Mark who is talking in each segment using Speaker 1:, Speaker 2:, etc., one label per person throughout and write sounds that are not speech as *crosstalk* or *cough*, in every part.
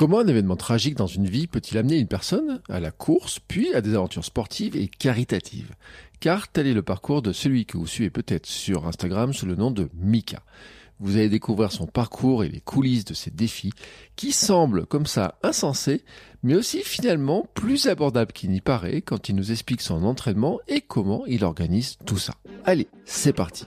Speaker 1: Comment un événement tragique dans une vie peut-il amener une personne à la course, puis à des aventures sportives et caritatives? Car tel est le parcours de celui que vous suivez peut-être sur Instagram sous le nom de Mika. Vous allez découvrir son parcours et les coulisses de ses défis qui semblent comme ça insensés, mais aussi finalement plus abordables qu'il n'y paraît quand il nous explique son entraînement et comment il organise tout ça. Allez, c'est parti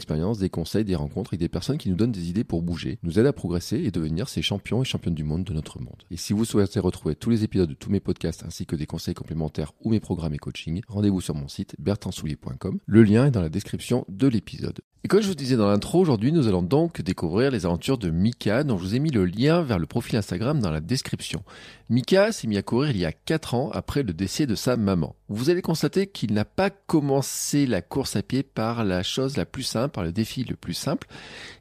Speaker 1: expérience, des conseils, des rencontres avec des personnes qui nous donnent des idées pour bouger, nous aident à progresser et devenir ces champions et championnes du monde de notre monde. Et si vous souhaitez retrouver tous les épisodes de tous mes podcasts ainsi que des conseils complémentaires ou mes programmes et coaching, rendez-vous sur mon site bertrandsoulier.com. Le lien est dans la description de l'épisode. Et comme je vous disais dans l'intro, aujourd'hui nous allons donc découvrir les aventures de Mika, dont je vous ai mis le lien vers le profil Instagram dans la description. Mika s'est mis à courir il y a 4 ans après le décès de sa maman. Vous allez constater qu'il n'a pas commencé la course à pied par la chose la plus simple, par le défi le plus simple,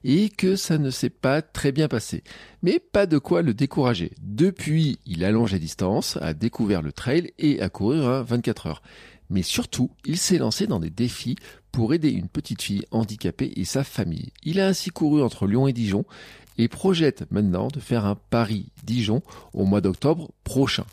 Speaker 1: et que ça ne s'est pas très bien passé. Mais pas de quoi le décourager. Depuis, il allonge les distances, a découvert le trail et a couru un 24 heures. Mais surtout, il s'est lancé dans des défis pour aider une petite fille handicapée et sa famille. Il a ainsi couru entre Lyon et Dijon et projette maintenant de faire un Paris-Dijon au mois d'octobre prochain.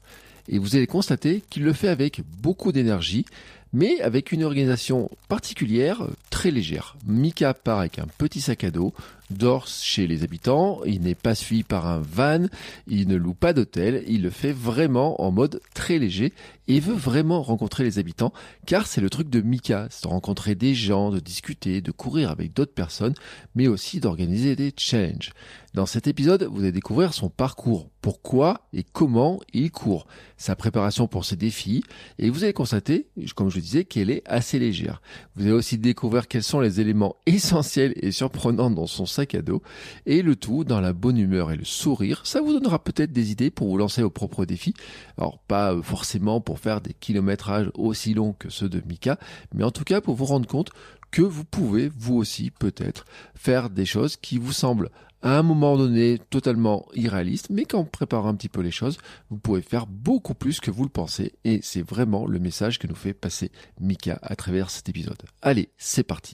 Speaker 1: Et vous allez constater qu'il le fait avec beaucoup d'énergie, mais avec une organisation particulière, très légère. Mika part avec un petit sac à dos, dort chez les habitants, il n'est pas suivi par un van, il ne loue pas d'hôtel, il le fait vraiment en mode très léger et veut vraiment rencontrer les habitants, car c'est le truc de Mika, c'est de rencontrer des gens, de discuter, de courir avec d'autres personnes, mais aussi d'organiser des challenges. Dans cet épisode, vous allez découvrir son parcours, pourquoi et comment il court, sa préparation pour ses défis, et vous allez constater, comme je disais, qu'elle est assez légère. Vous allez aussi découvrir quels sont les éléments essentiels et surprenants dans son sac et le tout dans la bonne humeur et le sourire. Ça vous donnera peut-être des idées pour vous lancer vos propres défis. Alors pas forcément pour faire des kilométrages aussi longs que ceux de Mika, mais en tout cas pour vous rendre compte que vous pouvez, vous aussi, peut-être, faire des choses qui vous semblent à un moment donné totalement irréalistes, mais qu'en préparant un petit peu les choses, vous pouvez faire beaucoup plus que vous le pensez. Et c'est vraiment le message que nous fait passer Mika à travers cet épisode. Allez, c'est parti.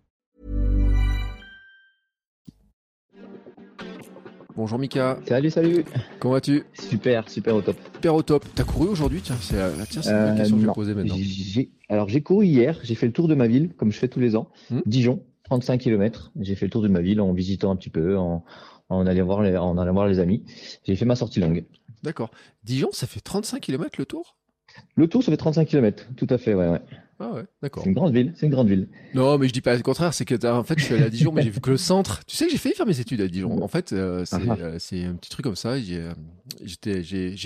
Speaker 1: Bonjour Mika.
Speaker 2: Salut, salut.
Speaker 1: Comment vas-tu?
Speaker 2: Super, super au top.
Speaker 1: Super au top. T'as couru aujourd'hui? Tiens, c'est la, tiens, c'est une question que je vais poser maintenant.
Speaker 2: Alors j'ai couru hier, j'ai fait le tour de ma ville, comme je fais tous les ans. Hmm. Dijon, 35 km. J'ai fait le tour de ma ville en visitant un petit peu, en, en, allant, voir les, en allant voir les amis. J'ai fait ma sortie longue.
Speaker 1: D'accord. Dijon, ça fait 35 km le tour?
Speaker 2: Le tour, ça fait 35 km, tout à fait, ouais, ouais.
Speaker 1: Ah ouais, d'accord.
Speaker 2: C'est une grande ville, c'est une grande ville.
Speaker 1: Non, mais je dis pas le contraire, c'est que en fait, je suis allé à Dijon, mais j'ai vu que le centre. Tu sais que j'ai failli faire mes études à Dijon. En fait, euh, ah ah. euh, c'est un petit truc comme ça. J'ai euh,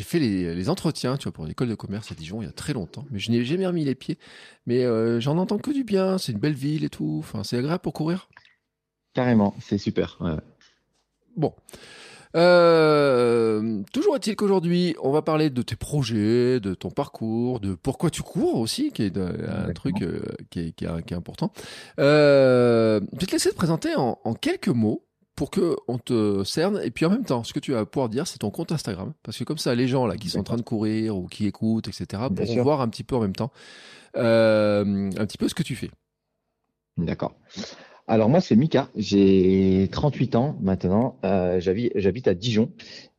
Speaker 1: fait les, les, entretiens, tu vois, pour l'école de commerce à Dijon il y a très longtemps, mais je n'ai jamais remis les pieds. Mais j'en entends que du bien. C'est une belle ville et tout. Enfin, c'est agréable pour courir.
Speaker 2: Carrément, c'est super. Ouais.
Speaker 1: Bon. Euh, toujours est-il qu'aujourd'hui, on va parler de tes projets, de ton parcours, de pourquoi tu cours aussi, qui est un truc euh, qui, est, qui, est, important. Euh, je vais te laisser te présenter en, quelques mots pour que on te cerne. Et puis en même temps ce que tu vas pouvoir dire c'est ton compte Instagram. Parce que comme ça les gens là qui sont en train de courir ou qui écoutent etc pourront voir un petit peu en même temps un petit peu ce que tu fais.
Speaker 2: D'accord alors moi c'est Mika, j'ai 38 ans maintenant, euh, j'habite à Dijon.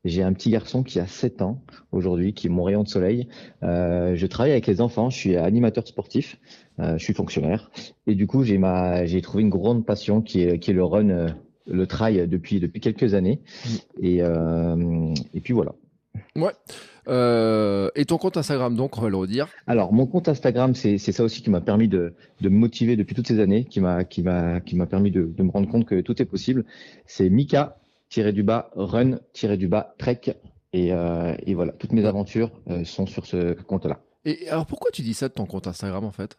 Speaker 2: J'ai un petit garçon qui a 7 ans aujourd'hui, qui est mon rayon de soleil. Euh, je travaille avec les enfants, je suis animateur sportif, euh, je suis fonctionnaire. Et du coup j'ai ma j'ai trouvé une grande passion qui est, qui est le run le trail depuis depuis quelques années. Mm. Et et puis voilà.
Speaker 1: Ouais. Euh, et ton compte Instagram, donc, on va le redire.
Speaker 2: Alors, mon compte Instagram, c'est ça aussi qui m'a permis de, de, me motiver depuis toutes ces années, qui m'a qui m'a qui m'a permis de, de, me rendre compte que tout est possible. C'est Mika du bas run du bas trek et, euh, et voilà, toutes mes aventures euh, sont sur ce compte-là.
Speaker 1: Et alors, pourquoi tu dis ça de ton compte Instagram en fait?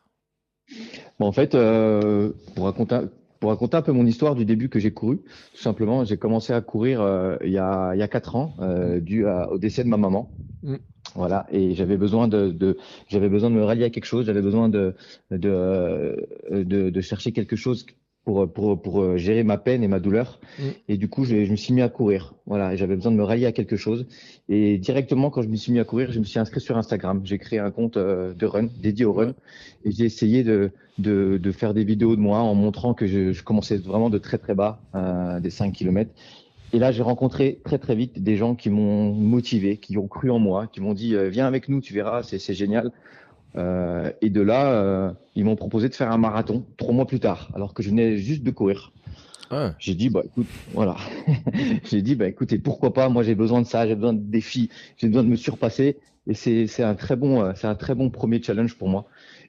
Speaker 2: Bon, en fait, euh, pour raconter pour raconter un peu mon histoire du début que j'ai couru, tout simplement, j'ai commencé à courir euh, il, y a, il y a quatre ans, euh, dû au décès de ma maman. Mm. Voilà, et j'avais besoin de, de j'avais besoin de me rallier à quelque chose, j'avais besoin de de, euh, de de, chercher quelque chose pour, pour, pour euh, gérer ma peine et ma douleur. Mm. Et du coup, je, je, me suis mis à courir. Voilà, et j'avais besoin de me rallier à quelque chose. Et directement, quand je me suis mis à courir, je me suis inscrit sur Instagram. J'ai créé un compte euh, de run, dédié au run. Et j'ai essayé de, de, de, faire des vidéos de moi en montrant que je, je commençais vraiment de très très bas, euh, des 5 km. Et là, j'ai rencontré très très vite des gens qui m'ont motivé, qui ont cru en moi, qui m'ont dit viens avec nous, tu verras, c'est génial. Euh, et de là, euh, ils m'ont proposé de faire un marathon trois mois plus tard, alors que je venais juste de courir. J'ai dit bah écoute, voilà. *laughs* j'ai dit bah écoutez, pourquoi pas? Moi j'ai besoin de ça, j'ai besoin de défis, j'ai besoin de me surpasser. Et c'est c'est un très bon euh, c'est un très bon premier challenge pour moi.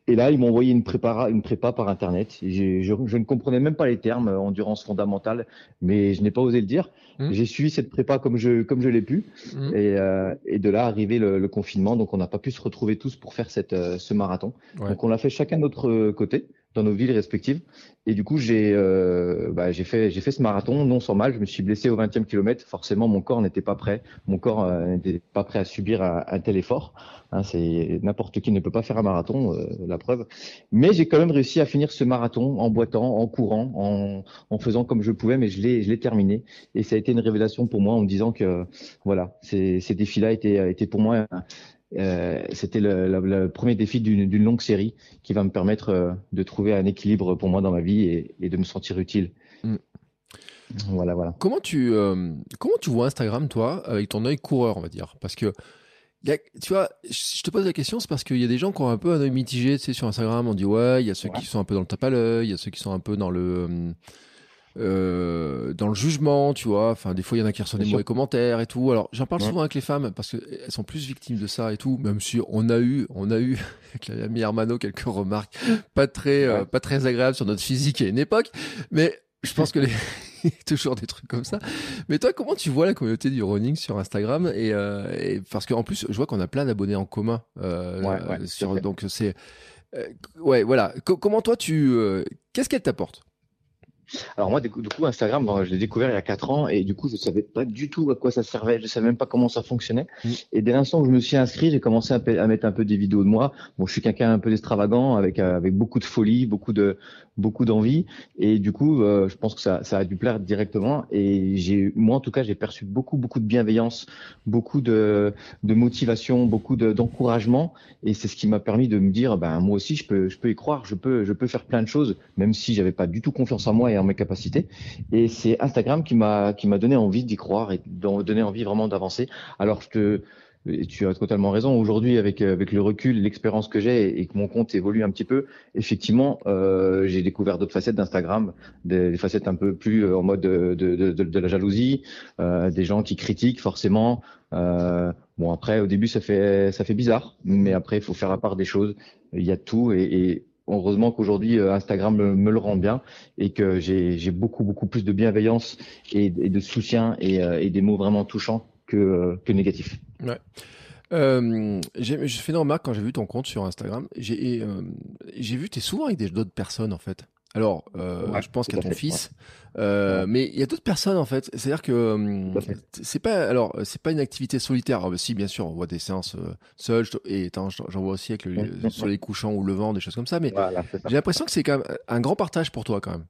Speaker 2: Et là, ils m'ont envoyé une prépa, une prépa par Internet. je, je, ne comprenais même pas les termes euh, endurance fondamentale, mais je n'ai pas osé le dire. Mmh. J'ai suivi cette prépa comme je, comme je l'ai pu. Mmh. Et, euh, et, de là, arrivé le, le confinement, donc on n'a pas pu se retrouver tous pour faire cette, euh, ce marathon. Donc on l'a fait chacun de notre côté dans nos villes respectives. Et du coup, j'ai euh, bah, fait fait ce marathon non sans mal. Je me suis blessé au 20e kilomètre. Forcément, mon corps n'était pas prêt. Mon corps euh, n'était pas prêt à subir un, un tel effort. Hein, c'est n'importe qui ne peut pas faire un marathon, euh, la preuve. Mais j'ai quand même réussi à finir ce marathon en boitant, en courant, en, en faisant comme je pouvais. Mais je l'ai je l'ai terminé. Et ça a été une révélation pour moi en me disant que voilà, ces, ces défis-là étaient étaient pour moi euh, c'était le, premier défi d'une longue série qui va me permettre euh, de trouver un équilibre pour moi dans ma vie et, de me sentir utile. Mm. Voilà, voilà.
Speaker 1: Comment tu, euh, comment tu vois Instagram, toi, avec ton œil coureur, on va dire? Parce que, tu vois, je te pose la question, c'est parce qu'il y a des gens qui ont un peu un œil mitigé, tu sais, sur Instagram, on dit ouais, il y a ceux qui sont un peu dans le tape à l'œil, il y a ceux qui sont un peu dans le euh, dans le jugement, tu vois. Enfin, des fois, il y en a qui reçoivent des mauvais commentaires et tout. Alors, j'en parle souvent avec les femmes parce qu'elles sont plus victimes de ça et tout. Même si on a eu, on a eu *laughs* avec l'ami Hermano quelques remarques pas très, euh, pas très agréables sur notre physique à une époque. Mais je pense que les *laughs* toujours des trucs comme ça. Mais toi, comment tu vois la communauté du running sur Instagram et, euh, et parce qu'en plus, je vois qu'on a plein d'abonnés en commun. Euh, ouais, sur, donc c'est euh, ouais, voilà. comment toi tu, qu'est-ce qu'elle t'apporte?
Speaker 2: Alors moi, du coup, Instagram, je l'ai découvert il y a quatre ans et du coup, je savais pas du tout à quoi ça servait. Je savais même pas comment ça fonctionnait. Mm. Et dès l'instant où je me suis inscrit, j'ai commencé à, mettre un peu des vidéos de moi. Bon, je suis quelqu'un un peu extravagant, avec euh, avec beaucoup de folie, beaucoup de beaucoup d'envie. Et du coup, euh, je pense que ça, ça a dû plaire directement. Et j'ai, moi en tout cas, j'ai perçu beaucoup beaucoup de bienveillance, beaucoup de de motivation, beaucoup d'encouragement. et c'est ce qui m'a permis de me dire, ben moi aussi, je peux je peux y croire, je peux je peux faire plein de choses, même si j'avais pas du tout confiance en moi mes capacités. Et c'est Instagram qui m'a qui m'a donné envie d'y croire et de donner envie vraiment d'avancer. Alors je te tu as totalement raison. Aujourd'hui, avec avec le recul, l'expérience que j'ai et que mon compte évolue un petit peu, effectivement, euh, j'ai découvert d'autres facettes d'Instagram, des, facettes un peu plus euh, en mode de, de, la jalousie, euh, des gens qui critiquent forcément. Bon, après, au début, ça fait ça fait bizarre, mais après, il faut faire la part des choses. Il y a tout et heureusement qu'aujourd'hui euh, Instagram me, le rend bien et que j'ai beaucoup beaucoup plus de bienveillance et, de soutien euh, et, des mots vraiment touchants que, euh, négatifs.
Speaker 1: Ouais. Euh, j'ai fait une remarque quand j'ai vu ton compte sur Instagram. J'ai vu, tu es souvent avec d'autres personnes en fait. Alors, euh, je pense qu'à ton fils, euh, mais il y a d'autres personnes en fait. C'est-à-dire que euh, c'est pas, alors c'est pas une activité solitaire. Ah, bah, si, bien sûr, on voit des séances euh, seules et j'en vois aussi avec le, sur les couchants ou le vent, des choses comme ça. Mais j'ai l'impression que c'est quand même un grand partage pour toi quand même.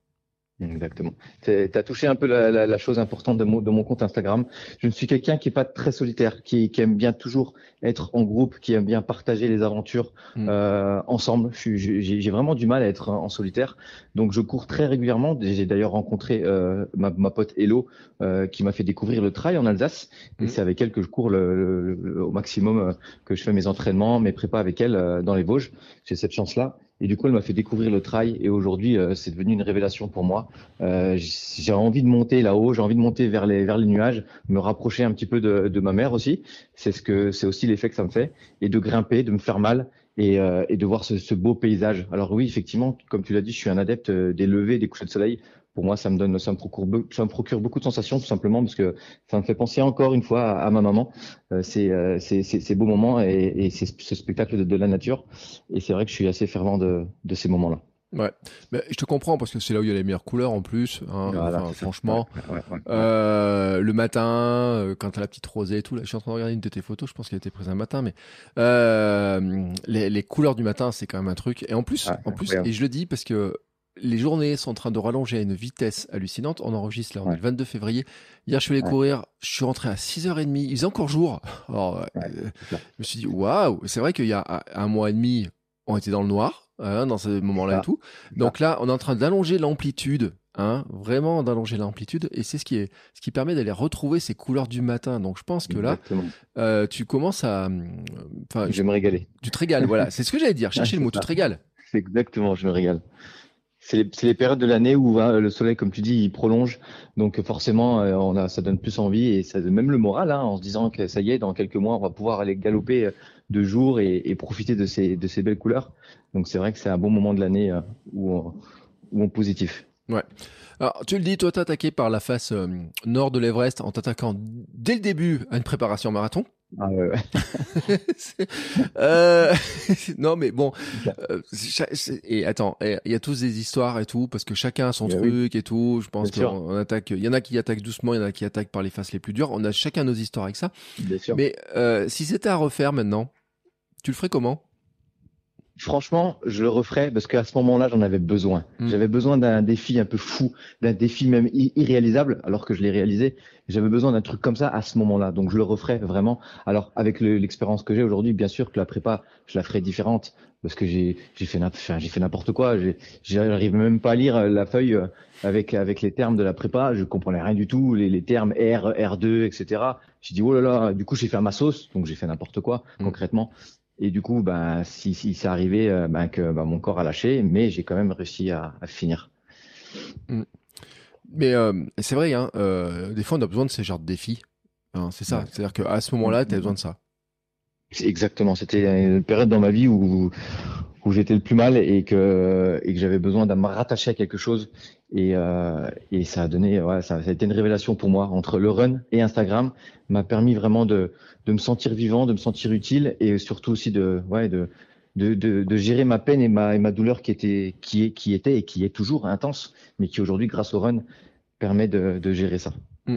Speaker 2: Exactement. Tu as touché un peu la, la, la chose importante de mon, de mon, compte Instagram. Je ne suis quelqu'un qui est pas très solitaire, qui, qui, aime bien toujours être en groupe, qui aime bien partager les aventures mm. euh, ensemble. J'ai vraiment du mal à être en solitaire, donc je cours très régulièrement. J'ai d'ailleurs rencontré euh, ma, ma, pote Hello, euh, qui m'a fait découvrir le trail en Alsace, et mm. c'est avec elle que je cours le, au maximum, euh, que je fais mes entraînements, mes prépas avec elle euh, dans les Vosges. J'ai cette chance-là. Et du coup, elle m'a fait découvrir le trail. Et aujourd'hui, euh, c'est devenu une révélation pour moi. Euh, j'ai envie de monter là-haut, j'ai envie de monter vers les, vers les nuages, me rapprocher un petit peu de, de ma mère aussi. C'est ce que, c'est aussi l'effet que ça me fait. Et de grimper, de me faire mal et, euh, et de voir ce, ce, beau paysage. Alors oui, effectivement, comme tu l'as dit, je suis un adepte des levées, des couchers de soleil pour moi, ça me donne, ça me procure, ça me procure beaucoup de sensations, tout simplement, parce que ça me fait penser encore une fois à, ma maman. Euh, c'est, euh, ces beaux moments et, et c'est ce spectacle de, la nature. Et c'est vrai que je suis assez fervent de, de ces moments-là.
Speaker 1: Ouais, mais je te comprends parce que c'est là où il y a les meilleures couleurs en plus. Hein, enfin, franchement, euh, le matin, euh, quand t'as la petite rosée et tout, là, je suis en train de regarder une de tes photos. Je pense qu'elle était prise un matin, mais euh, les, les, couleurs du matin, c'est quand même un truc. Et en plus, en plus, et je le dis parce que les journées sont en train de rallonger à une vitesse hallucinante. On enregistre là, on est le 22 février. Hier, je suis allé courir, je suis rentré à 6h30. Il faisait encore jour. *laughs* Alors, euh, je me suis dit, waouh, c'est vrai qu'il y a un mois et demi, on était dans le noir, hein, dans ce moment-là et tout. Donc là, on est en train d'allonger l'amplitude. Hein, vraiment d'allonger l'amplitude. Et c'est ce qui est ce qui permet d'aller retrouver ces couleurs du matin. Donc je pense que là euh, tu commences à
Speaker 2: je vais me régaler.
Speaker 1: tu te régales voilà. C'est ce que j'allais dire. *laughs* Chercher le mot tu te régales.
Speaker 2: C'est exactement je me régale c'est les, périodes de l'année où hein, le soleil, comme tu dis, il prolonge. Donc forcément, euh, ça donne plus envie et ça donne même le moral hein, en se disant que ça y est, dans quelques mois, on va pouvoir aller galoper euh, de jour et, profiter de ces, belles couleurs. Donc c'est vrai que c'est un bon moment de l'année euh, où, on, où on positif.
Speaker 1: Ouais. Alors, tu le dis, toi, t'as attaqué par la face nord de l'Everest en t'attaquant dès le début à une préparation marathon. Ah ouais, *laughs* euh, non mais bon euh, et attends il y a tous des histoires et tout parce que chacun a son truc et tout. Je pense qu'on attaque il y en a qui attaquent doucement il y en a qui attaquent par les faces les plus dures. On a chacun nos histoires avec ça. Bien sûr. mais euh, si c'était à refaire maintenant tu le ferais comment?
Speaker 2: Franchement, je le referais parce qu'à ce moment-là, j'en avais besoin. Hmm. J'avais besoin d'un défi un peu fou, d'un défi même irréalisable, alors que je l'ai réalisé. J'avais besoin d'un truc comme ça à ce moment-là. Donc, je le referais vraiment. Alors, avec l'expérience que j'ai aujourd'hui, bien sûr que la prépa, je la ferai différente parce que j'ai fait j'ai fait n'importe quoi. J'arrive même pas à lire la feuille euh, avec avec les termes de la prépa. Je comprenais rien du tout, les, les termes R, R2, etc. J'ai dit oh là là. Du coup, j'ai fait ma sauce, donc j'ai fait n'importe quoi hmm. concrètement. Et du coup, ben, si, si c'est arrivé, ben, que ben, mon corps a lâché, mais j'ai quand même réussi à, à finir.
Speaker 1: Mm. Mais euh, c'est vrai, hein, euh, des fois, on a besoin de ces genres de défis. Hein, c'est ça. C'est-à-dire qu'à ce moment-là, tu as besoin de ça.
Speaker 2: Exactement. C'était une période dans ma vie où, où j'étais le plus mal et que, et que j'avais besoin de me rattacher à quelque chose. Et, euh, et ça a donné, ouais, ça, ça, a été une révélation pour moi entre le run et Instagram m'a permis vraiment de, de me sentir vivant, de me sentir utile et surtout aussi de, ouais, de, de, de, de gérer ma peine et ma, et ma douleur qui était, qui, est, qui était et qui est toujours intense, mais qui aujourd'hui, grâce au run, permet de, de gérer ça.
Speaker 1: Mm.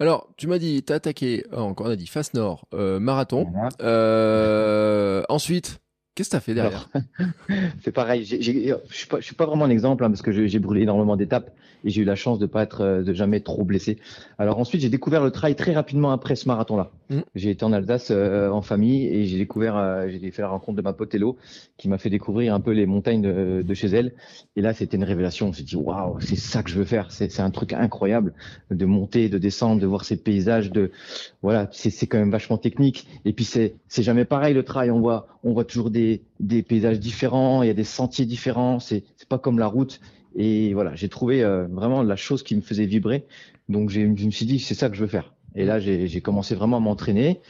Speaker 1: Alors, tu m'as dit, tu as attaqué, encore on a dit, face nord, euh, marathon. Euh, ensuite, Qu'est-ce que tu as fait derrière? *laughs*
Speaker 2: C'est pareil. je ne suis, pas vraiment un exemple hein, parce que j'ai brûlé énormément d'étapes et j'ai eu la chance de pas être euh, de jamais trop blessé. Alors ensuite, j'ai découvert le trail très rapidement après ce marathon-là. Mmh. J'ai été en Alsace euh, en famille et j'ai découvert, euh, j'ai fait la rencontre de ma pote Hello qui m'a fait découvrir un peu les montagnes de, de chez elle. Et là, c'était une révélation. On s'est dit waouh, c'est ça que je veux faire. C'est un truc incroyable de monter, de descendre, de voir ces paysages. De voilà, c'est quand même vachement technique. Et puis c'est c'est jamais pareil le trail. On voit on voit toujours des des paysages différents. Il y a des sentiers différents. C'est c'est pas comme la route. Et voilà, j'ai trouvé euh, vraiment la chose qui me faisait vibrer. Donc je me suis dit, c'est ça que je veux faire. Et là, j'ai commencé vraiment à m'entraîner.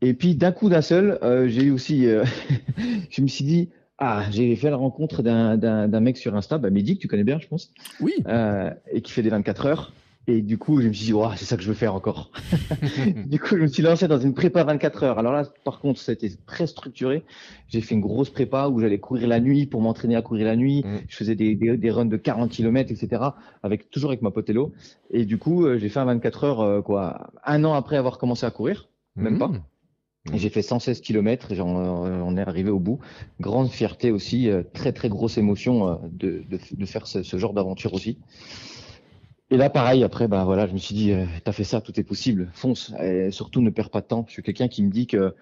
Speaker 2: Et puis d'un coup d'un seul, euh, j'ai eu aussi, euh, *laughs* je me suis dit, ah, j'ai fait la rencontre d'un mec sur Insta, bah, Mehdi, que tu connais bien, je pense.
Speaker 1: Oui.
Speaker 2: et qui fait des 24 heures. Et du coup, je me suis dit, c'est ça que je veux faire encore. *laughs* du coup, je me suis lancé dans une prépa 24 heures. Alors là, par contre, c'était très structuré. J'ai fait une grosse prépa où j'allais courir la nuit pour m'entraîner à courir la nuit. Mm. Je faisais des, des, des, runs de 40 km, etc. Avec toujours avec ma potello. Et du coup, euh, j'ai fait un 24 heures, euh, quoi, un an après avoir commencé à courir, même pas. Mm. J'ai fait 116 km et on est arrivé au bout. Grande fierté aussi, euh, très très grosse émotion de, de, de faire ce, ce genre d'aventure aussi. Et là, pareil, après, bah voilà, je me suis dit, euh, t'as fait ça, tout est possible, fonce. Et surtout, ne perds pas de temps. Je suis quelqu'un qui me dit que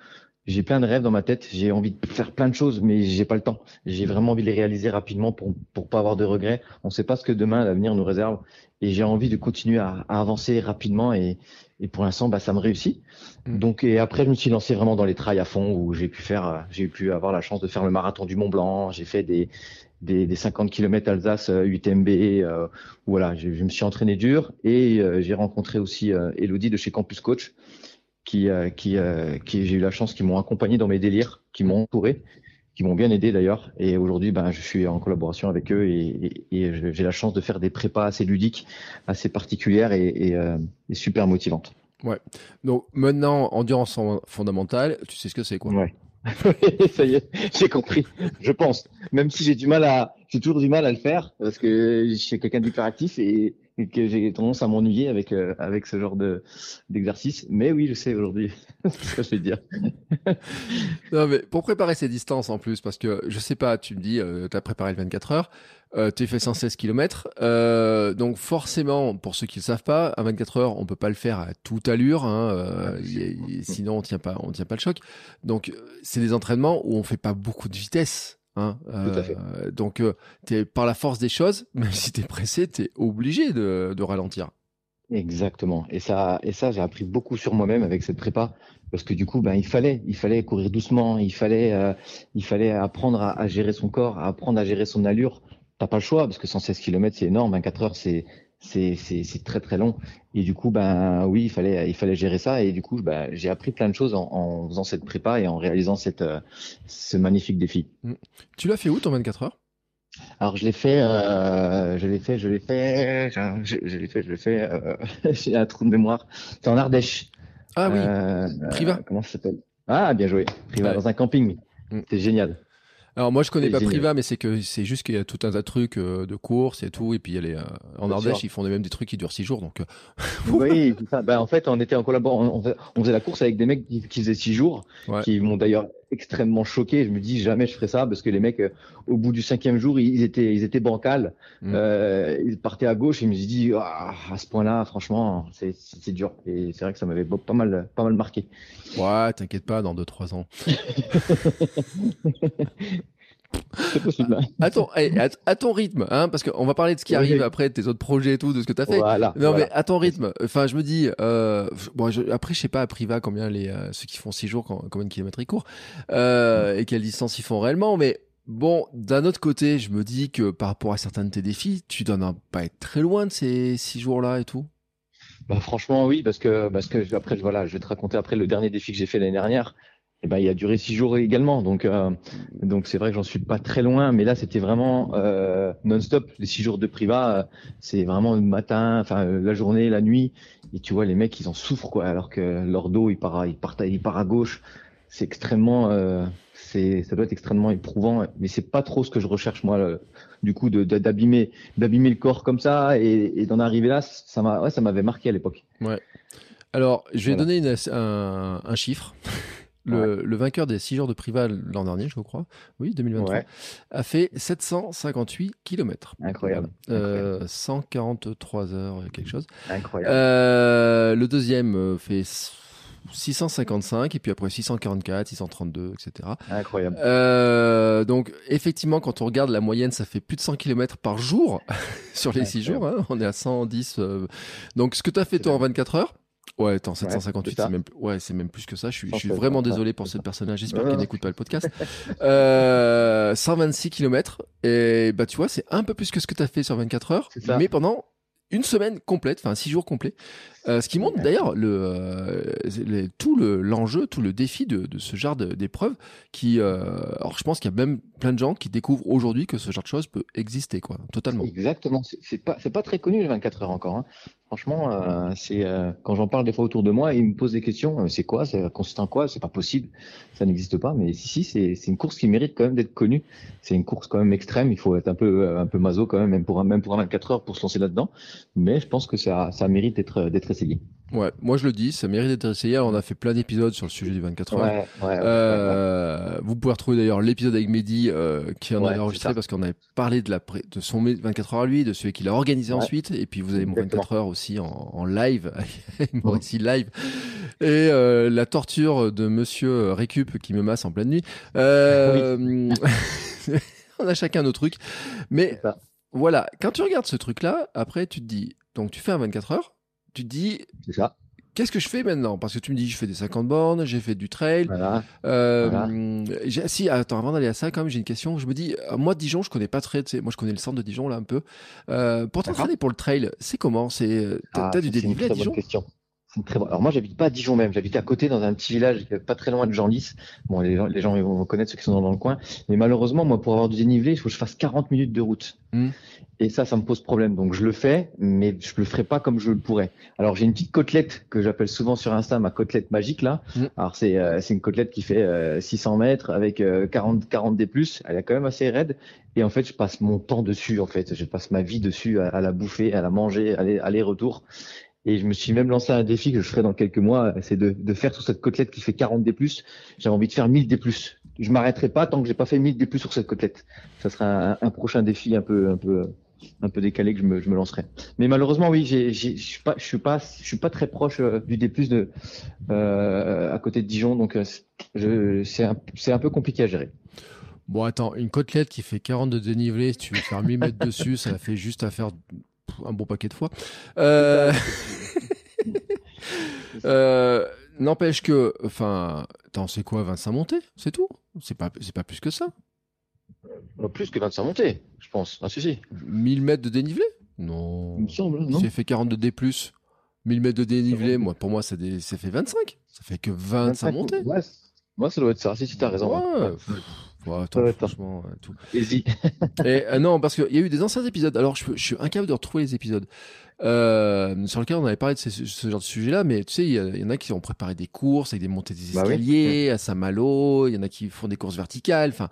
Speaker 2: j'ai plein de rêves dans ma tête. J'ai envie de faire plein de choses, mais j'ai pas le temps. J'ai vraiment envie de les réaliser rapidement pour pour pas avoir de regrets. On ne sait pas ce que demain l'avenir nous réserve, et j'ai envie de continuer à, à avancer rapidement. Et, et pour l'instant, bah, ça me réussit. Mm. Donc et après, je me suis lancé vraiment dans les trails à fond, où j'ai pu faire, j'ai pu avoir la chance de faire le marathon du Mont Blanc. J'ai fait des des, des 50 km Alsace UTMB. Euh, voilà, je, je, me suis entraîné dur et euh, j'ai rencontré aussi euh, Elodie de chez Campus Coach qui, euh, qui, euh, qui j'ai eu la chance, qui m'ont accompagné dans mes délires, qui m'ont entouré, qui m'ont bien aidé d'ailleurs. Et aujourd'hui, ben, je suis en collaboration avec eux et, et, et j'ai la chance de faire des prépas assez ludiques, assez particulières et, et, euh, et super motivantes.
Speaker 1: Ouais. Donc maintenant, endurance fondamentale, tu sais ce que c'est quoi?
Speaker 2: Ouais. *laughs* ça y est, j'ai compris. Je pense. Même si j'ai du mal à, j'ai toujours du mal à le faire parce que je suis quelqu'un d'hyperactif et, que j'ai tendance à m'ennuyer avec euh, avec ce genre de d'exercice. Mais oui, je sais aujourd'hui *laughs* ce que je vais dire.
Speaker 1: non, mais pour préparer ces distances en plus, parce que je sais pas, tu me dis, euh, tu as préparé le 24 heures, euh, tu fait 116 km, euh, donc forcément, pour ceux qui ne le savent pas, à 24 heures, on peut pas le faire à toute allure, hein, euh, y, y, sinon on tient pas, on tient pas le choc. Donc c'est des entraînements où on fait pas beaucoup de vitesse. Hein,
Speaker 2: euh,
Speaker 1: donc, euh, es, par la force des choses, *laughs* même si tu es pressé, tu es obligé de, de, ralentir.
Speaker 2: Exactement. Et ça, et ça j'ai appris beaucoup sur moi-même avec cette prépa. Parce que du coup, ben, il fallait, il fallait courir doucement, il fallait, euh, il fallait apprendre à, à, gérer son corps, à apprendre à gérer son allure. T'as pas le choix parce que 116 km c'est énorme, 24 heures c'est c'est c'est très très long et du coup ben oui il fallait il fallait gérer ça et du coup ben, j'ai appris plein de choses en, en, faisant cette prépa et en réalisant cette euh, ce magnifique défi.
Speaker 1: Tu l'as fait où ton 24 heures?
Speaker 2: Alors je l'ai fait, euh, je l'ai fait, je l'ai fait, je, je l'ai fait, je l'ai fait. Euh, *laughs* j'ai un trou de mémoire. C'est en Ardèche.
Speaker 1: Ah oui. Euh, Priva.
Speaker 2: comment ça s'appelle? Ah bien joué. Priva ouais. dans un camping. Mm. C'est génial.
Speaker 1: Alors moi je connais pas génial. Priva, mais c'est que c'est juste qu'il y a tout un tas de trucs euh, de courses et tout, et puis il y a les, euh, en Ardèche sûr. ils font même des trucs qui durent six jours, donc. Euh, *laughs*
Speaker 2: oui, ça. Ben, en fait on était en collaboration, on, on, faisait la course avec des mecs qui, qui faisaient six jours, ouais. qui m'ont d'ailleurs extrêmement choqué. Je me dis jamais je ferai ça parce que les mecs au bout du cinquième jour ils étaient ils étaient bancals, mm. ils partaient à gauche et je me suis dit ah, à ce point-là franchement c'est c'est dur et c'est vrai que ça m'avait pas mal pas mal marqué.
Speaker 1: Ouais, t'inquiète pas dans deux trois ans. *laughs*
Speaker 2: C'est possible.
Speaker 1: À ton, à, à ton rythme, hein, parce qu'on va parler de ce qui arrive après, tes autres projets et tout, de ce que tu as fait.
Speaker 2: Voilà,
Speaker 1: non,
Speaker 2: voilà.
Speaker 1: mais à ton rythme, enfin, je me dis, euh, bon, je, après, je sais pas à Priva combien les, euh, ceux qui font 6 jours, combien de kilomètres ils courent, euh, et quelle distance ils font réellement, mais bon, d'un autre côté, je me dis que par rapport à certains de tes défis, tu dois pas être très loin de ces 6 jours-là et tout.
Speaker 2: Bah, franchement, oui, parce que, parce que après, voilà, je vais te raconter après le dernier défi que j'ai fait l'année dernière eh ben, il a duré six jours également. Donc, euh, donc c'est vrai que j'en suis pas très loin, mais là, c'était vraiment euh, non-stop. Les six jours de privat, euh, c'est vraiment le matin, enfin la journée, la nuit. Et tu vois, les mecs, ils en souffrent, quoi. Alors que leur dos, il part, il part, il part à gauche. C'est extrêmement, euh, c'est, ça doit être extrêmement éprouvant. Mais c'est pas trop ce que je recherche moi. Le, du coup, de, d'abîmer, d'abîmer le corps comme ça et, et d'en arriver là, ça m'a, ouais, ça m'avait marqué à l'époque.
Speaker 1: Ouais. Alors, je vais voilà. donner une, un, un chiffre. Le, ouais. le, vainqueur des 6 jours de privat l'an dernier, je crois, oui, 2023, ouais. a fait 758 km.
Speaker 2: Incroyable.
Speaker 1: Euh, Incroyable. 143 heures, quelque chose.
Speaker 2: Incroyable.
Speaker 1: Euh, le deuxième euh, fait 655 et puis après 644, 632, etc.
Speaker 2: Incroyable.
Speaker 1: Euh, donc effectivement, quand on regarde la moyenne, ça fait plus de 100 km par jour *laughs* sur les 6 jours. Hein, on est à 110. Euh... Donc ce que tu as fait toi en 24 heures, Ouais, attends, 758, ouais, c'est même, ouais, c'est même plus que ça. Je suis, je suis vraiment désolé pour ce personnage. J'espère qu'il n'écoute pas le podcast. *laughs* euh, 126 km. Et bah, tu vois, c'est un peu plus que ce que tu as fait sur 24 heures. Mais pendant une semaine complète, enfin six jours complets. Euh, ce qui montre d'ailleurs le, euh, tout le, l'enjeu, tout le défi de, de ce genre d'épreuve. Qui, euh, alors je pense qu'il y a même plein de gens qui découvrent aujourd'hui que ce genre de choses peut exister, quoi, totalement.
Speaker 2: Exactement. C'est pas, c'est pas très connu les 24 heures encore. Hein. Franchement, euh, c'est euh, quand j'en parle des fois autour de moi, ils me posent des questions. c'est quoi Ça consiste en quoi C'est pas possible. Ça n'existe pas. Mais si, si, c'est, une course qui mérite quand même d'être connue. C'est une course quand même extrême. Il faut être un peu, un peu maso quand même, même pour un, même pour un 24 heures pour se lancer là-dedans. Mais je pense que ça, ça mérite d'être, d'être essayé.
Speaker 1: Ouais, moi je le dis, ça mérite d'être essayé. On a fait plein d'épisodes sur le sujet du 24 heures.
Speaker 2: Ouais, ouais,
Speaker 1: euh, ouais, vous pouvez retrouver d'ailleurs l'épisode avec Mehdi euh, qui en a enregistré parce qu'on avait parlé de, la, de son 24 heures à lui, de celui qu'il a organisé ensuite. Et puis vous avez mon 24 heures aussi en, en live, *laughs* Maurice live. et euh, la torture de Monsieur Récup qui me masse en pleine nuit. Euh, *laughs* on a chacun nos trucs, mais voilà. Quand tu regardes ce truc-là, après tu te dis, donc tu fais un 24 heures, tu te dis,
Speaker 2: c'est ça
Speaker 1: qu'est-ce que je fais maintenant? Parce que tu me dis, je fais des 50 bornes, j'ai fait du trail. Voilà. Euh, Si, attends, avant d'aller à ça, quand même, j'ai une question. Je me dis, euh, moi, Dijon, je connais pas très. Moi, je connais le centre de Dijon, là, un peu. Euh, pour t'entraîner pour le trail, c'est comment? C'est T'as
Speaker 2: ah,
Speaker 1: du dénivelé à Dijon?
Speaker 2: question. Très bon. Alors moi, j'habite pas à Dijon même. J'habite à côté dans un petit village pas très loin de Genlis. Bon, les gens, les gens vont connaître ceux qui sont dans le coin. Mais malheureusement, moi, pour avoir du dénivelé, il faut que je fasse 40 minutes de route. Hmm. Et ça, ça me pose problème. Donc je le fais, mais je le ferai pas comme je le pourrais. Alors j'ai une petite côtelette que j'appelle souvent sur Insta ma côtelette magique là. Hmm. Alors c'est euh, c'est une côtelette qui fait euh, 600 mètres avec 40 euh, 40 D+. Elle est quand même assez raide. Et en fait, je passe mon temps dessus. En fait, je passe ma vie dessus à, à la bouffer, à la manger, aller aller retour. Et je me suis même lancé un défi que je ferai dans quelques mois, c'est de, faire sur cette côtelette qui fait 40 D+. J'avais envie de faire 1000 D+. Je m'arrêterai pas tant que j'ai pas fait 1000 D+, sur cette côtelette. Ça sera un, prochain défi un peu, décalé que je me, lancerai. Mais malheureusement, oui, je suis pas, je suis pas, très proche euh, du D+, de, euh, à côté de Dijon, donc euh, c'est un, un peu compliqué à gérer.
Speaker 1: Bon, attends, une côtelette qui fait 40 de dénivelé, si tu veux faire 1000 mètres dessus, ça fait juste à faire un bon paquet de fois. Euh, *laughs* euh... N'empêche que, enfin, t'en sais quoi, 25 montées, c'est tout. C'est pas, c'est pas plus que ça.
Speaker 2: Non, plus que 25 montées, je pense. Ah, si, si.
Speaker 1: 1000 mètres de dénivelé? Non.
Speaker 2: Il me semble, non.
Speaker 1: Si fait 42 D+, 1000 mètres de dénivelé, moi, pour moi, ça, ça fait 25. Ça fait que 25, montées.
Speaker 2: Moi, ça doit être ça. Si, si, t'as raison.
Speaker 1: Ouais. Ouais, attends, franchement, tout.
Speaker 2: y
Speaker 1: Et, euh, non, parce qu'il y a eu des anciens épisodes. Alors, je, je suis incapable de retrouver les épisodes euh, sur lequel on avait parlé de ce, genre de sujet-là, mais tu sais, il y, en a qui ont préparé des courses avec des montées des bah escaliers à Saint-Malo, il y en a qui font des courses verticales, enfin,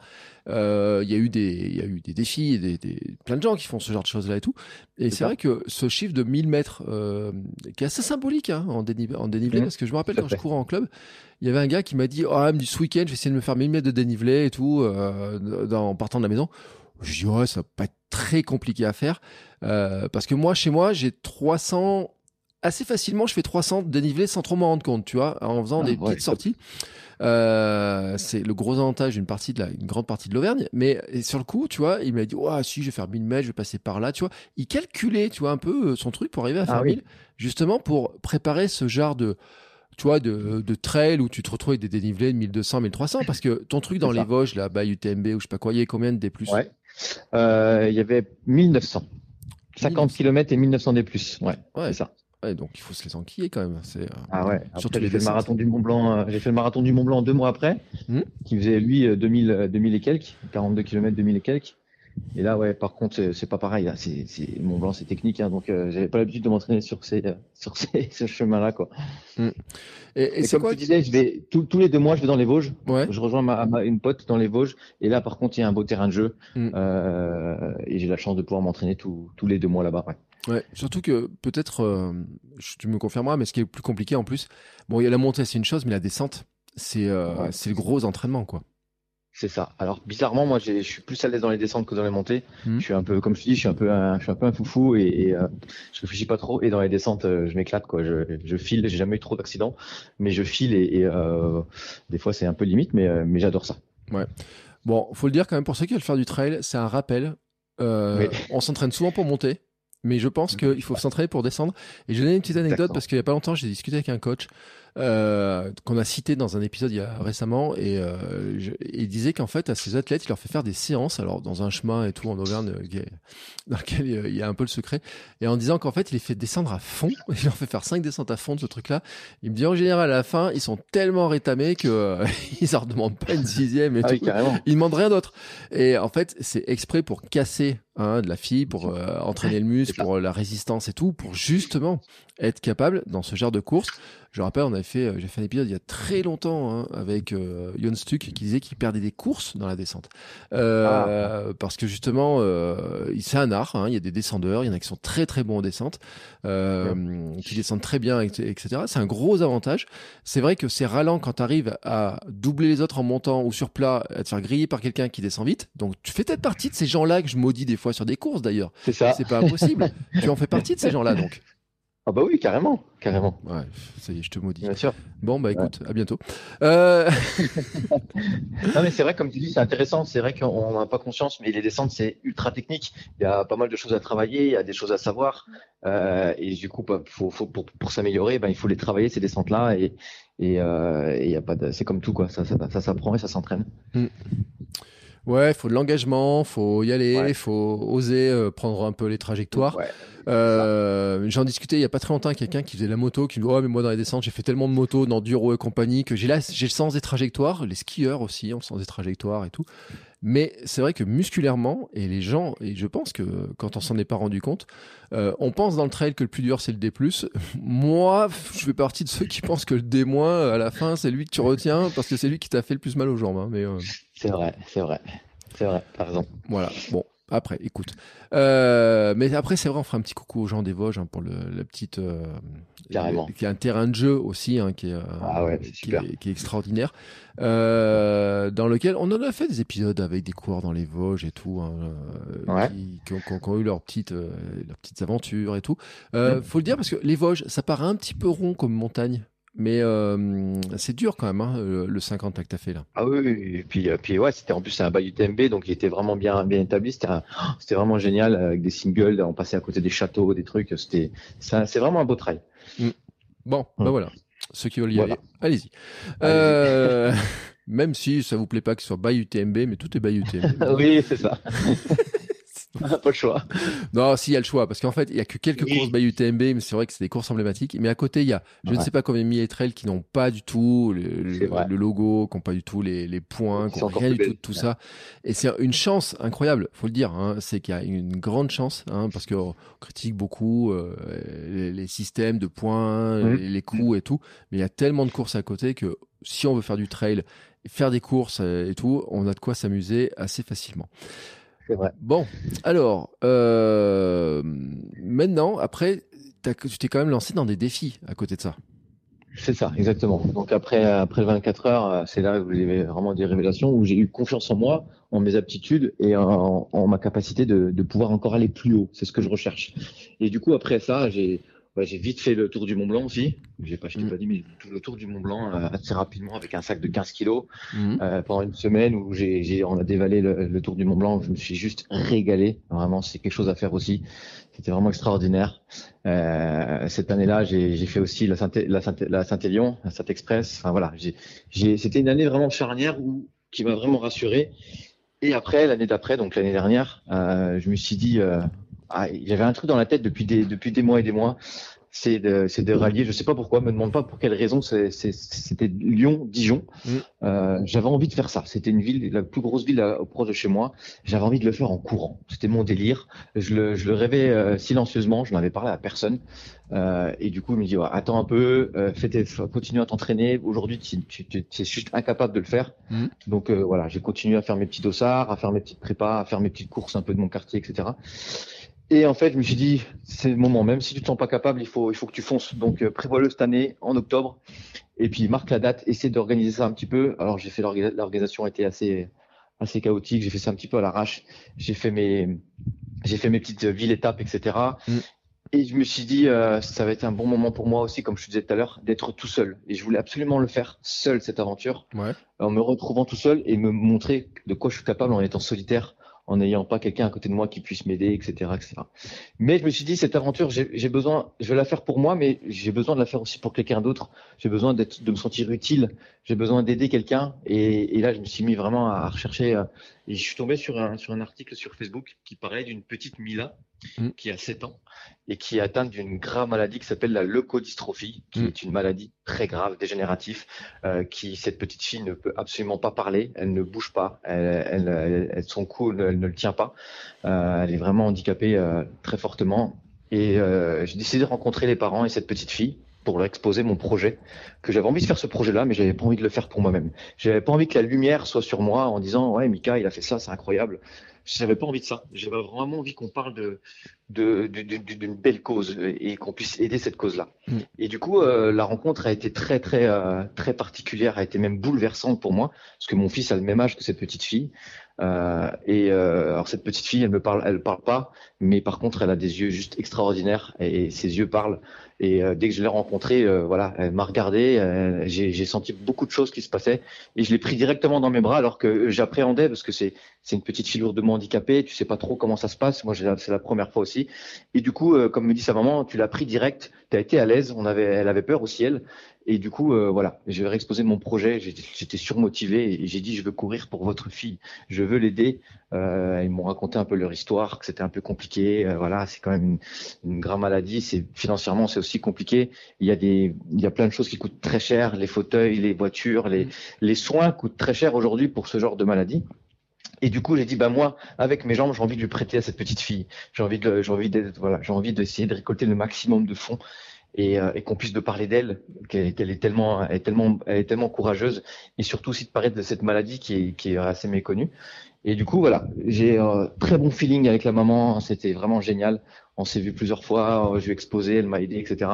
Speaker 1: euh, il y a eu des, il y a eu des défis, des, des, plein de gens qui font ce genre de choses-là et tout. Et c'est vrai que ce chiffre de 1000 mètres, euh, qui est assez symbolique hein, en, dénivelé, en dénivelé mmh. parce que je me rappelle quand je courais en club, il y avait un gars qui m'a dit, oh, du ce week-end, je vais essayer de me faire 1000 mètres de dénivelé et tout, euh, en partant de la maison. Je dis, ouais, ça va pas être très compliqué à faire. Euh, parce que moi, chez moi, j'ai 300, assez facilement, je fais 300 dénivelés sans trop m'en rendre compte, tu vois, en faisant ah, des petites sorties. Euh, c'est le gros avantage d'une partie de la, une grande partie de l'Auvergne. Mais sur le coup, tu vois, il m'a dit, ouais, si, je vais faire 1000 mètres, je vais passer par là, tu vois. Il calculait, tu vois, un peu euh, son truc pour arriver à ah faire 1000, justement pour préparer ce genre de, tu vois, de, de trail où tu te retrouves avec des dénivelés de 1200, 1300, parce que ton truc dans les Vosges, là, bas UTMB ou je sais pas quoi, il y a combien de D+.
Speaker 2: Ouais. Euh, il y avait 1900. 50 km et 1900 D+. Ouais, ouais. c'est ça.
Speaker 1: Ouais, donc il faut se les enquiller quand même. C'est, euh,
Speaker 2: ah ouais. Surtout j'ai fait le marathon du Mont Blanc. Euh, j'ai fait le marathon du Mont Blanc deux mois après, hmm. qui faisait lui 2000, 2000 et quelques, 42 km, 2000 et quelques. Et là, ouais, par contre, c'est pas pareil. Là, c'est, c'est Mont Blanc, c'est technique, hein, donc euh, j'avais pas l'habitude de m'entraîner sur ces, euh, *laughs* sur ces, ce chemin-là, quoi.
Speaker 1: Mm.
Speaker 2: Et, et, comme quoi, tu disais, je vais tous les deux mois, je vais dans les Vosges. Ouais. Je rejoins ma, une pote dans les Vosges. Et là, par contre, il y a un beau terrain de jeu, mm. euh, et j'ai la chance de pouvoir m'entraîner tous les deux mois là-bas. Ouais.
Speaker 1: Ouais, surtout que peut-être, euh, tu me confirmeras, mais ce qui est plus compliqué en plus, bon, il y a la montée, c'est une chose, mais la descente, c'est c'est le gros entraînement, quoi.
Speaker 2: C'est ça. Alors bizarrement, moi, je suis plus à l'aise dans les descentes que dans les montées. Hmm. Je suis un peu, comme je dis, je suis un peu, un, je suis un peu un foufou et, et euh, je réfléchis pas trop. Et dans les descentes, euh, je m'éclate quoi. Je, je file. J'ai jamais eu trop d'accidents, mais je file et, et euh, des fois c'est un peu limite, mais euh, mais j'adore ça.
Speaker 1: Ouais. Bon, faut le dire quand même pour ceux qui veulent faire du trail, c'est un rappel. On s'entraîne souvent pour monter. Mais je pense qu'il faut s'entraîner pour descendre. Et je vais donner une petite anecdote parce qu'il y a pas longtemps, j'ai discuté avec un coach euh, qu'on a cité dans un épisode il y a récemment et euh, il disait qu'en fait à ses athlètes il leur fait faire des séances alors dans un chemin et tout en Auvergne euh, *laughs* dans lequel il y a un peu le secret et en disant qu'en fait il les fait descendre à fond *laughs* il leur fait faire cinq descentes à fond de ce truc là il me dit en général à la fin ils sont tellement rétamés que euh, *laughs* ils leur demandent pas une sixième et ah tout. ils demandent rien d'autre. Et en fait c'est exprès pour casser hein, de la fille pour euh, entraîner le muscle pour la résistance et tout pour justement être capable dans ce genre de course je rappelle, on avait fait, euh, j'ai fait un épisode il y a très longtemps hein, avec euh, Jon Stuck qui disait qu'il perdait des courses dans la descente. Euh, ah. Parce que justement, euh, c'est un art. Hein, il y a des descendeurs, il y en a qui sont très très bons en descente, euh, qui descendent très bien, etc. C'est un gros avantage. C'est vrai que c'est ralent quand tu arrives à doubler les autres en montant ou sur plat, à te faire griller par quelqu'un qui descend vite. Donc tu fais peut-être partie de ces gens-là que je maudis des fois sur des courses d'ailleurs.
Speaker 2: C'est ça.
Speaker 1: C'est pas impossible. *laughs* tu en fais partie de ces gens-là donc.
Speaker 2: Ah bah oui, carrément, carrément.
Speaker 1: Ouais, ça y est, je te maudis.
Speaker 2: Bien sûr.
Speaker 1: Bon, bah écoute, à bientôt. Euh... *laughs*
Speaker 2: non mais c'est vrai, comme tu dis, c'est intéressant. C'est vrai qu'on n'a pas conscience, mais les descentes, c'est ultra technique. Il y a pas mal de choses à travailler, il y a des choses à savoir. Euh, et du coup, bah, faut, faut, pour, pour s'améliorer, ben, il faut les travailler, ces descentes-là. Et, et, euh, et y a pas de... c'est comme tout, quoi. Ça, ça, ça s'apprend et ça s'entraîne.
Speaker 1: Mm. Ouais, il faut de l'engagement, faut y aller, il faut oser euh, prendre un peu les trajectoires.
Speaker 2: Ouais.
Speaker 1: Euh, J'en discutais il y a pas très longtemps avec quelqu'un qui faisait la moto, qui me dit oh mais moi dans les descentes j'ai fait tellement de motos d'enduro et compagnie que j'ai là j'ai le sens des trajectoires, les skieurs aussi ont le sens des trajectoires et tout. Mais c'est vrai que musculairement et les gens et je pense que quand on s'en est pas rendu compte, euh, on pense dans le trail que le plus dur c'est le D+. *laughs* Moi, je fais partie de ceux qui pensent que le D- à la fin c'est lui que tu retiens parce que c'est lui qui t'a fait le plus mal aux jambes. Hein, mais
Speaker 2: C'est vrai, c'est vrai, c'est vrai. T'as raison.
Speaker 1: voilà. Bon. Après, écoute. Euh, mais après, c'est vrai, on fera un petit coucou aux gens des Vosges hein, pour le, la petite. Euh,
Speaker 2: Carrément.
Speaker 1: Qui est un terrain de jeu aussi, hein, qui, est, euh,
Speaker 2: Ah ouais, c'est
Speaker 1: qui,
Speaker 2: super.
Speaker 1: est, qui est extraordinaire. Euh, dans lequel on en a fait des épisodes avec des coureurs dans les Vosges et tout, hein,
Speaker 2: Ouais.
Speaker 1: qui, qui ont, qui eu leurs petites, leurs petites aventures et tout.
Speaker 2: Mm.
Speaker 1: Faut le dire parce que les Vosges, ça paraît un petit peu rond comme montagne. Mais euh, c'est dur quand même, hein, le le 50 que tu as fait là.
Speaker 2: Ah oui, et puis, euh, puis ouais, c'était en plus c'est un bail UTMB, donc il était vraiment bien, bien établi. C'était, un- c'était vraiment génial avec des singles, on passait à côté des châteaux, des trucs. C'était, c'est, vraiment un beau trail.
Speaker 1: Bon, bah
Speaker 2: Mm.
Speaker 1: voilà. Ceux qui veulent y
Speaker 2: Voilà.
Speaker 1: aller, allez-y.
Speaker 2: Allez-y.
Speaker 1: Euh, *laughs* même si ça vous plaît pas que ce soit by UTMB, mais tout est by UTMB. *laughs*
Speaker 2: oui, c'est ça. *laughs* *laughs* pas le choix.
Speaker 1: non, si, il y a le choix, parce qu'en fait, il y a que quelques
Speaker 2: Oui.
Speaker 1: courses by UTMB, mais c'est vrai que c'est des courses emblématiques. Mais à côté, il y a, je ne sais pas combien de milliers trails qui n'ont pas du tout le, logo, qui n'ont pas du tout les, les points,
Speaker 2: Qui
Speaker 1: n'ont rien du tout de tout
Speaker 2: Ouais.
Speaker 1: ça. Et c'est une chance incroyable, faut le dire. Hein, c'est qu'il y a une grande chance, hein, parce qu'on critique beaucoup euh, les, les systèmes de points,
Speaker 2: Mhm.
Speaker 1: les, les coûts et tout. Mais il y a tellement de courses à côté que si on veut faire du trail, faire des courses euh, et tout, on a de quoi s'amuser assez facilement.
Speaker 2: C'est vrai.
Speaker 1: Bon, alors, euh, maintenant, après, tu t'es quand même lancé dans des défis à côté de ça.
Speaker 2: C'est ça, exactement. Donc après, après le 24 heures, euh, c'est là où j'ai vraiment des révélations, où j'ai eu confiance en moi, en mes aptitudes et en, en ma capacité de, de pouvoir encore aller plus haut. C'est ce que je recherche. Et du coup, après ça, j'ai ouais, j'ai vite fait le tour du Mont Blanc aussi. J'ai pas, je t'ai
Speaker 1: Mm.
Speaker 2: pas dit, mais tout le tour du Mont Blanc euh, assez rapidement avec un sac de 15 kilos
Speaker 1: Mhm.
Speaker 2: euh, pendant une semaine où j'ai, on a dévalé le, le tour du Mont Blanc. Je me suis juste régalé. Vraiment, c'est quelque chose à faire aussi. C'était vraiment extraordinaire. Euh, cette année-là, j'ai, fait aussi la Saint, la Saint, la Saint-Élion, la Saint-Express. Enfin voilà, j'ai, c'était une année vraiment charnière où, qui m'a vraiment rassuré. Et après, l'année d'après, donc l'année dernière, je me suis dit, ah, j'avais un truc dans la tête depuis des, depuis des mois et des mois. C'est de, c'est de rallier. Je sais pas pourquoi, me demande pas pour quelle raison. C'est, c'est, c'était Lyon-Dijon. Euh, j'avais envie de faire ça. C'était une ville, la plus grosse ville euh, proche de chez moi. J'avais envie de le faire en courant. C'était mon délire. Je le, je le rêvais euh, silencieusement. Je n'avais parlé à personne. Euh, et du coup, il me dit ouais, attends un peu, euh, fais tes- continue à t'entraîner. Aujourd'hui, tu, tu, tu es juste incapable de le faire.
Speaker 1: Mhm.
Speaker 2: Donc euh, voilà, j'ai continué à faire mes petits dossards, à faire mes petites prépas, à faire mes petites courses un peu de mon quartier, etc. Et en fait, je me suis dit, c'est le moment. Même si tu te sens pas capable, il faut, il faut que tu fonces. Donc euh, prévois-le cette année, en octobre. Et puis marque la date, essaie d'organiser ça un petit peu. Alors j'ai fait l'orga- l'organisation était assez assez chaotique. J'ai fait ça un petit peu à l'arrache. J'ai fait mes j'ai fait mes petites villes étapes, etc.
Speaker 1: Mm.
Speaker 2: Et je me suis dit euh, ça va être un bon moment pour moi aussi, comme je te disais tout à l'heure, d'être tout seul. Et je voulais absolument le faire seul cette aventure,
Speaker 1: Ouais.
Speaker 2: en me retrouvant tout seul et me montrer de quoi je suis capable en étant solitaire, en n'ayant pas quelqu'un à côté de moi qui puisse m'aider, etc., etc. Mais je me suis dit cette aventure, j'ai besoin, je vais la faire pour moi, mais j'ai besoin de la faire aussi pour quelqu'un d'autre. J'ai besoin de me sentir utile. J'ai besoin d'aider quelqu'un. Et, et là, je me suis mis vraiment à rechercher. Et je suis tombé sur un, sur un article sur Facebook qui parlait d'une petite Mila
Speaker 1: Mm.
Speaker 2: qui a 7 ans et qui est atteinte d'une grave maladie qui s'appelle la leucodystrophie, qui
Speaker 1: Mm.
Speaker 2: est une maladie très grave, dégénérative, euh, qui cette petite fille ne peut absolument pas parler, elle ne bouge pas, elle, elle, son cou elle, elle ne le tient pas, Euh, elle est vraiment handicapée euh, très fortement. Et j'ai décidé de rencontrer les parents et cette petite fille pour leur exposer mon projet, que j'avais envie de faire ce projet-là, mais j'avais pas envie de le faire pour moi-même. J'avais pas envie que la lumière soit sur moi en disant ouais Mika il a fait ça, c'est incroyable. J'avais pas envie de ça. J'avais vraiment envie qu'on parle de de- de- de- d'une belle cause et qu'on puisse aider cette cause-là.
Speaker 1: Mm.
Speaker 2: Et du coup, euh, la rencontre a été très très euh, très particulière, a été même bouleversante pour moi, parce que mon fils a le même âge que cette petite fille. Euh, et alors cette petite fille, elle me parle, elle parle pas, mais par contre, elle a des yeux juste extraordinaires et, ses yeux parlent. Et euh, dès que je l'ai rencontrée, euh, voilà, elle m'a regardé, j'ai senti beaucoup de choses qui se passaient et je l'ai pris directement dans mes bras alors que j'appréhendais parce que c'est une petite fille lourdement handicapée, tu sais pas trop comment ça se passe. Moi, c'est la première fois aussi. Et du coup, comme me dit sa maman, tu l'as pris direct, tu as été à l'aise. On avait, elle avait peur aussi elle. Et du coup, euh, voilà, j'ai réexposé mon projet. J'étais surmotivé et j'ai dit je veux courir pour votre fille. Je veux l'aider. Euh, ils m'ont raconté un peu leur histoire, que c'était un peu compliqué. Euh, voilà, c'est quand même une, une grave maladie. Financièrement, c'est aussi compliqué. Il y a des, il y a plein de choses qui coûtent très cher. Les fauteuils, les voitures, les, les soins coûtent très cher aujourd'hui pour ce genre de maladie. Et du coup, j'ai dit, bah moi, avec mes jambes, j'ai envie de lui prêter à cette petite fille. J'ai envie de, j'ai envie d'être, voilà, j'ai envie d'essayer de récolter le maximum de fonds et, euh, et qu'on puisse de parler d'elle, qu'elle est tellement, elle est tellement, elle est tellement courageuse, et surtout aussi de parler de cette maladie qui est, qui est assez méconnue. Et du coup, voilà, j'ai un très bon feeling avec la maman, c'était vraiment génial. On s'est vu plusieurs fois, je lui ai exposé, elle m'a aidé, etc.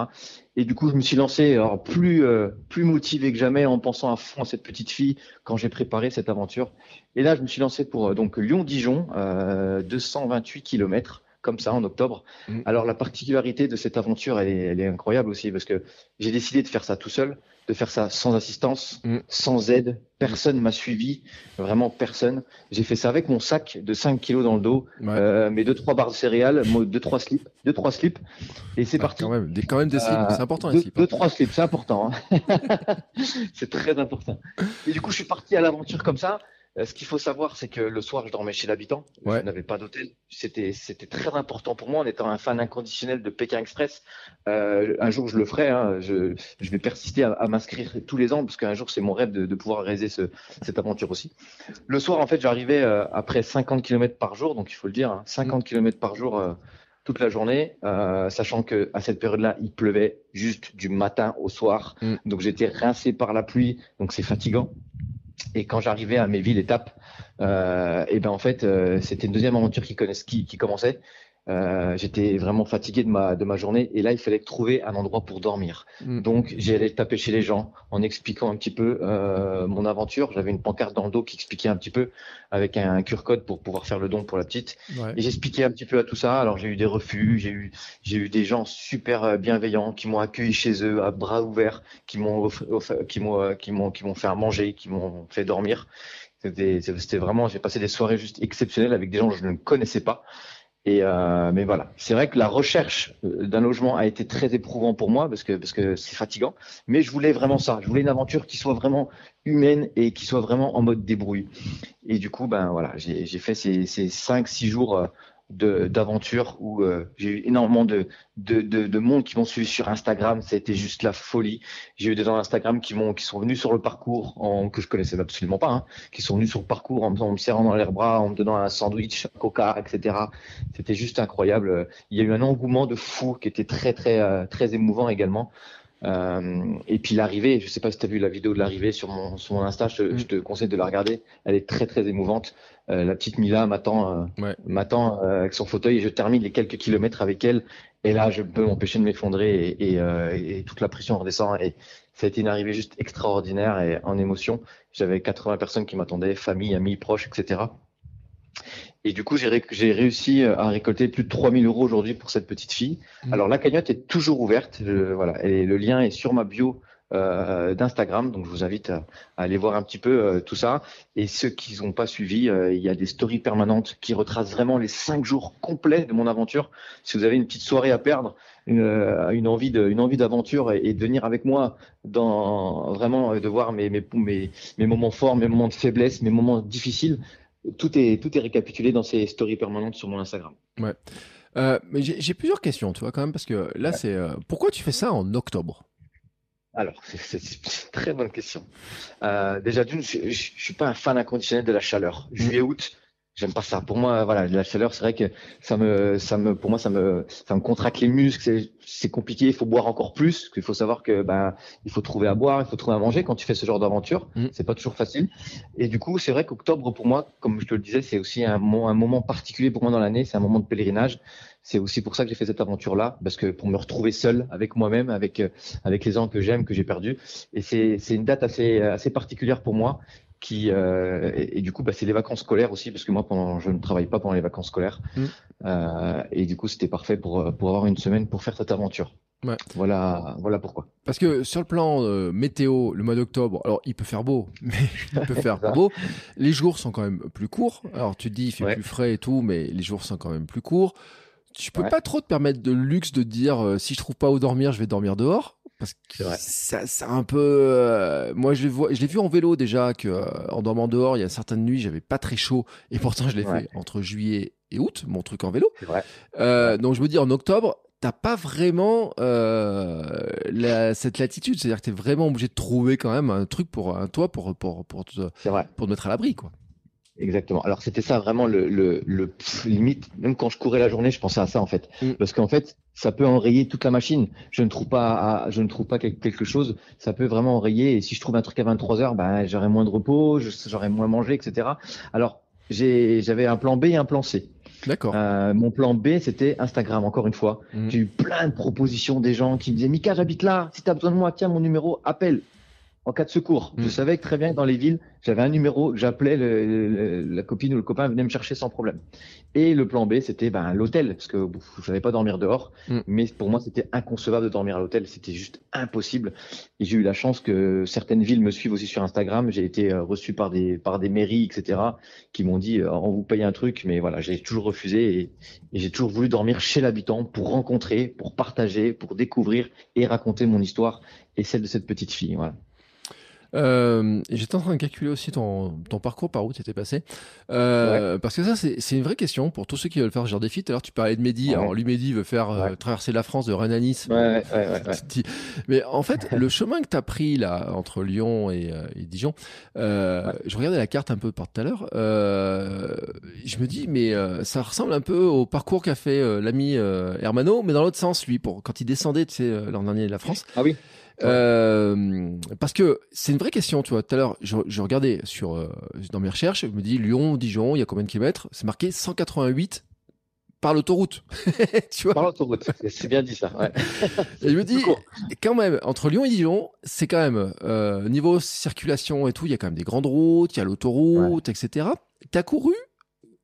Speaker 2: Et du coup, je me suis lancé alors, plus, euh, plus motivé que jamais en pensant à fond à cette petite fille quand j'ai préparé cette aventure. Et là, je me suis lancé pour euh, donc Lyon-Dijon, euh, 228 kilomètres comme ça en octobre. Mm. Alors la particularité de cette aventure, elle est, elle est incroyable aussi parce que j'ai décidé de faire ça tout seul, de faire ça sans assistance, mm. sans aide. Personne m'a suivi, vraiment personne. J'ai fait ça avec mon sac de 5 kilos dans le dos, euh, mes deux trois barres de céréales, deux trois slips, deux trois slips, et c'est ah, parti.
Speaker 1: Quand même, des, quand même des slips, c'est important
Speaker 2: les slips. Deux, trois slips, c'est important. Hein. *laughs* c'est très important. Et du coup, je suis parti à l'aventure comme ça. Euh, ce qu'il faut savoir, c'est que le soir, je dormais chez l'habitant. Je n'avais pas d'hôtel. C'était, c'était très important pour moi en étant un fan inconditionnel de Pékin Express. Euh, un jour, je le ferai. Hein. Je, je, vais persister à, à m'inscrire tous les ans parce qu'un jour, c'est mon rêve de, de pouvoir réaliser ce, cette aventure aussi. Le soir, en fait, j'arrivais euh, après 50 km par jour, donc il faut le dire, hein, 50 mm. km par jour. Toute la journée, euh, sachant que à cette période-là, il pleuvait juste du matin au soir, mm. donc j'étais rincé par la pluie, donc c'est fatigant. Et quand j'arrivais à mes villes étapes, euh, et ben en fait, euh, c'était une deuxième aventure qui, qui, qui commençait. Euh, j'étais vraiment fatigué de ma de ma journée et là il fallait trouver un endroit pour dormir. Mm. Donc j'ai allé taper chez les gens en expliquant un petit peu euh, mon aventure. J'avais une pancarte dans le dos qui expliquait un petit peu avec un, un code pour pouvoir faire le don pour la petite. Et j'expliquais un petit peu à tout ça. Alors j'ai eu des refus, j'ai eu j'ai eu des gens super euh, bienveillants qui m'ont accueilli chez eux à bras ouverts, qui m'ont qui m'ont euh, qui m'ont qui m'ont fait à manger, qui m'ont fait dormir. C'était vraiment, j'ai passé des soirées juste exceptionnelles avec des gens que je ne connaissais pas. Et euh, mais voilà, c'est vrai que la recherche euh, d'un logement a été très éprouvant pour moi parce que parce que c'est fatigant. Mais je voulais vraiment ça. Je voulais une aventure qui soit vraiment humaine et qui soit vraiment en mode débrouille. Et du coup, ben voilà, j'ai fait ces, ces cinq six jours euh, d'aventure où euh, j'ai eu énormément de, de, de, de, monde qui m'ont suivi sur Instagram. Été juste la folie. J'ai eu des gens Instagram qui qui sont venus sur le parcours en, que je connaissais absolument pas, hein, qui sont venus sur le parcours en, me serrant dans les bras, en me donnant un sandwich, un coca, etc. C'était juste incroyable. Il y a eu un engouement de fou qui était très très euh, très émouvant également. Euh, et puis l'arrivée, je sais pas si tu as vu la vidéo de l'arrivée sur mon, sur mon Insta, je, mm. je, te conseille de la regarder. Elle est très très émouvante. Euh, la petite Mila m'attend euh, m'attend euh, avec son fauteuil et je termine les quelques kilomètres avec elle. Et là, je peux m'empêcher de m'effondrer et, et, et, toute la pression redescend. Et ça a été une arrivée juste extraordinaire et en émotion. J'avais 80 personnes qui m'attendaient, famille, amis, proches, etc. Et du coup, j'ai réussi euh, à récolter plus de 3000 euros aujourd'hui pour cette petite fille. Mmh. Alors, la cagnotte est toujours ouverte. voilà, et le lien est sur ma bio euh, d'Instagram. Donc, je vous invite à, aller voir un petit peu euh, tout ça. Et ceux qui n'ont pas suivi, euh, il y a des stories permanentes qui retracent vraiment les cinq jours complets de mon aventure. Si vous avez une petite soirée à perdre, une, une envie de, une envie d'aventure et, de venir avec moi dans vraiment de voir mes, mes, mes, mes moments forts, mes moments de faiblesse, mes moments difficiles tout est, tout est récapitulé dans ces stories permanentes sur mon Instagram.
Speaker 1: Ouais. Euh, mais j'ai plusieurs questions, tu vois, quand même, parce que là, c'est. Euh, pourquoi tu fais ça en octobre?
Speaker 2: Alors, *laughs* c'est une très bonne question. Euh, déjà, d'une, je, je, suis pas un fan inconditionnel de la chaleur. Juillet-août, j'aime pas ça. Pour moi, voilà, la chaleur, c'est vrai que ça me, ça me, pour moi, ça me, ça me contracte les muscles. C'est compliqué. Il faut boire encore plus. Il faut savoir que, ben, il faut trouver à boire, il faut trouver à manger quand tu fais ce genre d'aventure. Mm. C'est pas toujours facile. Et du coup, c'est vrai qu'octobre, pour moi, comme je te le disais, c'est aussi un, un moment particulier pour moi dans l'année. C'est un moment de pèlerinage. C'est aussi pour ça que j'ai fait cette aventure-là, parce que pour me retrouver seul avec moi-même, avec avec les gens que j'aime, que j'ai perdus. Et c'est c'est une date assez assez particulière pour moi qui euh, et, et, du coup bah, c'est les vacances scolaires aussi parce que moi pendant je ne travaille pas pendant les vacances scolaires
Speaker 1: Mm.
Speaker 2: Euh, et du coup c'était parfait pour pour avoir une semaine pour faire cette aventure.
Speaker 1: Ouais.
Speaker 2: Voilà voilà pourquoi.
Speaker 1: Parce que sur le plan euh, météo, le mois d'octobre, alors il peut faire beau, *laughs* mais il peut faire beau. Les jours sont quand même plus courts. Alors tu te dis il fait
Speaker 2: Ouais.
Speaker 1: plus frais et tout, mais les jours sont quand même plus courts. Tu peux
Speaker 2: Ouais.
Speaker 1: pas trop te permettre de luxe de dire euh, si je trouve pas où dormir, je vais dormir dehors. Parce que ça, c'est un peu. euh, moi, je, l'ai vu en vélo déjà que euh, en dormant dehors, il y a certaines nuits, j'avais pas très chaud et pourtant je l'ai
Speaker 2: Ouais.
Speaker 1: fait entre juillet et août, mon truc en vélo. Euh, donc je me dis en octobre, t'as pas vraiment euh, la- cette latitude, c'est-à-dire que t'es vraiment obligé de trouver quand même un truc pour un toit pour pour pour te, pour te mettre à l'abri quoi.
Speaker 2: Exactement. Alors c'était ça vraiment le, le, le pff, limite. Même quand je courais la journée, je pensais à ça en fait,
Speaker 1: Mm.
Speaker 2: parce qu'en fait, ça peut enrayer toute la machine. Je ne trouve pas, à- je ne trouve pas quel- quelque chose. Ça peut vraiment enrayer. Et si je trouve un truc à 23 heures, ben j'aurai moins de repos, j'aurai moins mangé, etc. Alors j'ai, j'avais un plan B et un plan C.
Speaker 1: D'accord.
Speaker 2: Euh, mon plan B, c'était Instagram. Encore une fois,
Speaker 1: Mm.
Speaker 2: j'ai eu plein de propositions des gens qui me disaient Mika, j'habite là. Si tu as besoin de moi, tiens mon numéro, appelle. En cas de secours, je savais que très bien que dans les villes, j'avais un numéro j'appelais, la copine ou le copain venait me chercher sans problème. Et le plan B, c'était ben, l'hôtel, parce que je n'allais pas dormir dehors,
Speaker 1: Mm.
Speaker 2: mais pour moi, c'était inconcevable de dormir à l'hôtel, c'était juste impossible. Et j'ai eu la chance que certaines villes me suivent aussi sur Instagram. J'ai été euh, reçu par des par des mairies, etc., qui m'ont dit euh, on vous paye un truc, mais voilà, j'ai toujours refusé et, et j'ai toujours voulu dormir chez l'habitant pour rencontrer, pour partager, pour découvrir et raconter mon histoire et celle de cette petite fille. Voilà.
Speaker 1: Euh, J'étais en train de calculer aussi ton, ton parcours par où tu étais passé. Euh, Parce que ça, c'est une vraie question pour tous ceux qui veulent faire ce genre de défi. Tout à l'heure, tu parlais de Mehdi.
Speaker 2: Ouais.
Speaker 1: Alors, lui, Mehdi veut faire euh, traverser la France de Rennes à Nice. Mais en fait, *laughs* le chemin que tu as pris là entre Lyon et, euh, et Dijon, euh, je regardais la carte un peu par tout à l'heure. Euh, je me dis, mais ça ressemble un peu au parcours qu'a fait l'ami Hermano, mais dans l'autre sens, lui, pour quand il descendait, tu sais, l'an dernier de la France.
Speaker 2: Ah oui. Ouais.
Speaker 1: Euh, parce que c'est une vraie question, tu vois. Tout à l'heure, je, je regardais sur euh, dans mes recherches, je me dis Lyon, Dijon, il y a combien de kilomètres? C'est marqué 188 par l'autoroute. *laughs* tu vois?
Speaker 2: Par l'autoroute, c'est- bien dit ça. Ouais.
Speaker 1: et je me dis, quand même, entre Lyon et Dijon, c'est quand même, euh, niveau circulation et tout, il y a quand même des grandes routes, il y a l'autoroute, etc. T'as couru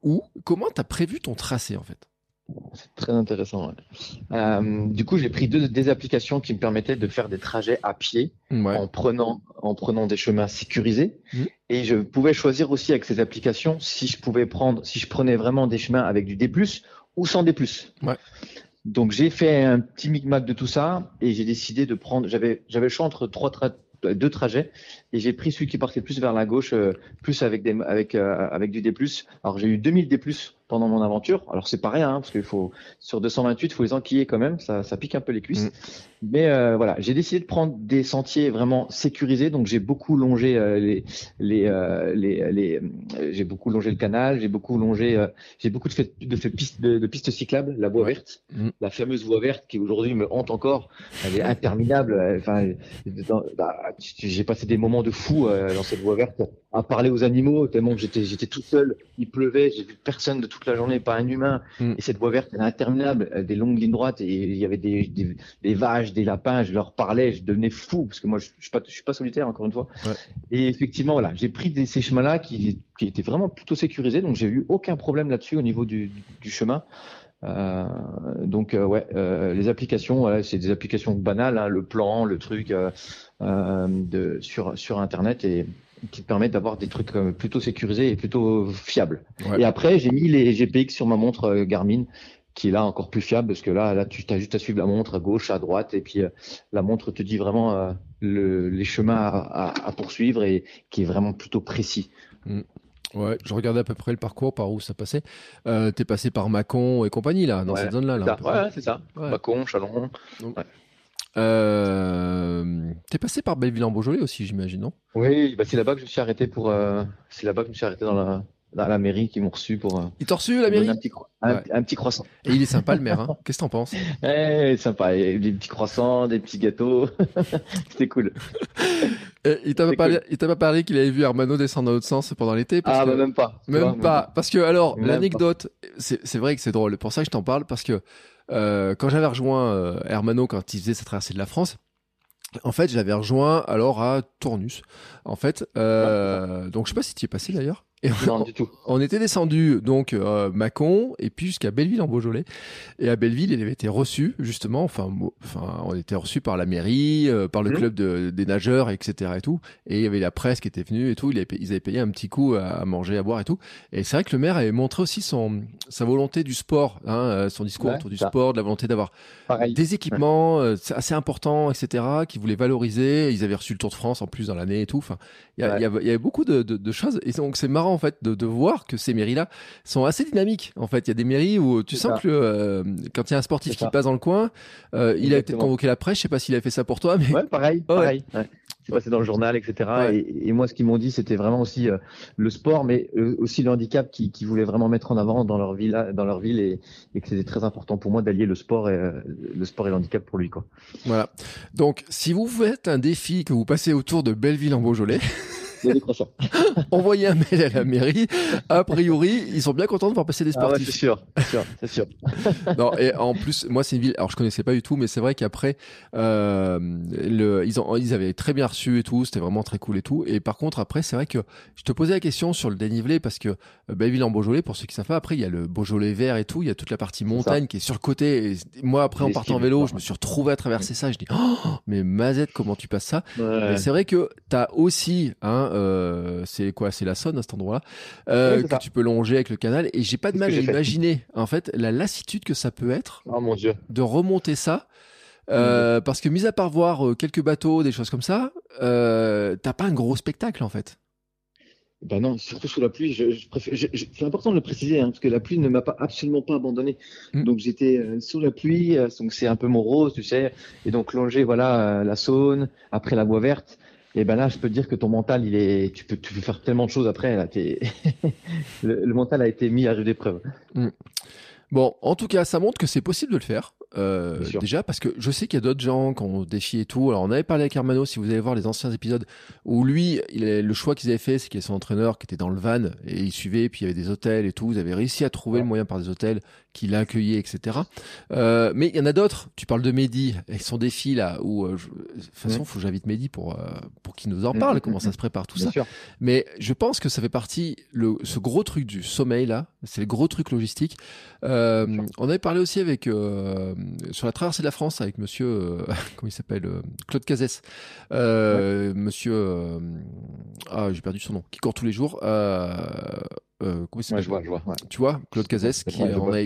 Speaker 1: où? Comment t'as prévu ton tracé, en fait?
Speaker 2: C'est très intéressant. ouais. Euh, du coup, j'ai pris deux, des applications qui me permettaient de faire des trajets à pied
Speaker 1: Ouais.
Speaker 2: en prenant en prenant des chemins sécurisés
Speaker 1: Mhm.
Speaker 2: et je pouvais choisir aussi avec ces applications si je pouvais prendre si je prenais vraiment des chemins avec du D+ ou sans D+.
Speaker 1: Ouais.
Speaker 2: Donc j'ai fait un petit micmac de tout ça et j'ai décidé de prendre j'avais j'avais le choix entre trois tra- deux trajets et j'ai pris celui qui partait plus vers la gauche euh, plus avec des avec euh, avec du D+. Alors j'ai eu 2000 D+ pendant mon aventure. Alors c'est pas rien hein, parce qu'il faut sur 228, il faut les enquiller quand même, ça ça pique un peu les cuisses.
Speaker 1: Mhm.
Speaker 2: Mais euh, voilà, j'ai décidé de prendre des sentiers vraiment sécurisés, donc j'ai beaucoup longé les, les, les, les j'ai beaucoup longé le canal, j'ai beaucoup longé, j'ai beaucoup de fait de, fait pistes de, de pistes cyclables, la voie verte,
Speaker 1: Mhm.
Speaker 2: la fameuse voie verte qui aujourd'hui me hante encore, elle est interminable. Enfin, bah, j'ai passé des moments de fou euh, dans cette voie verte à parler aux animaux tellement que j'étais j'étais tout seul, il pleuvait, j'ai vu personne de toute la journée, pas un humain.
Speaker 1: Mhm.
Speaker 2: Et cette voie verte, elle est interminable, euh, des longues lignes droites et il y avait des, des, des vaches, des lapins, je leur parlais, je devenais fou parce que moi je, je suis pas je suis pas solitaire encore une fois.
Speaker 1: Ouais.
Speaker 2: Et effectivement voilà, j'ai pris des, ces chemins-là qui, qui étaient vraiment plutôt sécurisés, donc j'ai eu aucun problème là-dessus au niveau du, du chemin. Euh, donc euh, ouais, euh, les applications, voilà, c'est des applications banales, hein, le plan, le truc de sur sur internet et qui te permettent d'avoir des trucs plutôt sécurisés et plutôt fiables.
Speaker 1: Ouais.
Speaker 2: Et après, j'ai mis les GPX sur ma montre Garmin, qui est là encore plus fiable parce que là, là, tu as juste à suivre la montre à gauche, à droite, et puis la montre te dit vraiment le, les chemins à, à- à poursuivre et qui est vraiment plutôt précis.
Speaker 1: Ouais, je regardais à peu près le parcours par où ça passait. Euh, T'es passé par Mâcon et compagnie, là, dans
Speaker 2: Ouais,
Speaker 1: cette zone-là. Là,
Speaker 2: ouais, c'est ça.
Speaker 1: Ouais.
Speaker 2: Chalon.
Speaker 1: Euh, T'es passé par Belleville-en-Beaujolais aussi, j'imagine, non?
Speaker 2: Oui, bah, c'est là-bas que je me suis arrêté pour. euh, c'est là-bas que je me suis arrêté dans la, la mairie qui m'ont reçu pour. euh,
Speaker 1: Il t'a reçu, la mairie
Speaker 2: un petit, un,
Speaker 1: Ouais.
Speaker 2: un petit croissant.
Speaker 1: Et il est sympa, le maire. Hein *laughs* Qu'est-ce que t'en penses?
Speaker 2: Eh, sympa. Et des petits croissants, des petits gâteaux. *laughs* C'était cool. *laughs*
Speaker 1: Euh, Il t'a pas
Speaker 2: C'est
Speaker 1: parlé, il pas parlé qu'il avait vu Hermano descendre dans l'autre sens pendant l'été
Speaker 2: Ah,
Speaker 1: que-
Speaker 2: bah, même pas.
Speaker 1: Même
Speaker 2: vois,
Speaker 1: pas. Parce que, alors, l'anecdote, c'est c'est vrai que c'est drôle. Pour ça que je t'en parle, parce que euh, quand j'avais rejoint euh, Hermano, quand il faisait sa traversée de la France, En fait, je l'avais rejoint alors à Tournus. En fait, euh, donc je sais pas si tu y es passé d'ailleurs.
Speaker 2: Et *laughs* non, du tout.
Speaker 1: On était descendu donc euh, Mâcon et puis jusqu'à Belleville en Beaujolais. Et à Belleville, il avait été reçu justement. Enfin, enfin, on était reçu par la mairie, euh, par le mmh. club de, des nageurs, etc. et tout. Et il y avait la presse qui était venue et tout. Il ils avaient payé un petit coup à, manger, à boire et tout. Et c'est vrai que le maire avait montré aussi son sa volonté du sport, hein, euh, son discours autour du sport, de la volonté d'avoir des équipements euh, assez importants, etc. Qui voulait valoriser. Ils avaient reçu le Tour de France en plus dans l'année et tout. Enfin, il y, y, avait beaucoup de, de, de choses. Et donc c'est marrant en fait de, de voir que ces mairies-là sont assez dynamiques. En fait, il y a des mairies où tu sens que euh, quand il y a un sportif qui passe dans le coin, euh, il a peut-être convoqué la presse. Je sais pas s'il a fait ça pour toi, mais
Speaker 2: ouais, pareil, *laughs* pareil. C'est passé dans le journal, etc. Et, moi, ce qu'ils m'ont dit, c'était vraiment aussi euh, le sport, mais aussi le handicap qui, qui voulaient vraiment mettre en avant dans leur ville, dans leur ville, et, et que c'était très important pour moi d'allier le sport et le sport et l'handicap pour lui, quoi.
Speaker 1: Voilà. Donc, si vous faites un défi que vous passez autour de Belleville en Beaujolais. *laughs* Envoyez *laughs* un mail à la mairie. A priori, ils sont bien contents de voir passer des sportifs.
Speaker 2: Ah ouais, c'est sûr, c'est sûr, c'est sûr. *laughs*
Speaker 1: non, et en plus, moi, c'est une ville. Alors, je connaissais pas du tout, mais c'est vrai qu'après, euh, le, ils ont, ils avaient très bien reçu et tout. C'était vraiment très cool et tout. Et par contre, après, c'est vrai que je te posais la question sur le dénivelé parce que euh, Belleville en Beaujolais, pour ceux qui savent pas, après, il y a le Beaujolais vert et tout. Il y a toute la partie montagne qui est sur le côté. Et moi, après, en partant en vélo, je me suis retrouvé à traverser ça. Je dis, oh, mais Mazette, comment tu passes ça? Ouais. C'est vrai que t'as aussi, hein, euh, c'est quoi C'est la Saône à cet endroit-là euh, que tu peux longer avec le canal. Et j'ai pas de mal à imaginer en fait la lassitude que ça peut être.
Speaker 2: Oh mon dieu.
Speaker 1: De remonter ça. Euh, parce que mis à part voir quelques bateaux, des choses comme ça, t'as pas un gros spectacle en fait.
Speaker 2: Ben non, surtout sous la pluie. Je, c'est important de le préciser, hein, parce que la pluie ne m'a pas absolument pas abandonné. Mm. Donc j'étais sous la pluie, donc c'est un peu mon rose, tu sais, et donc longer voilà la Saône, après la Bois Verte. Et ben là, je peux te dire que ton mental, il est, tu peux, tu peux faire tellement de choses après. Là, *laughs* le, le, mental a été mis à rude épreuve.
Speaker 1: Mm. Bon, en tout cas, ça montre que c'est possible de le faire. Euh, déjà parce que je sais qu'il y a d'autres gens qui ont défi et tout. Alors on avait parlé avec Hermano, si vous allez voir les anciens épisodes, où lui, il le choix qu'ils avaient fait, c'est qu'il y avait son entraîneur qui était dans le van et il suivait, puis il y avait des hôtels et tout. Vous avez réussi à trouver le moyen par des hôtels qui l'accueillaient, etc. Euh, mais il y en a d'autres. Tu parles de Mehdi et son défi là, où euh, de toute façon, faut que j'invite Mehdi pour euh, pour qu'il nous en parle, mmh, comment mmh, ça se prépare tout ça. Mais je pense que ça fait partie le ce gros truc du sommeil là, c'est le gros truc logistique. On avait parlé aussi avec sur la traversée de la France avec Monsieur *laughs* comment il s'appelle Claude Cazès, Monsieur ah j'ai perdu son nom, qui court tous les jours.
Speaker 2: Euh, comment je vois, je vois,
Speaker 1: Tu vois, Claude Cazès qui,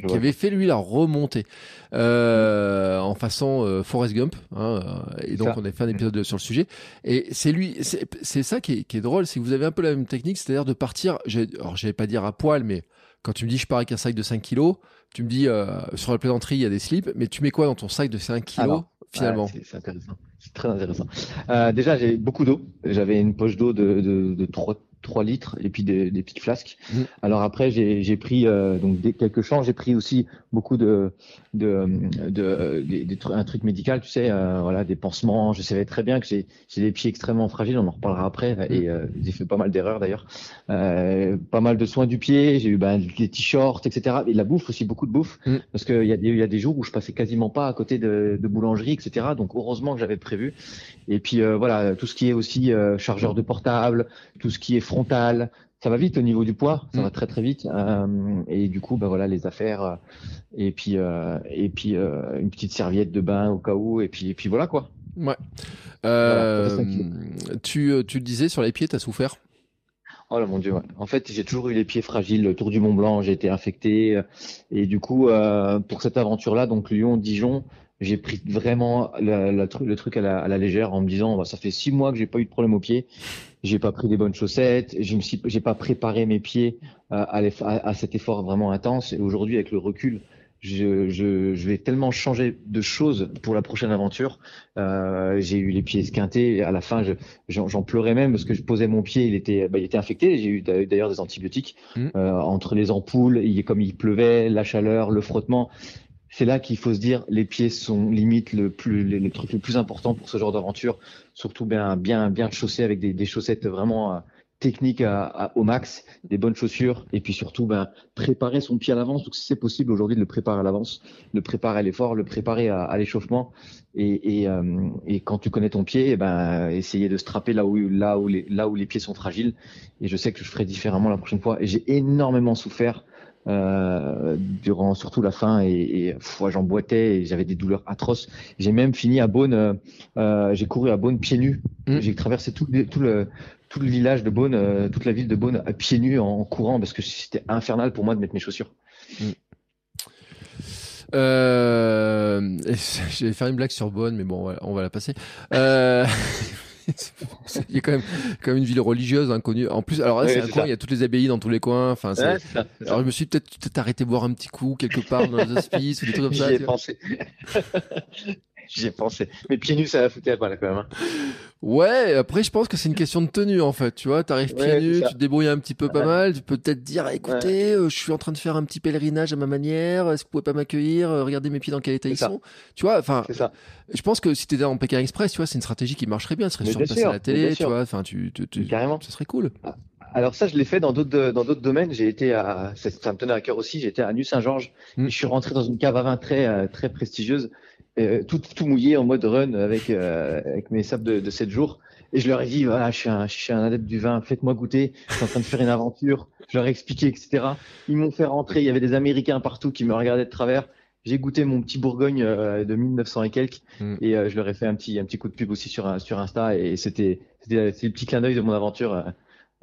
Speaker 1: qui avait fait lui la remontée euh, en façon euh, Forrest Gump. Hein, et donc on avait fait un épisode sur le sujet. Et c'est lui, c'est ça qui est, qui est drôle, c'est que vous avez un peu la même technique, c'est-à-dire de partir. Alors j'allais pas dire à poil, mais quand tu me dis je pars avec un sac de 5 kilos, tu me dis euh, sur la plaisanterie il y a des slips, mais tu mets quoi dans ton sac de 5 kilos finalement
Speaker 2: C'est intéressant. C'est très intéressant. Euh, déjà, j'ai beaucoup d'eau. J'avais une poche d'eau de, de, de 3, 3 litres et puis des, des petites flasques. Mmh. Alors après, j'ai pris euh, donc des, quelques champs. J'ai pris aussi beaucoup de, de, de, des, un truc médical, tu sais, euh, voilà, des pansements. Je savais très bien que j'ai des pieds extrêmement fragiles. On en reparlera après. Mmh. Et euh, j'ai fait pas mal d'erreurs d'ailleurs. Pas mal de soins du pied. J'ai eu ben, des t-shirts, etc. Et la bouffe aussi, beaucoup de bouffe, mmh. parce qu'il y a des il y a des jours où je passais quasiment pas à côté de, de boulangerie, etc. Donc heureusement que j'avais prévu. Et puis voilà, tout ce qui est aussi chargeur de portable, tout ce qui est frontal, ça va vite au niveau du poids, ça mm. va très très vite. Euh, et du coup, ben voilà, les affaires et puis et puis une petite serviette de bain au cas où et puis et puis voilà quoi.
Speaker 1: Ouais. tu tu le disais sur les pieds, t'as souffert?
Speaker 2: Oh là mon dieu. Ouais. En fait, j'ai toujours eu les pieds fragiles. Le Tour du Mont Blanc, j'ai été infecté et du coup, pour cette aventure-là, donc Lyon-Dijon, j'ai pris vraiment le truc à la, légère en me disant bah, ça fait six mois que j'ai pas eu de problème aux pieds j'ai pas pris des bonnes chaussettes je me suis j'ai pas préparé mes pieds euh, à, à, cet effort vraiment intense et aujourd'hui avec le recul je, je, je, vais tellement changer de choses pour la prochaine aventure. Euh, j'ai eu les pieds esquintés. À la fin, j'en pleurais même parce que je posais mon pied, il était, bah, il était infecté. J'ai eu d'ailleurs des antibiotiques mmh. euh, entre les ampoules, il, comme il pleuvait, la chaleur, le frottement c'est là qu'il faut se dire les pieds sont limite le plus les, trucs les plus importants pour ce genre d'aventure surtout bien bien bien chaussés avec des, chaussettes vraiment euh, technique au max, des bonnes chaussures, et puis surtout ben, préparer son pied à l'avance. Donc si c'est possible aujourd'hui de le préparer à l'avance, le préparer à l'effort, le préparer à, l'échauffement, et, euh, et, quand tu connais ton pied, eh ben essayer de strapper là où là où les là où les pieds sont fragiles. Et je sais que je ferai différemment la prochaine fois. Et j'ai énormément souffert euh, durant surtout la fin et, et j'emboîtais et j'avais des douleurs atroces. J'ai même fini à Beaune, euh, euh j'ai couru à Beaune pieds nus. Mmh. J'ai traversé tout, tout, le tout le village de Beaune, euh, toute la ville de Beaune à pieds nus en, courant parce que c'était infernal pour moi de mettre mes chaussures. *laughs* Mmh.
Speaker 1: J'allais faire une blague sur Beaune, mais bon, on va la passer. *laughs* *laughs* Il y a quand même, quand même une ville religieuse inconnue. En plus, alors là, c'est un coin, il y a toutes les abbayes dans tous les coins. Enfin, alors je me suis peut-être peut arrêté boire un petit coup quelque part dans les hospices ou des trucs comme ça.
Speaker 2: J'y ai pensé. *laughs* *laughs* J'y ai pensé. Mais pieds nus, ça va foutre à là quand même. Hein.
Speaker 1: Ouais, après, je pense que c'est une question de tenue en fait. Tu vois, t'arrives pieds nus, tu te débrouilles un petit peu pas mal. Tu peux peut-être dire, écoutez, euh, je suis en train de faire un petit pèlerinage à ma manière. Est-ce que vous pouvez pas m'accueillir euh, Regardez mes pieds dans quel état ils sont? Tu vois, enfin, je pense que si t'étais en Pékin Express, tu vois, c'est une stratégie qui marcherait bien. Ce serait surpassé à la télé, tu vois. Enfin, tu, tu,
Speaker 2: carrément.
Speaker 1: Ce serait cool. Ah,
Speaker 2: alors ça, je l'ai fait dans d'autres dans d'autres domaines. J'ai été à ça, me tenait à cœur aussi. J'étais à Nuit-Saint-Georges. Hmm. Je suis rentré dans une cave à vin très euh, très prestigieuse, euh, tout tout mouillé en mode run avec euh, avec mes sables de, de 7 jours. Et je leur ai dit voilà, je suis un je suis un adepte du vin. Faites-moi goûter. Je suis en train de faire une aventure. Je leur ai expliqué etc. Ils m'ont fait rentrer. Il y avait des Américains partout qui me regardaient de travers. J'ai goûté mon petit Bourgogne euh, de 1900 et quelques hmm. et euh, je leur ai fait un petit un petit coup de pub aussi sur sur Insta et c'était c'était le petit clin d'œil de mon aventure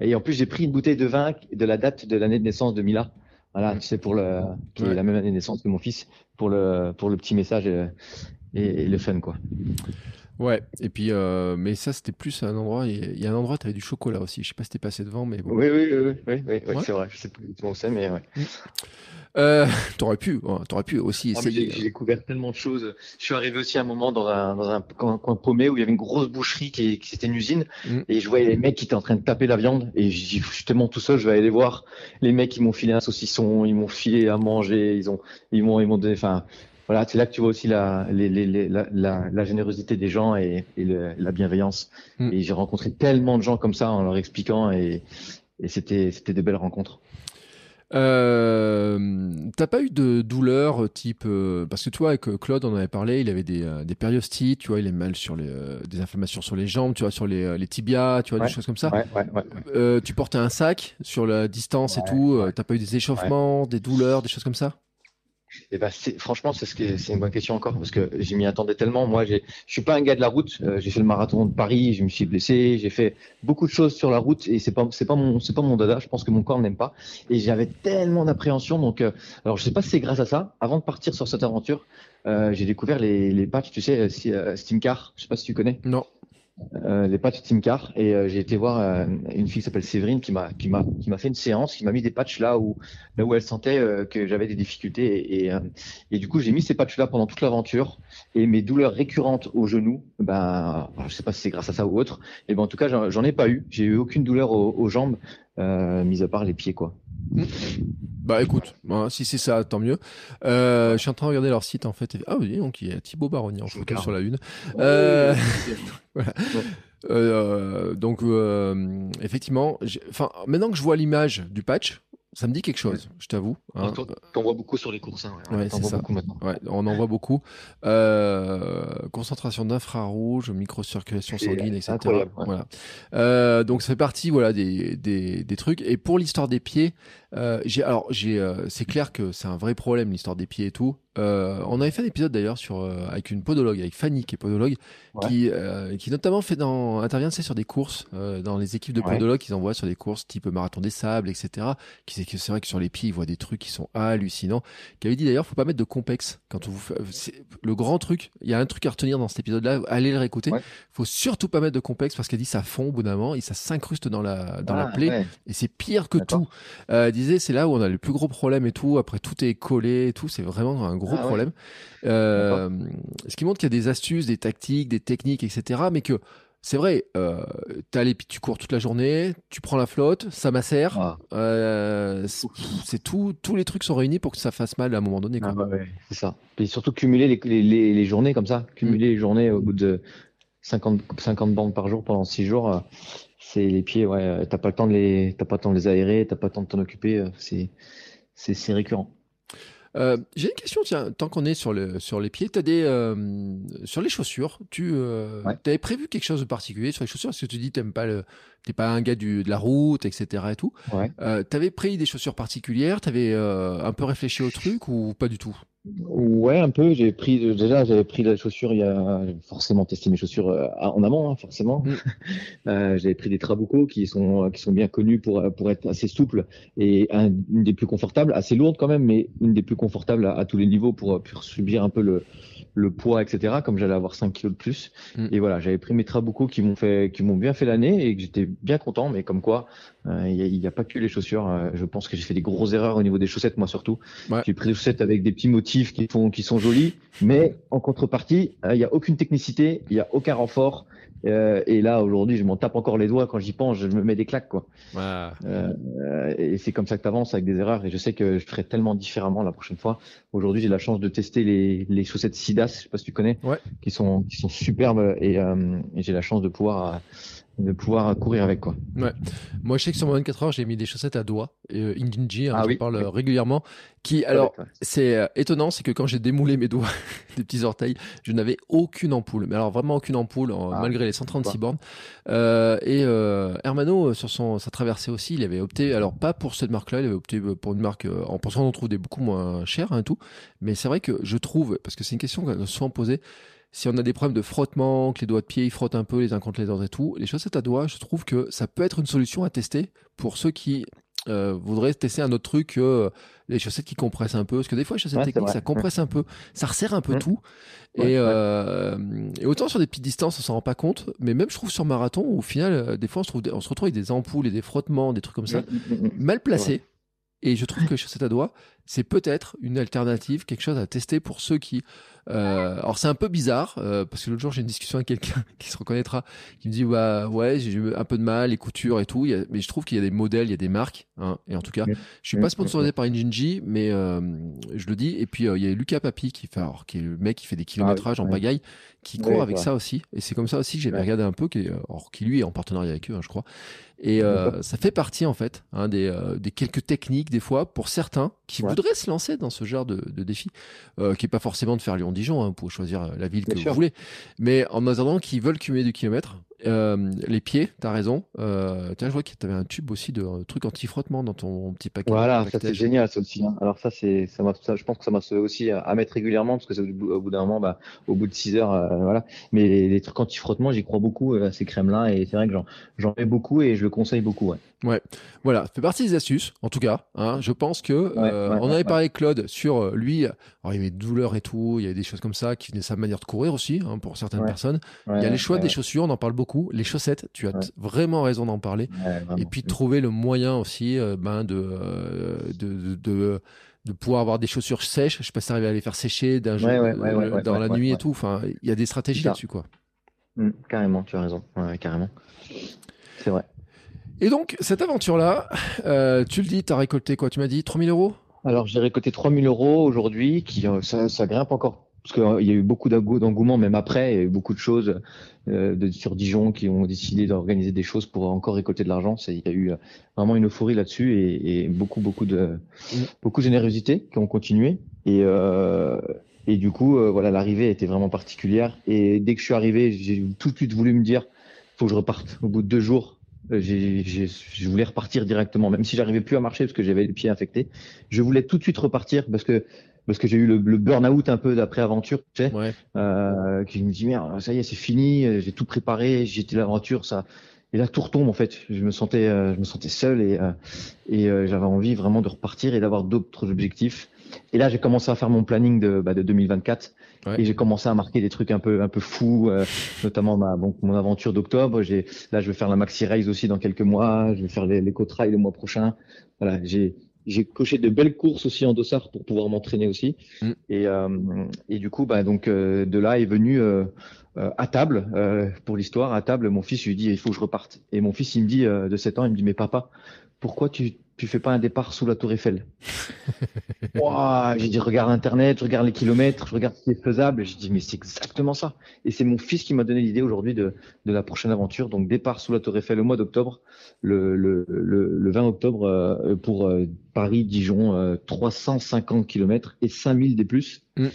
Speaker 2: et en plus, j'ai pris une bouteille de vin de la date de l'année de naissance de Mila. Voilà, tu sais, pour le, qui est la même année de naissance que mon fils, pour le, pour le petit message et, et, le fun, quoi.
Speaker 1: Ouais, et puis, euh, mais ça, c'était plus un endroit, il y a un endroit, tu avais du chocolat aussi. Je sais pas si t'es passé devant, mais bon.
Speaker 2: Oui, oui, oui, oui, oui, oui c'est vrai. Je sais plus où on sait, mais ouais. Mm.
Speaker 1: Euh, *laughs* t'aurais pu, t'aurais pu aussi essayer.
Speaker 2: J'ai découvert tellement de choses. Je suis arrivé aussi à un moment dans un, dans un coin, paumé où il y avait une grosse boucherie qui, qui c'était une usine mm. et je voyais les mecs qui étaient en train de taper la viande et je dis justement tout seul, je vais aller les voir. Les mecs ils m'ont filé un saucisson, ils m'ont filé à manger, ils ont, ils m'ont, ils m'ont donné, enfin voilà, c'est là que tu vois aussi la, les, les, la, la, la, générosité des gens et, et le, la bienveillance. Mm. Et j'ai rencontré tellement de gens comme ça en leur expliquant et, et c'était, c'était des belles rencontres.
Speaker 1: Euh, T'as pas eu de douleur euh, type euh, parce que toi avec euh, Claude on en avait parlé, il avait des, des périostites, tu vois, il est mal sur les des inflammations sur les jambes, tu vois, sur les, les tibias, tu vois, des choses comme ça.
Speaker 2: Ouais, ouais,
Speaker 1: tu portais un sac sur la distance et tout. T'as pas eu des échauffements, des douleurs, des choses comme ça?
Speaker 2: Eh ben, franchement, c'est ce c'est une bonne question encore parce que je m'y attendais tellement. Moi, je suis pas un gars de la route. Euh, j'ai fait le marathon de Paris, je me suis blessé, j'ai fait beaucoup de choses sur la route et c'est pas, c'est pas mon, c'est pas mon dada. Je pense que mon corps n'aime pas et j'avais tellement d'appréhension. Donc, euh, alors je sais pas si c'est grâce à ça. Avant de partir sur cette aventure, euh, j'ai découvert les, les patchs, tu sais, Steam Car. Je sais pas si tu connais.
Speaker 1: Non.
Speaker 2: Euh, les patchs Team Car. Et euh, j'ai été voir euh, une fille qui s'appelle Séverine qui m'a qui m'a qui m'a fait une séance qui m'a mis des patchs là où là où elle sentait que j'avais des difficultés. Et et, du coup j'ai mis ces patchs là pendant toute l'aventure. Et mes douleurs récurrentes au genou ben je sais pas si c'est grâce à ça ou autre et ben en tout cas j'en ai pas eu. J'ai eu aucune douleur aux, aux jambes mis à part les pieds quoi
Speaker 1: bah écoute, hein, si c'est ça, tant mieux. Euh, je suis en train de regarder leur site en fait. Ah oui, donc il y a Thibaut Baronnier en photo sur la une. Euh, *laughs* euh, donc effectivement, enfin maintenant que je vois l'image du patch, ça me dit quelque chose, je t'avoue.
Speaker 2: Hein. T'en vois beaucoup sur les courses. Hein, ouais.
Speaker 1: c'est ça. Ouais, on en voit beaucoup. Euh, concentration d'infrarouge, microcirculation sanguine, etc. Voilà. Euh, donc ça fait partie, voilà, des, des, des trucs. Et pour l'histoire des pieds, euh, j'ai, alors j'ai, c'est clair que c'est un vrai problème l'histoire des pieds et tout. Euh, on avait fait un épisode d'ailleurs sur euh, avec une podologue, avec Fanny qui est podologue, qui euh, qui notamment fait dans intervient sur des courses dans les équipes de podologues qu'ils envoient sur des courses type marathon des sables, etc. Qui c'est que c'est vrai que sur les pieds ils voient des trucs qui sont hallucinants. Qui avait dit d'ailleurs faut pas mettre de complexe quand on vous le grand truc. Il y a un truc à retenir dans cet épisode-là. Allez le réécouter. Faut surtout pas mettre de complexe parce qu'elle dit ça fond au bout d'un moment et ça s'incruste dans la dans la ah, plaie et c'est pire que tout. elle disait c'est là où on a le plus gros problème et tout. Après tout est collé et tout. C'est vraiment un gros ah problème. Euh, ce qui montre qu'il y a des astuces, des tactiques, des techniques, etc. Mais que c'est vrai, euh, les, tu cours toute la journée, tu prends la flotte, ça macère. Ah. Euh, c'est tout, tous les trucs sont réunis pour que ça fasse mal à un moment donné.
Speaker 2: Ah bah c'est ça. Et surtout cumuler les, les, les, journées comme ça, cumuler mm. les journées au bout de 50, 50 bandes par jour pendant 6 jours. Euh, c'est les pieds, ouais. T'as pas le temps de les, t'as pas le temps de les aérer, t'as pas le temps de t'en occuper. C'est, c'est, c'est récurrent.
Speaker 1: Euh, j'ai une question, tiens, tant qu'on est sur, le, sur les pieds, as des, euh, sur les chaussures, tu euh, avais prévu quelque chose de particulier sur les chaussures? Parce que tu dis tu pas le, t'es pas un gars du, de la route, etc. et tout?
Speaker 2: Ouais.
Speaker 1: Euh, t'avais pris des chaussures particulières, t'avais euh, un peu réfléchi au truc ou pas du tout?
Speaker 2: Ouais, un peu. J'ai pris déjà, j'avais pris la chaussure. Il y a forcément testé mes chaussures euh, en amont, hein, forcément. Mm. *laughs* Euh, j'avais pris des Trabuco qui sont qui sont bien connus pour pour être assez souples et une des plus confortables, assez lourde quand même, mais une des plus confortables à, à tous les niveaux pour pour subir un peu le le poids, etc. Comme j'allais avoir 5 kilos de plus. Mm. Et voilà, j'avais pris mes trabucos qui m'ont fait, qui m'ont bien fait l'année et que j'étais bien content. Mais comme quoi, euh, il n'y a, pas que les chaussures. Euh, je pense que j'ai fait des grosses erreurs au niveau des chaussettes, moi surtout. J'ai pris des chaussettes avec des petits motifs qui font, qui sont jolis, mais en contrepartie, euh, il n'y a aucune technicité, il n'y a aucun renfort. Euh, et là, aujourd'hui, je m'en tape encore les doigts quand j'y pense, je me mets des claques, quoi. Euh, et c'est comme ça que tu avances avec des erreurs. Et je sais que je ferai tellement différemment la prochaine fois. Aujourd'hui, j'ai la chance de tester les, les chaussettes Sidas, je sais pas si tu connais, qui sont qui sont superbes et, euh, et j'ai la chance de pouvoir de pouvoir courir avec quoi.
Speaker 1: Ouais. Moi je sais que sur mon 24 heures j'ai mis des chaussettes à doigts euh, Injinji, hein, ah parle régulièrement. Qui alors c'est euh, étonnant, c'est que quand j'ai démoulé mes doigts *laughs* des petits orteils, je n'avais aucune ampoule, mais alors vraiment aucune ampoule ah. malgré les 136 bornes. Euh, et euh, Hermano sur son sa traversée aussi, il avait opté alors pas pour cette marque-là, il avait opté pour une marque en pensant qu'on trouve des beaucoup moins chères hein, et tout. Mais c'est vrai que je trouve parce que c'est une question qu'on a souvent posée si on a des problèmes de frottement, que les doigts de pied ils frottent un peu les uns contre les autres et tout, les chaussettes à doigts, je trouve que ça peut être une solution à tester pour ceux qui euh, voudraient tester un autre truc que euh, les chaussettes qui compressent un peu. Parce que des fois, les chaussettes techniques, ça compresse un peu, ça resserre un peu tout. et, euh, et, autant sur des petites distances, on s'en rend pas compte. Mais même, je trouve, sur marathon, au final, des fois, on se, trouve, on se retrouve avec des ampoules et des frottements, des trucs comme ça, mal placés. Et je trouve que les chaussettes à doigts, c'est peut-être une alternative, quelque chose à tester pour ceux qui euh, alors c'est un peu bizarre euh, parce que l'autre jour j'ai une discussion avec quelqu'un *laughs* qui se reconnaîtra, qui me dit bah ouais j'ai eu un peu de mal les coutures et tout, mais je trouve qu'il y a des modèles, il y a des marques, hein, et en tout cas je suis pas sponsorisé par Injinji, mais euh, je le dis. Et puis il y a Lucas Papi qui fait, alors, qui est le mec qui fait des kilométrages ah en bagaille, qui court avec ça aussi, et c'est comme ça aussi que j'ai regardé un peu, qui, or, qui lui est en partenariat avec eux, hein, je crois. Et ça fait partie en fait hein, des, des, quelques techniques des fois pour certains qui voudraient se lancer dans ce genre de, de défi, qui est pas forcément de faire Lyon Dijon, hein, pour choisir la ville que vous voulez. Mais en attendant qu'ils veulent cumuler du kilomètre, euh, les pieds, t'as raison. Euh, je vois que tu avais un tube aussi de euh, trucs anti-frottement dans ton petit paquet.
Speaker 2: Voilà, ça c'est génial ça aussi. Hein. Alors ça c'est, ça, ça, je pense que ça m'a sauvé aussi à, mettre régulièrement parce que au bout d'un moment, bah, au bout de 6 heures, euh, voilà. Mais les, trucs anti-frottement, j'y crois beaucoup à ces crèmes-là et c'est vrai que j'en mets beaucoup et je le conseille beaucoup. Ouais.
Speaker 1: Ouais, voilà, ça fait partie des astuces, en tout cas. Hein, je pense que on avait parlé avec Claude sur lui. Alors il y avait des douleurs et tout, il y avait des choses comme ça qui venaient sa manière de courir aussi hein, pour certaines personnes. il y a les choix des chaussures, on en parle beaucoup les chaussettes, tu as vraiment raison d'en parler. et puis trouver le moyen aussi euh, ben, euh, de, de, de, pouvoir avoir des chaussures sèches. Je sais pas si arriver à les faire sécher d'un euh, dans la nuit et tout. Enfin, il y a des stratégies là-dessus, quoi.
Speaker 2: Mmh, carrément, tu as raison. carrément. C'est vrai.
Speaker 1: Et donc, cette aventure-là, tu le dis, tu as récolté quoi? Tu m'as dit 3000 euros?
Speaker 2: Alors, j'ai récolté 3000 euros aujourd'hui, qui ça, ça, grimpe encore parce qu'il y a eu beaucoup d'engouement même après, il y a eu beaucoup de choses euh, de, sur Dijon qui ont décidé d'organiser des choses pour encore récolter de l'argent. Il y a eu euh, vraiment une euphorie là-dessus et, et, beaucoup beaucoup de beaucoup de générosité qui ont continué. Et, euh, et du coup, euh, voilà, l'arrivée était vraiment particulière. Et dès que je suis arrivé, j'ai tout de suite voulu me dire, faut que je reparte. Au bout de deux jours, euh, j'ai, je voulais repartir directement, même si j'arrivais plus à marcher parce que j'avais les pieds infectés. Je voulais tout de suite repartir parce que parce que j'ai eu le, le burn-out un peu d'après aventure, tu sais, euh, qui me dit merde, ça y est, c'est fini, euh, j'ai tout préparé, j'étais l'aventure, ça. Et là, tout retombe en fait. Je me sentais, euh, je me sentais seul et euh, et j'avais envie vraiment de repartir et d'avoir d'autres objectifs. Et là, j'ai commencé à faire mon planning de, bah, de 2024 et j'ai commencé à marquer des trucs un peu un peu fous, notamment ma bon, mon aventure d'octobre. J'ai là, je vais faire la maxi race aussi dans quelques mois. Je vais faire les, les trail le mois prochain. Voilà, j'ai j'ai coché de belles courses aussi en dossard pour pouvoir m'entraîner aussi. Mm. Et, euh, et du coup, bah, donc euh, de là est venu euh, euh à table euh, pour l'histoire. À table, mon fils lui dit il faut que je reparte. Et mon fils il me dit de 7 ans, il me dit mais papa, pourquoi tu tu fais pas un départ sous la Tour Eiffel. *laughs* j'ai dit, regarde Internet, je regarde les kilomètres, je regarde ce qui est faisable. J'ai dit, mais c'est exactement ça. Et c'est mon fils qui m'a donné l'idée aujourd'hui de, de la prochaine aventure. Donc, départ sous la Tour Eiffel au mois d'octobre, le, le, le, 20 octobre euh, pour euh, Paris-Dijon, 350 km et 5000 des plus. Mm.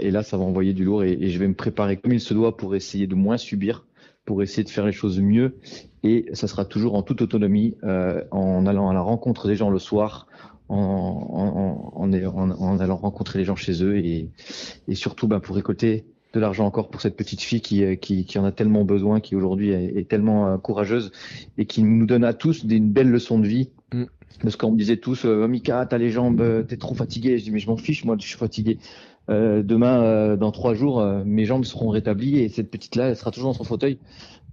Speaker 2: et là, ça va envoyer du lourd et, et je vais me préparer comme il se doit pour essayer de moins subir pour essayer de faire les choses mieux. Et ça sera toujours en toute autonomie, euh, en allant à la rencontre des gens le soir, en, en, en, en allant rencontrer les gens chez eux et, et surtout ben, pour récolter de l'argent encore pour cette petite fille qui, qui, qui en a tellement besoin, qui aujourd'hui est, tellement euh, courageuse et qui nous donne à tous une belle leçon de vie. Mm. Parce qu'on me disait tous, euh, Mika, t'as les jambes, euh, t'es trop fatigué. Je dis, mais je m'en fiche, moi, je suis fatigué. Euh, demain, euh, dans trois jours, euh, mes jambes seront rétablies et cette petite-là, elle sera toujours dans son fauteuil.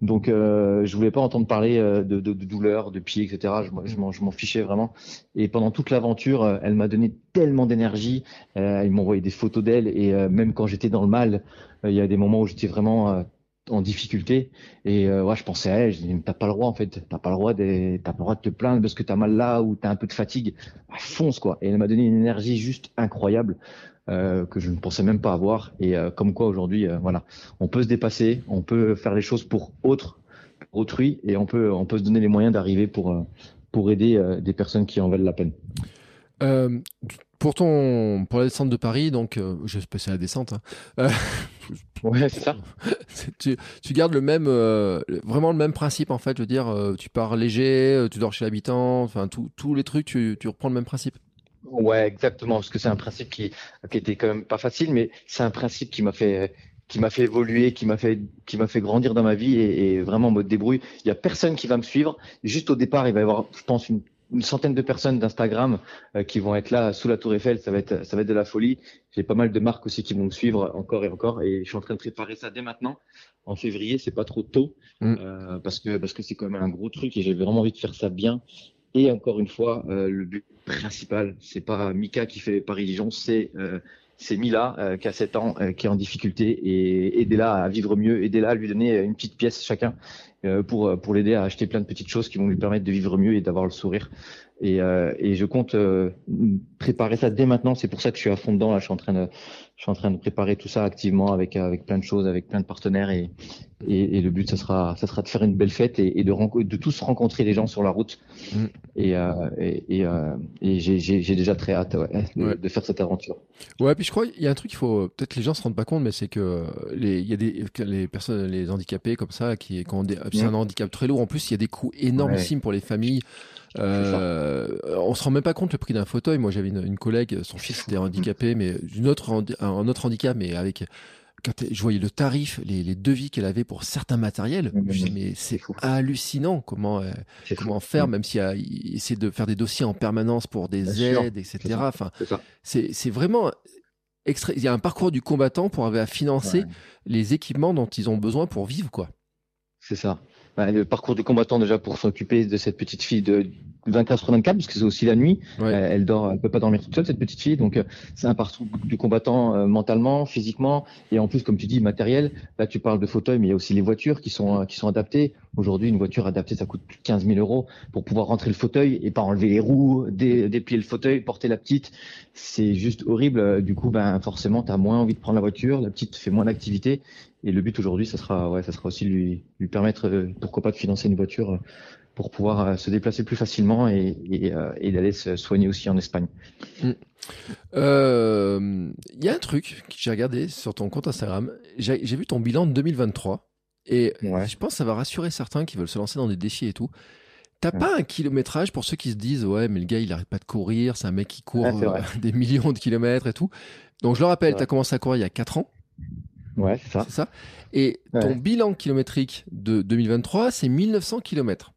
Speaker 2: Donc, euh, je voulais pas entendre parler de, de, de douleur, de pied, etc. Je, je m'en fichais vraiment. Et pendant toute l'aventure, elle m'a donné tellement d'énergie. Euh, m'a envoyé des photos d'elle et même quand j'étais dans le mal, il y a des moments où j'étais vraiment en difficulté et euh, ouais, je pensais à elle, je dis t'as pas le droit en pas le droit de t'as pas le droit de te plaindre parce que t'as mal là ou t'as un peu de fatigue, bah, fonce quoi. Et elle m'a donné une énergie juste incroyable. Euh, que je ne pensais même pas avoir. Et euh, comme quoi aujourd'hui, euh, voilà, on peut se dépasser, on peut faire les choses pour autres, pour autrui, et on peut, on peut se donner les moyens d'arriver pour, pour aider des personnes qui en valent la peine.
Speaker 1: pour ton, pour la descente de Paris, donc, je vais passer la descente. Hein.
Speaker 2: ouais, c'est ça. *laughs*
Speaker 1: tu, tu, gardes le même, vraiment le même principe en fait. Je veux dire, tu pars léger, tu dors chez l'habitant, enfin tous les trucs, tu, tu reprends le même principe.
Speaker 2: Ouais, exactement, parce que c'est un principe qui, qui était quand même pas facile, mais c'est un principe qui m'a fait qui m'a fait évoluer, qui m'a fait qui m'a fait grandir dans ma vie et, et vraiment me débrouille. Il y a personne qui va me suivre. Juste au départ, il va y avoir, je pense, une, une centaine de personnes d'Instagram euh, qui vont être là sous la Tour Eiffel. Ça va être ça va être de la folie. J'ai pas mal de marques aussi qui vont me suivre encore et encore et je suis en train de préparer ça dès maintenant. En février, c'est pas trop tôt mm. euh, parce que parce que c'est quand même un gros truc et j'ai vraiment envie de faire ça bien et encore une fois, euh, le but principal, c'est pas Mika qui fait Paris-Dijon, c'est euh, c'est Mila euh, qui a 7 ans, qui est en difficulté et aidez-la à vivre mieux, aidez-la à lui donner une petite pièce chacun pour pour l'aider à acheter plein de petites choses qui vont lui permettre de vivre mieux et d'avoir le sourire. Et, et je compte préparer ça dès maintenant. C'est pour ça que je suis à fond dedans. Là, je suis en train de je suis en train de préparer tout ça activement avec avec plein de choses, avec plein de partenaires et et, et le but ça sera ça sera de faire une belle fête et, et de de tous rencontrer les gens sur la route mm. et euh, et, euh, et j'ai j'ai déjà très hâte ouais, de, de, faire cette aventure.
Speaker 1: Ouais, puis je crois il y a un truc qu'il faut peut-être les gens se rendent pas compte mais c'est que les il y a des les personnes les handicapés comme ça qui quand c'est un handicap très lourd. En plus il y a des coûts énormissimes pour les familles. Euh, on se rend même pas compte le prix d'un fauteuil. Moi, j'avais une, collègue, son fils était handicapé, mais d'une autre, un autre handicap, mais avec quand je voyais le tarif, les, les devis qu'elle avait pour certains matériels, je disais, mais c'est hallucinant comment euh, comment faire, même a essayer de faire des dossiers en permanence pour des aides, etc. Enfin, c'est vraiment extra... il y a un parcours du combattant pour arriver à financer les équipements dont ils ont besoin pour vivre, quoi.
Speaker 2: C'est ça. Bah, le parcours du combattant déjà pour s'occuper de cette petite fille de 24 sur 24 parce que c'est aussi la nuit. Euh, elle dort, elle peut pas dormir toute seule cette petite fille, donc euh, c'est un parcours du combattant euh, mentalement, physiquement et en plus comme tu dis matériel. Là tu parles de fauteuil, mais il y a aussi les voitures qui sont qui sont adaptées. Aujourd'hui une voiture adaptée ça coûte plus de 15 000 euros pour pouvoir rentrer le fauteuil et pas enlever les roues, déplier le fauteuil, porter la petite. C'est juste horrible. Du coup ben forcément tu as moins envie de prendre la voiture, la petite fait moins d'activité et le but aujourd'hui, ça sera, ouais, ça sera aussi lui, lui permettre, euh, pourquoi pas, de financer une voiture euh, pour pouvoir euh, se déplacer plus facilement et, et, et d'aller se soigner aussi en Espagne.
Speaker 1: Il mm. y a un truc que j'ai regardé sur ton compte Instagram. J'ai vu ton bilan de 2023 et je pense que ça va rassurer certains qui veulent se lancer dans des défis et tout. T'as pas un kilométrage pour ceux qui se disent ouais mais le gars il arrête pas de courir, c'est un mec qui court *laughs* des millions de kilomètres et tout. Donc je le rappelle, tu as commencé à courir il y a 4 ans.
Speaker 2: Ouais, c'est ça.
Speaker 1: Et ton bilan kilométrique de 2023, c'est 1900 km.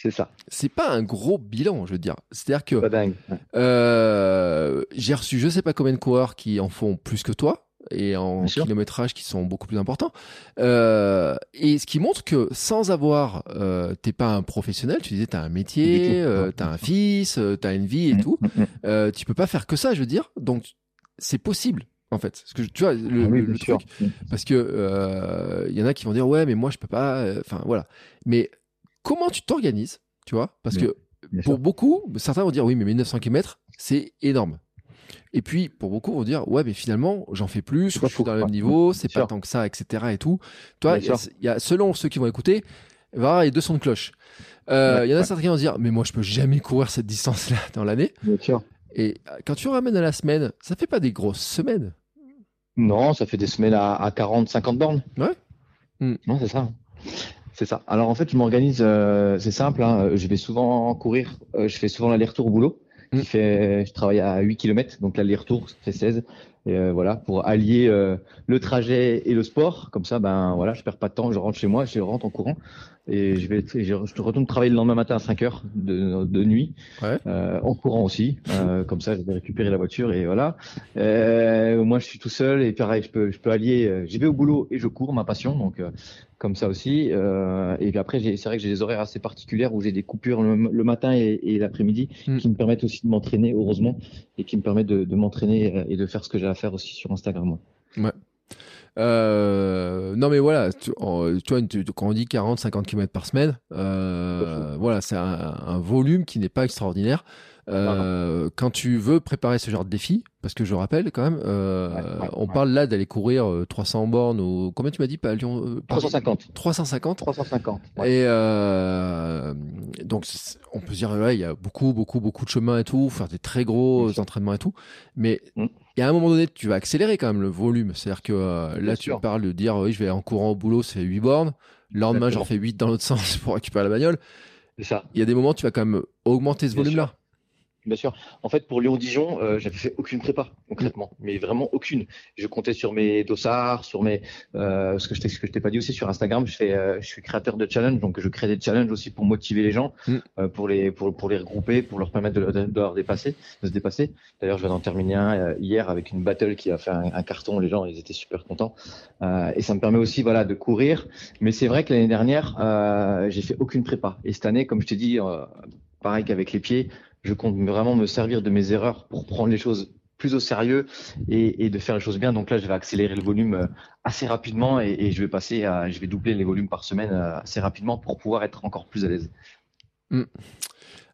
Speaker 2: C'est ça.
Speaker 1: C'est pas un gros bilan, je veux dire. C'est-à-dire que
Speaker 2: pas dingue.
Speaker 1: Euh, j'ai reçu je sais pas combien de coureurs qui en font plus que toi et en kilométrage qui sont beaucoup plus importants. Euh, et ce qui montre que sans avoir, euh, t'es pas un professionnel, tu disais t'as un métier, euh, t'as un fils, euh, t'as une vie et mm, tout. Mm, mm. Euh, tu peux pas faire que ça, je veux dire. Donc c'est possible en fait. Parce que tu vois le, ah truc, parce que il euh, y en a qui vont dire ouais mais moi je peux pas. Enfin voilà. Mais comment tu t'organises, tu vois? Parce que pour beaucoup, certains vont dire oui, mais 1900 km, c'est énorme. Et puis, pour beaucoup, vont dire ouais, mais finalement, j'en fais plus, je suis dans le même niveau, c'est pas tant que ça, etc. Et tout. Toi, il y, a, selon ceux qui vont écouter, il va y avoir deux sons de cloche. Euh, il y en a certains qui vont dire mais moi, je peux jamais courir cette distance-là dans l'année. Et quand tu ramènes à la semaine, ça fait pas des grosses semaines.
Speaker 2: Non, ça fait des semaines à, 40, 50 bornes.
Speaker 1: Ouais.
Speaker 2: Hmm. Non, c'est ça. C'est ça. Alors en fait, je m'organise, euh, c'est simple. Hein. je vais souvent courir. Euh, je fais souvent l'aller-retour au boulot. Mm. fait, je travaille à 8 km, donc l'aller-retour, ça fait 16. Et euh, voilà, pour allier euh, le trajet et le sport, comme ça, ben voilà, je perds pas de temps, je rentre chez moi, je rentre en courant et je vais, je, je retourne travailler le lendemain matin à 5 heures de, de nuit, euh, en courant aussi, euh, *laughs* comme ça, je vais récupérer la voiture et voilà. moi, je suis tout seul et pareil, je peux, je peux allier, j'y vais au boulot et je cours, ma passion, donc comme ça aussi. Euh, et puis après, c'est vrai que j'ai des horaires assez particulières où j'ai des coupures le, matin et, l'après-midi mm. qui me permettent aussi de m'entraîner, heureusement, et qui me permettent de, m'entraîner euh, et de faire ce que j'ai à faire aussi sur Instagram.
Speaker 1: Ouais. Euh, non mais voilà, tu, vois, quand on dit 40-50 km par semaine, voilà, c'est un, volume qui n'est pas extraordinaire. Euh, quand tu veux préparer ce genre de défi, parce que je rappelle quand même, euh, on parle là d'aller courir 300 euh, bornes ou combien tu m'as dit pas Lyon
Speaker 2: 350.
Speaker 1: 350.
Speaker 2: 350.
Speaker 1: Et donc on peut se dire ouais, il y a beaucoup beaucoup beaucoup de chemin et tout, faire des très gros entraînements et tout, mais mm. il y a un moment donné, tu vas accélérer quand même le volume. C'est-à-dire que là, tu parles de dire oui, je vais en courant au boulot, c'est 8 bornes. Le lendemain, j'en fais 8 dans l'autre *laughs* sens pour récupérer la bagnole.
Speaker 2: C'est ça.
Speaker 1: Il y a des moments, tu vas quand même augmenter ce volume-là.
Speaker 2: Bien sûr. En fait, pour Lyon-Dijon, euh, j'avais fait aucune prépa concrètement, mais vraiment aucune. Je comptais sur mes dossards, sur mes euh, ce que je t'ai, ce que je t'ai pas dit aussi sur Instagram. Je fais, euh, je suis créateur de challenge, donc je crée des challenges aussi pour motiver les gens, mm. euh, pour les pour, pour les regrouper, pour leur permettre de, de, de, leur dépasser, de se dépasser. D'ailleurs, je viens d'en terminer un euh, hier avec une battle qui a fait un, un, carton. Les gens, ils étaient super contents, et ça me permet aussi, voilà, de courir. Mais c'est vrai que l'année dernière, j'ai fait aucune prépa, et cette année, comme je t'ai dit, pareil qu'avec les pieds je compte vraiment me servir de mes erreurs pour prendre les choses plus au sérieux et, de faire les choses bien. Donc là, je vais accélérer le volume euh, assez rapidement et, je vais passer à, je vais doubler les volumes par semaine euh, assez rapidement pour pouvoir être encore plus à l'aise.
Speaker 1: Hmm.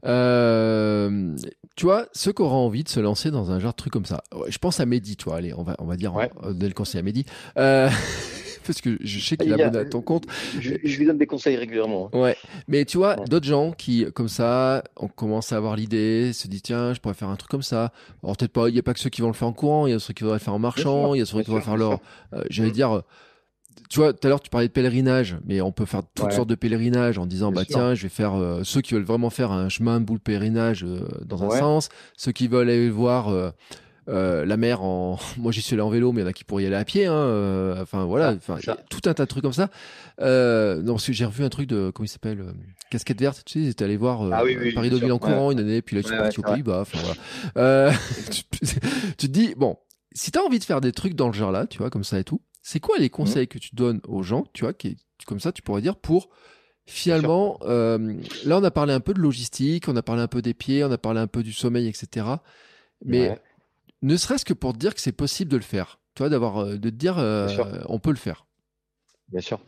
Speaker 1: Euh, tu vois, ceux qui auront envie de se lancer dans un genre de truc comme ça, je pense à Mehdi, tu vois, allez, on va, on va dire, ouais. donner le conseil à Mehdi. Euh, *laughs* parce que je sais qu'il est abonné à ton compte.
Speaker 2: Je, lui donne des conseils régulièrement.
Speaker 1: Hein. Ouais, mais tu vois, d'autres gens qui, comme ça, on commence à avoir l'idée, se disent tiens, je pourrais faire un truc comme ça. Alors peut-être pas, il n'y a pas que ceux qui vont le faire en courant, il y a ceux qui voudraient le faire en marchant, il y a ceux qui voudraient faire leur. Euh, j'allais dire. Tu vois, tout à l'heure tu parlais de pèlerinage, mais on peut faire toutes sortes de pèlerinages en disant bah tiens, je vais faire euh, ceux qui veulent vraiment faire un chemin boule pèlerinage euh, dans un sens, ceux qui veulent aller voir euh, la mer en *laughs* moi j'y suis allé en vélo mais il y en a qui pourraient y aller à pied hein, euh, enfin voilà enfin tout un tas de trucs comme ça. Euh, non parce que j'ai revu un truc de comment il s'appelle euh, casquette verte tu sais ils étaient allés voir ah Paris Deauville en courant une année puis là ils sont partis aux Pays-Bas enfin voilà. *laughs* Tu, tu, te dis bon si tu as envie de faire des trucs dans le genre là tu vois comme ça et tout c'est quoi les conseils que tu donnes aux gens tu vois qui comme ça tu pourrais dire pour finalement là on a parlé un peu de logistique on a parlé un peu des pieds on a parlé un peu du sommeil etc mais ne serait-ce que pour te dire que c'est possible de le faire. Tu vois, d'avoir, euh, de te dire, euh, on peut le faire.
Speaker 2: Bien sûr.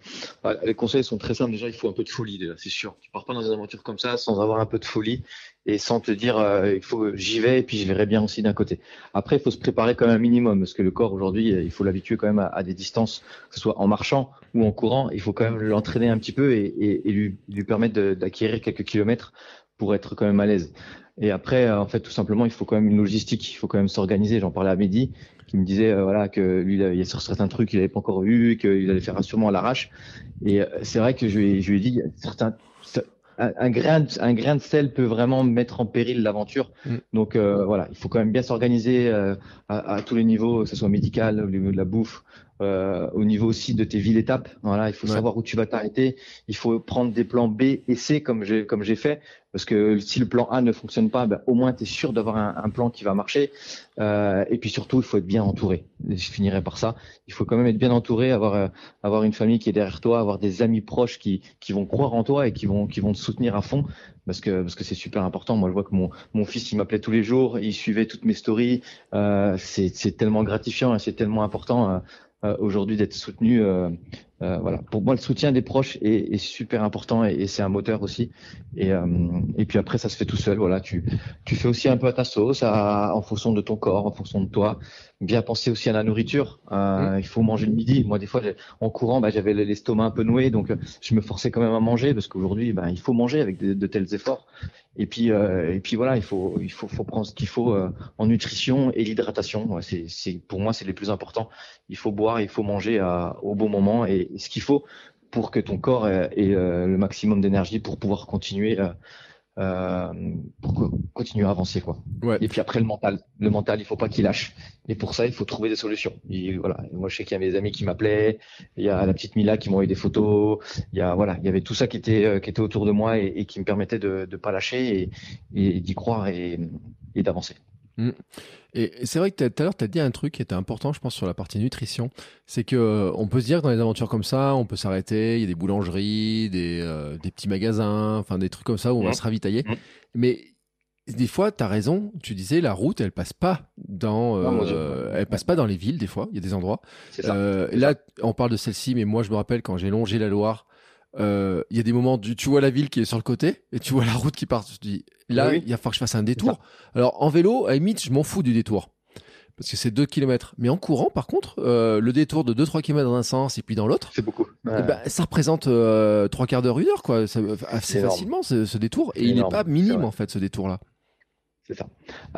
Speaker 2: Les conseils sont très simples. Déjà, il faut un peu de folie, déjà, c'est sûr. Tu pars pas dans une aventure comme ça sans avoir un peu de folie et sans te dire, euh, il faut, j'y vais et puis je verrai bien aussi d'un côté. Après, il faut se préparer quand même un minimum parce que le corps aujourd'hui, il faut l'habituer quand même à, des distances, que ce soit en marchant ou en courant. Il faut quand même l'entraîner un petit peu et, lui, lui permettre d'acquérir quelques kilomètres pour être quand même à l'aise. Et après, euh, en fait, tout simplement, il faut quand même une logistique, il faut quand même s'organiser. J'en parlais à Mehdi, qui me disait euh, voilà que lui, il y a sur certains trucs qu'il n'avait pas encore eu, qu'il allait faire sûrement à l'arrache. Et euh, c'est vrai que je lui, je lui ai dit certains un, grain de, un grain de sel peut vraiment mettre en péril l'aventure. Mm. Donc voilà, il faut quand même bien s'organiser à, à, tous les niveaux, que ce soit médical, au niveau de la bouffe, euh, au niveau aussi de tes villes étapes. Voilà, il faut savoir où tu vas t'arrêter. Il faut prendre des plans B et C comme j'ai comme j'ai fait, parce que si le plan A ne fonctionne pas, ben, au moins tu es sûr d'avoir un, un, plan qui va marcher. Euh, et puis surtout, il faut être bien entouré. Je finirai par ça. Il faut quand même être bien entouré, avoir euh, avoir une famille qui est derrière toi, avoir des amis proches qui qui vont croire en toi et qui vont qui vont te soutenir à fond, parce que parce que c'est super important. Moi, je vois que mon mon fils, il m'appelait tous les jours, il suivait toutes mes stories. Euh, c'est c'est tellement gratifiant et c'est tellement important. Euh, aujourd'hui d'être soutenu euh, Euh, voilà. Pour moi, le soutien des proches est, est super important et, c'est un moteur aussi. Et, et puis après, ça se fait tout seul. Voilà, tu, tu fais aussi un peu à ta sauce, à, en fonction de ton corps, en fonction de toi. Bien penser aussi à la nourriture. Euh,
Speaker 1: Mmh.
Speaker 2: Il faut manger le midi. Moi, des fois, en courant, bah, j'avais l'estomac un peu noué, donc euh, je me forçais quand même à manger parce qu'aujourd'hui, bah, il faut manger avec de, de tels efforts. Et puis, euh, et puis voilà, il faut, il faut, faut prendre ce qu'il faut euh, en nutrition et l'hydratation. Ouais, c'est, c'est, pour moi, c'est les plus importants. Il faut boire, il faut manger à- au bon moment et, et ce qu'il faut pour que ton corps ait, ait, euh, le maximum d'énergie pour pouvoir continuer, euh, pour co- continuer à avancer, quoi.
Speaker 1: Ouais.
Speaker 2: Et puis après, le mental. Le mental, il faut pas qu'il lâche. Et pour ça, il faut trouver des solutions. Et voilà. Moi, je sais qu'il y a mes amis qui m'appelaient. Il y a la petite Mila qui m'a envoyé des photos. Il y a, voilà, il y avait tout ça qui était, euh, qui était autour de moi et, et qui me permettait de, de pas lâcher et, et d'y croire et, et d'avancer.
Speaker 1: Et c'est vrai que tout à l'heure, tu as dit un truc qui était important, je pense, sur la partie nutrition. C'est que euh, on peut se dire que dans les aventures comme ça, on peut s'arrêter, il y a des boulangeries, des, euh, des petits magasins, enfin des trucs comme ça où on va
Speaker 2: Mhm.
Speaker 1: se ravitailler.
Speaker 2: Mhm.
Speaker 1: Mais des fois, tu as raison, tu disais, la route, elle passe pas dans,
Speaker 2: Non,
Speaker 1: euh, elle passe pas dans les villes, des fois, il y a des endroits.
Speaker 2: Ça.
Speaker 1: Là, on parle de celle-ci, mais moi, je me rappelle quand j'ai longé la Loire, euh, il y a des moments, du, tu vois la ville qui est sur le côté et tu vois la route qui part. Tu te dis, là,
Speaker 2: Oui,
Speaker 1: il va falloir que je fasse un détour. Alors, en vélo, à la limite, je m'en fous du détour. Parce que c'est 2 km. Mais en courant, par contre, euh, le détour de 2-3 km dans un sens et puis dans l'autre,
Speaker 2: C'est beaucoup.
Speaker 1: eh
Speaker 2: Ouais.
Speaker 1: ben, ça représente euh, trois quarts d'heure, une heure, quoi. Ça, assez
Speaker 2: énorme.
Speaker 1: facilement, ce, ce détour. Et il n'est pas minime, en fait, ce détour-là.
Speaker 2: C'est ça.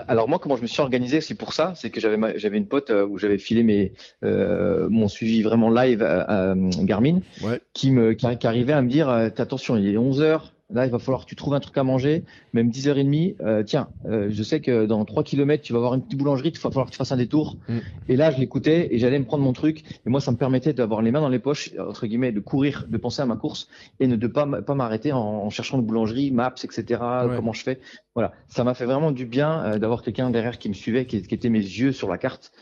Speaker 2: Alors moi, comment je me suis organisé aussi pour ça, c'est que j'avais une pote euh, où j'avais filé mes euh, mon suivi vraiment live à, à, euh, Garmin,
Speaker 1: Ouais.
Speaker 2: qui me qui, qui arrivait à me dire euh, attention, il est 11 heures. Là, il va falloir que tu trouves un truc à manger, même 10h30. Euh, tiens, euh, je sais que dans 3 km, tu vas avoir une petite boulangerie, il va falloir que tu fasses un détour.
Speaker 1: Mm.
Speaker 2: Et là, je l'écoutais et j'allais me prendre mon truc. Et moi, ça me permettait d'avoir les mains dans les poches, entre guillemets, de courir, de penser à ma course et ne de pas, pas m'arrêter en, en cherchant une boulangerie, maps, etc.
Speaker 1: Ouais.
Speaker 2: Comment je fais. Voilà, ça m'a fait vraiment du bien euh, d'avoir quelqu'un derrière qui me suivait, qui, qui était mes yeux sur la carte.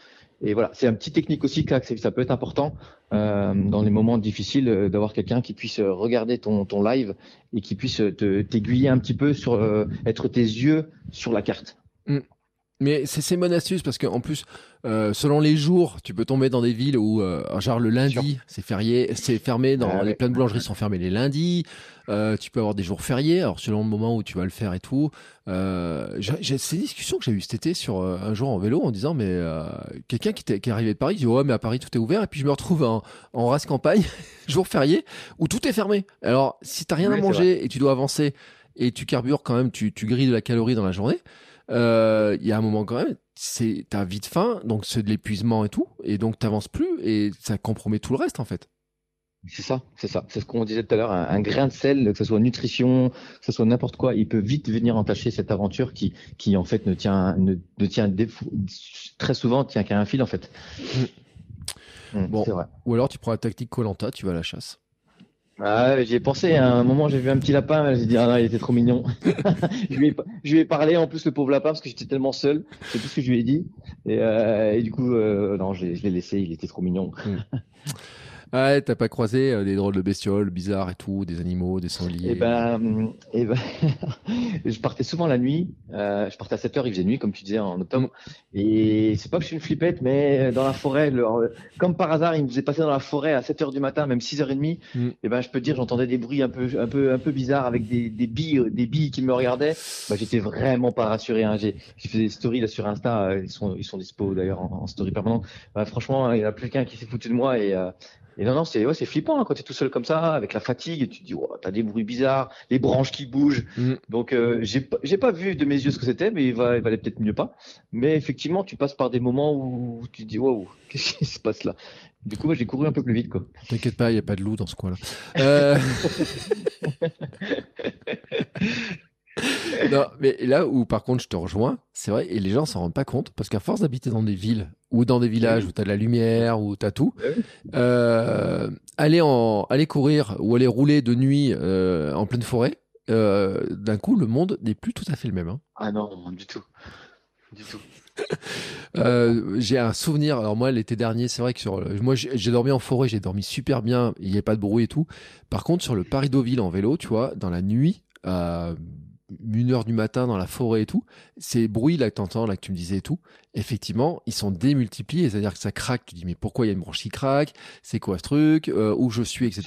Speaker 2: Et voilà, c'est un petit technique aussi ça peut être important euh, dans les moments difficiles euh, d'avoir quelqu'un qui puisse euh, regarder ton, live et qui puisse te t'aiguiller un petit peu sur être tes yeux sur la carte.
Speaker 1: Mais c'est bonne astuce parce qu'en plus, euh, selon les jours, tu peux tomber dans des villes où, euh, genre le lundi, c'est férié, c'est fermé. Dans
Speaker 2: Ah
Speaker 1: les
Speaker 2: ouais.
Speaker 1: plein de boulangeries sont fermées les lundis. Euh, tu peux avoir des jours fériés. Alors selon le moment où tu vas le faire et tout. Euh, j'ai- j'ai- c'est une discussion que j'ai eue cet été sur euh, un jour en vélo en disant mais euh, quelqu'un qui, qui est arrivé de Paris dit ouais mais à Paris tout est ouvert et puis je me retrouve en, en race campagne *laughs* jour férié où tout est fermé. Alors si t'as rien à manger et tu dois avancer et tu carbures quand même, tu, tu grilles de la calorie dans la journée. Euh, Il y a un moment quand même, c'est t'as vite faim, donc c'est de l'épuisement et tout, et donc t'avances plus et ça compromet tout le reste en fait.
Speaker 2: C'est ça, c'est ça. C'est ce qu'on disait tout à l'heure. Un, un grain de sel, que ce soit nutrition, que ce soit n'importe quoi, il peut vite venir entacher cette aventure qui, qui en fait ne tient, ne, ne tient très souvent tient qu'à un fil en fait. Mm,
Speaker 1: Bon.
Speaker 2: Vrai.
Speaker 1: Ou alors tu prends la tactique Colanta, tu vas à la chasse.
Speaker 2: Ah, j'y ai pensé. À un moment, j'ai vu un petit lapin. J'ai dit, ah non, il était trop mignon. *laughs* je, lui ai, je lui ai parlé en plus le pauvre lapin parce que j'étais tellement seul. C'est tout ce que je lui ai dit. Et, euh, et du coup, euh, non, je l'ai je l'ai laissé. Il était trop mignon. *laughs*
Speaker 1: Ouais, t'as pas croisé euh, des drôles de bestioles bizarres et tout, des animaux, des sangliers.
Speaker 2: Et ben, et ben *laughs* je partais souvent la nuit. Euh, je partais à 7 heures, il faisait nuit, comme tu disais en octobre. Et c'est pas que je suis une flippette, mais dans la forêt, le- comme par hasard, il me faisait passer dans la forêt à 7 heures du matin, même 6 heures et demie.
Speaker 1: Mm.
Speaker 2: Et ben, je peux te dire, j'entendais des bruits un peu, un peu, un peu bizarres avec des, des billes, des billes qui me regardaient. Bah, j'étais vraiment pas rassuré. Hein. J'ai, fait des stories là sur Insta. euh, Ils sont, ils sont dispo d'ailleurs en, en story permanente. Bah, franchement, il y en a plus qu'un qui s'est foutu de moi et. euh, et non, non, c'est ouais, c'est flippant hein, quand tu es tout seul comme ça, avec la fatigue, et tu te dis, oh, t'as des bruits bizarres, les branches qui bougent.
Speaker 1: Mm.
Speaker 2: Donc, euh, j'ai pas- j'ai pas vu de mes yeux ce que c'était, mais il, va, il valait peut-être mieux pas. Mais effectivement, tu passes par des moments où tu te dis, waouh, *laughs* qu'est-ce qui se passe là? Du coup, moi, j'ai couru un peu plus vite, quoi.
Speaker 1: T'inquiète pas, il y a pas de loup dans ce coin-là. Euh... *laughs* *laughs* non, mais là où par contre je te rejoins, c'est vrai, et les gens s'en rendent pas compte, parce qu'à force d'habiter dans des villes ou dans des villages où t'as de la lumière, où t'as tout,
Speaker 2: Ouais.
Speaker 1: euh, aller en aller courir ou aller rouler de nuit euh, en pleine forêt, euh, d'un coup le monde n'est plus tout à fait le même. hein.
Speaker 2: Ah non, du tout. Du tout. *laughs*
Speaker 1: Euh, j'ai un souvenir. Alors moi, l'été dernier, c'est vrai que sur, le- moi, j'ai j'ai dormi en forêt, j'ai dormi super bien. Il n'y avait pas de bruit et tout. Par contre, sur le Paris Deauville en vélo, tu vois, dans la nuit, à une heure du matin dans la forêt et tout, ces bruits là que t'entends, là que tu me disais et tout, effectivement, ils sont démultipliés, c'est-à-dire que ça craque, tu dis mais pourquoi il y a une branche qui craque, c'est quoi ce truc, euh, où je suis, etc.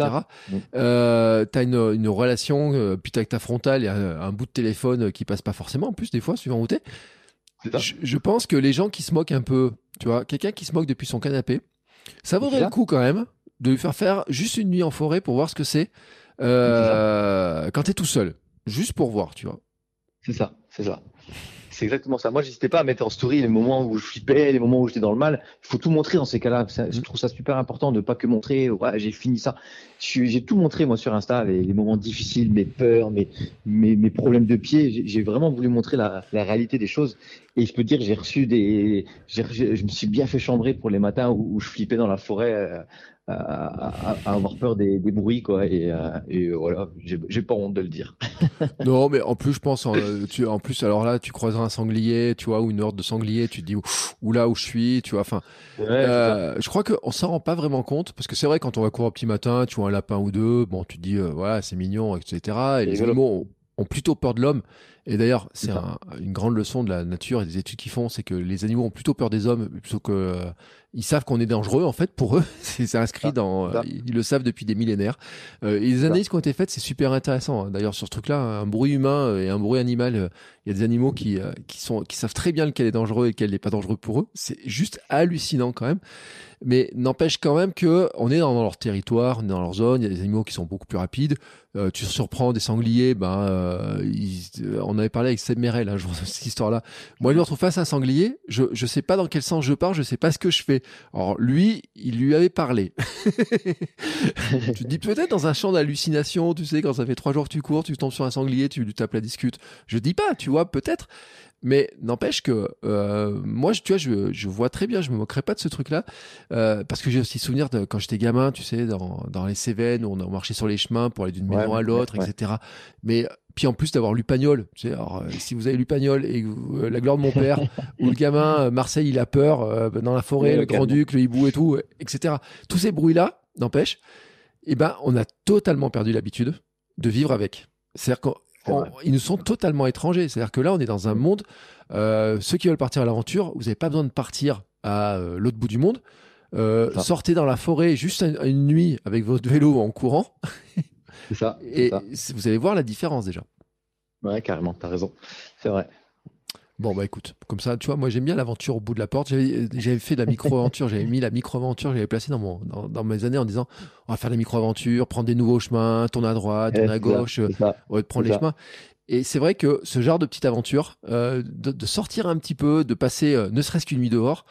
Speaker 1: Euh, t'as une, une relation, euh, puis t'as ta frontale, a un, un bout de téléphone qui passe pas forcément, en plus des fois, suivant où t'es. Je, je pense que les gens qui se moquent un peu, tu vois, quelqu'un qui se moque depuis son canapé, ça vaudrait le coup quand même de lui faire faire juste une nuit en forêt pour voir ce que c'est euh, quand t'es tout seul, juste pour voir, tu vois.
Speaker 2: C'est ça, c'est ça. C'est exactement ça. Moi, j'hésitais pas à mettre en story les moments où je flippais, les moments où j'étais dans le mal. Il faut tout montrer dans ces cas-là. Je
Speaker 1: Mm.
Speaker 2: trouve ça super important de pas que montrer, ouais, j'ai fini ça. J'ai tout montré, moi, sur Insta, les, les moments difficiles, mes peurs, mes, mes, mes problèmes de pied. J'ai- vraiment voulu montrer la, la réalité des choses. Et je peux dire, j'ai reçu des, je me suis bien fait chambrer pour les matins où, où je flippais dans la forêt, euh, à, avoir peur des, des bruits, quoi. Et, euh, et voilà, j'ai pas honte de le dire. *laughs*
Speaker 1: Non, mais en plus, je pense, en, euh, tu, en plus, alors là, tu croiseras un sanglier, tu vois, ou une horde de sangliers, tu te dis, où là où je suis, tu vois, enfin,
Speaker 2: Ouais.
Speaker 1: Euh, je crois qu'on s'en rend pas vraiment compte parce que c'est vrai quand on va courir au petit matin, tu vois un lapin ou deux, bon tu te dis euh, voilà c'est mignon etc. Et les animaux ont, ont plutôt peur de l'homme. Et d'ailleurs c'est un- une grande leçon de la nature et des études qu'ils font, c'est que les animaux ont plutôt peur des hommes plutôt que euh, ils savent qu'on est dangereux en fait pour eux. *laughs* c'est inscrit
Speaker 2: Ça,
Speaker 1: dans,
Speaker 2: ça.
Speaker 1: ils, ils le savent depuis des millénaires. Euh, et les analyses qui ont été faites c'est super intéressant. hein. D'ailleurs sur ce truc-là, un bruit humain et un bruit animal, euh, il y a des animaux qui euh, qui sont qui savent très bien lequel est dangereux et lequel n'est pas dangereux pour eux. C'est juste hallucinant quand même. Mais n'empêche quand même que on est dans leur territoire, on est dans leur zone. Il y a des animaux qui sont beaucoup plus rapides. Euh, tu surprends des sangliers. Ben, euh, euh, on avait parlé avec Seb Merel un jour de cette histoire-là. Moi, je me retrouve face à un sanglier. Je je sais pas dans quel sens je pars. Je sais pas ce que je fais. Alors lui, il lui avait parlé. *laughs* tu te dis peut-être dans un champ d'hallucination. Tu sais quand ça fait trois jours que tu cours, tu tombes sur un sanglier, tu lui tapes la discute. Je dis pas, tu vois, peut-être. Mais n'empêche que euh, moi, je- tu vois, je, je vois très bien, je me moquerai pas de ce truc-là, euh, parce que j'ai aussi souvenir de quand j'étais gamin, tu sais, dans, dans les Cévennes, où on a marché sur les chemins pour aller d'une
Speaker 2: Ouais,
Speaker 1: maison à l'autre,
Speaker 2: ouais.
Speaker 1: etc. Mais puis en plus d'avoir lu Pagnol, tu sais, alors, euh, si vous avez lu Pagnol et euh, La gloire de mon père, *laughs* où le gamin euh, Marseille il a peur euh, dans la forêt, le
Speaker 2: carrément.
Speaker 1: grand duc, le hibou et tout, etc. Tous ces bruits-là, n'empêche, eh ben on a totalement perdu l'habitude de vivre avec. C'est-à-dire on- ils nous sont totalement étrangers. C'est-à-dire que là, on est dans un monde. euh, ceux qui veulent partir à l'aventure, vous n'avez pas besoin de partir à euh, l'autre bout du monde. Euh, sortez dans la forêt juste une, une nuit avec votre vélo en courant
Speaker 2: C'est ça.
Speaker 1: et
Speaker 2: ça.
Speaker 1: vous allez voir la différence déjà.
Speaker 2: Ouais, carrément, t'as raison. C'est vrai.
Speaker 1: Bon bah écoute, comme ça, tu vois, moi j'aime bien l'aventure au bout de la porte. J'avais j'avais fait de la micro-aventure, j'avais mis la micro-aventure, j'avais placé dans, mon, dans, dans mes années en disant on va faire la micro-aventure, prendre des nouveaux chemins, tourner à droite, tourner à gauche,
Speaker 2: ça.
Speaker 1: de prendre les
Speaker 2: ça.
Speaker 1: chemins. Et c'est vrai que ce genre de petite aventure, euh, de, de sortir un petit peu, de passer euh, ne serait-ce qu'une nuit dehors,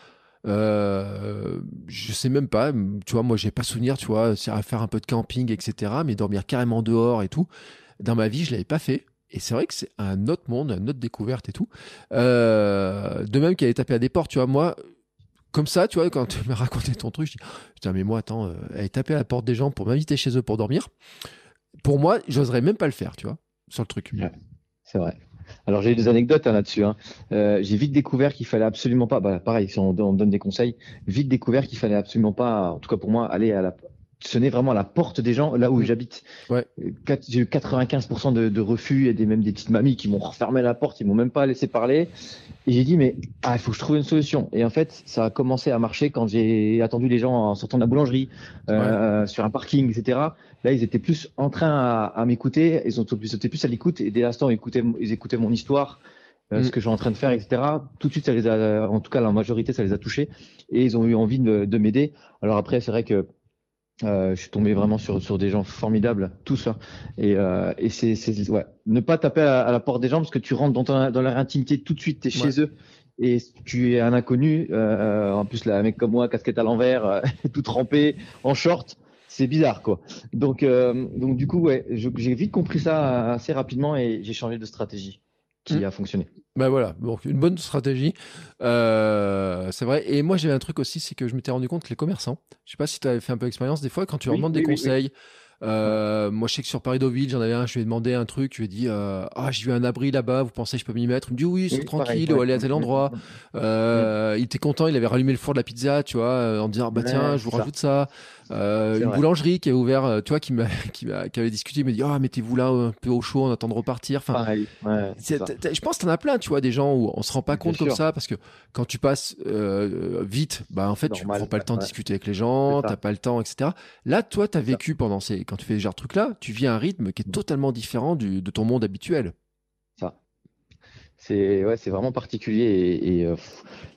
Speaker 1: euh, je sais même pas, tu vois, moi j'ai pas souvenir, tu vois, faire un peu de camping, etc., mais dormir carrément dehors et tout. Dans ma vie, je l'avais pas fait. Et c'est vrai que c'est un autre monde, une autre découverte et tout. Euh, de même qu'elle est tapée à des portes, tu vois, moi, comme ça, tu vois, quand tu *laughs* m'as raconté ton truc, je dis, putain, mais moi, attends, euh, elle est tapée à la porte des gens pour m'inviter chez eux pour dormir. Pour moi, j'oserais même pas le faire, tu vois, sur le truc.
Speaker 2: C'est vrai. Alors j'ai eu des anecdotes hein, là-dessus. hein. Euh, j'ai vite découvert qu'il fallait absolument pas, bah, pareil, si on, on me donne des conseils, vite découvert qu'il fallait absolument pas, en tout cas pour moi, aller à la, sonner vraiment à la porte des gens là où j'habite.
Speaker 1: Ouais.
Speaker 2: J'ai eu 95% de, de refus. A des, même des petites mamies qui m'ont refermé la porte, ils m'ont même pas laissé parler. Et j'ai dit mais ah, il faut que je trouve une solution. Et en fait, ça a commencé à marcher quand j'ai attendu les gens en sortant de la boulangerie, euh, sur un parking, etc. Là, ils étaient plus en train à, à m'écouter. Ils, ont, ils étaient plus à l'écoute. Et dès l'instant, ils écoutaient, ils écoutaient mon histoire, euh,
Speaker 1: Mm.
Speaker 2: ce que je suis en train de faire, etc. Tout de suite, ça les a, en tout cas, la majorité, ça les a touchés. Et ils ont eu envie de, de m'aider. Alors après, c'est vrai que euh, je suis tombé vraiment sur, sur des gens formidables, tous. hein. Et, euh, et c'est, c'est ouais, ne pas taper à, à la porte des gens parce que tu rentres dans, ton- dans leur intimité tout de suite, tu es
Speaker 1: Ouais.
Speaker 2: chez eux et tu es un inconnu. Euh, en plus, là, un mec comme moi, casquette à l'envers, euh, *laughs* tout trempé, en short, c'est bizarre, quoi. Donc, euh, donc du coup, ouais, je- j'ai vite compris ça assez rapidement et j'ai changé de stratégie qui
Speaker 1: Mm.
Speaker 2: a fonctionné.
Speaker 1: Bah voilà, donc une bonne stratégie. Euh, c'est vrai. Et moi, j'avais un truc aussi, c'est que je m'étais rendu compte que les commerçants, je sais pas si tu avais fait un peu l'expérience, des fois, quand tu leur
Speaker 2: Oui,
Speaker 1: demandes
Speaker 2: oui,
Speaker 1: des
Speaker 2: oui,
Speaker 1: conseils, euh, moi, je sais que sur Paris Deauville, j'en avais un, je lui ai demandé un truc, je lui ai dit, euh, ah, j'ai vu un abri là-bas, vous pensez que je peux m'y mettre? Il me dit, oui, c'est tranquille, aller à tel endroit. Euh, Il était content, il avait rallumé le four de la pizza, tu vois, en disant, bah
Speaker 2: Ouais,
Speaker 1: tiens, je vous
Speaker 2: ça.
Speaker 1: rajoute ça. Euh, une boulangerie qui est ouvert, euh, tu vois, qui, m'a, *laughs* qui, m'a, qui avait discuté, il m'a dit, oh, mettez-vous là un peu au chaud, on attend de repartir. Enfin,
Speaker 2: Pareil. Ouais,
Speaker 1: je pense que t'en as plein, tu vois, des gens où on se rend pas compte comme ça parce que quand tu passes euh, vite, bah en fait,
Speaker 2: Normal,
Speaker 1: tu prends pas le temps de discuter avec les gens, t'as pas le temps, etc. Là, toi, t'as
Speaker 2: C'est ça.
Speaker 1: vécu pendant ces, quand tu fais ce genre de trucs-là, tu vis un rythme qui est totalement différent du, de ton monde habituel.
Speaker 2: C'est ouais, c'est vraiment particulier et, et, euh,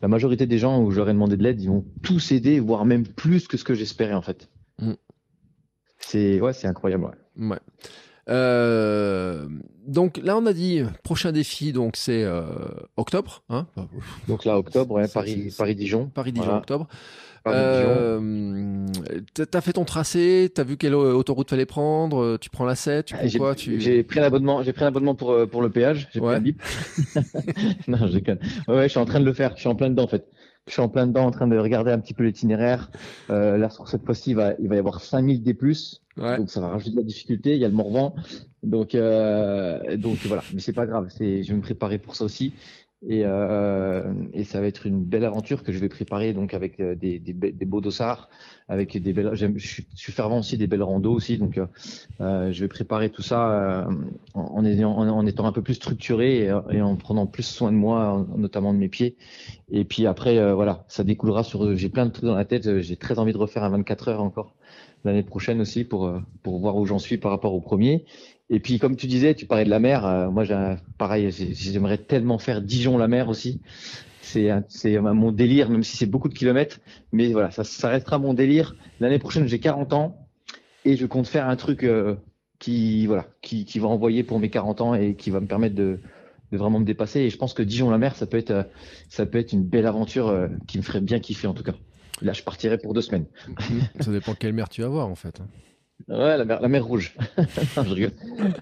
Speaker 2: la majorité des gens où j'aurais demandé de l'aide, ils vont tous aider, voire même plus que ce que j'espérais en fait.
Speaker 1: Mm.
Speaker 2: C'est ouais, c'est incroyable. ouais.
Speaker 1: Ouais. Euh, donc là, on a dit prochain défi, donc c'est euh, octobre, hein,
Speaker 2: Donc là, octobre, ouais, Paris, Paris Dijon.
Speaker 1: Paris-Dijon,
Speaker 2: Voilà.
Speaker 1: octobre. Euh, t'as- fait ton tracé, t'as vu quelle autoroute fallait prendre, euh, tu prends la 7, tu prends
Speaker 2: J'ai
Speaker 1: quoi, tu...
Speaker 2: j'ai pris un abonnement, j'ai pris un abonnement pour pour le péage, j'ai
Speaker 1: Ouais.
Speaker 2: pris bip. *laughs* non, je déconne. Ouais, ouais, je suis en train de le faire, je suis en plein dedans en fait. Je suis en plein dedans en train de regarder un petit peu l'itinéraire. Euh, là, sur cette fois-ci, il va, il va y avoir 5000 D+.
Speaker 1: Ouais.
Speaker 2: Donc ça va rajouter de la difficulté. Il y a le Morvan, donc euh, donc voilà. Mais c'est pas grave. C'est, je vais me préparer pour ça aussi. Et euh, et ça va être une belle aventure que je vais préparer donc avec euh, des des, des beaux dossards, avec des belles. Je suis, fervent aussi des belles randos aussi. Donc euh, euh, je vais préparer tout ça euh, en, en, étant un peu plus structuré et, et en prenant plus soin de moi, notamment de mes pieds. Et puis après euh, voilà, ça découlera sur. J'ai plein de trucs dans la tête. J'ai très envie de refaire un 24 heures encore l'année prochaine aussi pour euh, pour voir où j'en suis par rapport au premier. Et puis comme tu disais, tu parlais de la mer. euh, moi, pareil, j'ai- j'aimerais tellement faire Dijon la mer aussi. C'est mon délire, même si c'est beaucoup de kilomètres. Mais voilà, ça, restera mon délire. L'année prochaine, j'ai 40 ans et je compte faire un truc euh, qui voilà, qui, va envoyer pour mes 40 ans et qui va me permettre de vraiment me dépasser. Et je pense que Dijon la mer, ça peut être euh, ça peut être une belle aventure euh, qui me ferait bien kiffer en tout cas. Là, je partirai pour deux semaines.
Speaker 1: Ça dépend quelle mer tu vas voir en fait.
Speaker 2: Ouais, la mer, la mer rouge. *laughs* non, je rigole.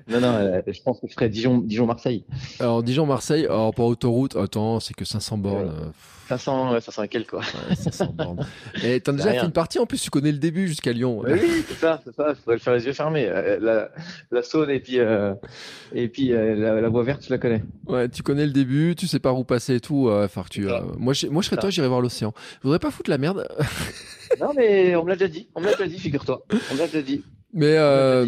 Speaker 2: Non, non, euh, je pense que je ferais Dijon, Dijon-Marseille.
Speaker 1: Alors Dijon-Marseille, alors pas autoroute, attends, c'est que 500 bornes.
Speaker 2: Ouais.
Speaker 1: euh,
Speaker 2: 500, ouais, 500 et quelques, quoi.
Speaker 1: ouais, 500 bornes. *laughs* Et t'en as déjà
Speaker 2: rien.
Speaker 1: fait une partie, en plus tu connais le début jusqu'à Lyon.
Speaker 2: Oui, c'est ça, c'est ça. Faudrait le faire les yeux fermés. Euh, La, la Saône et puis, euh, et puis euh, la, la voie verte, je la connais.
Speaker 1: Ouais, tu connais le début, tu sais par où passer et tout. enfin, tu, moi, je, moi, je serais toi, j'irais voir l'océan. Je voudrais pas foutre la merde, *laughs*
Speaker 2: Non, mais on me l'a déjà dit. On me l'a déjà dit, figure-toi. On me l'a déjà dit.
Speaker 1: mais euh,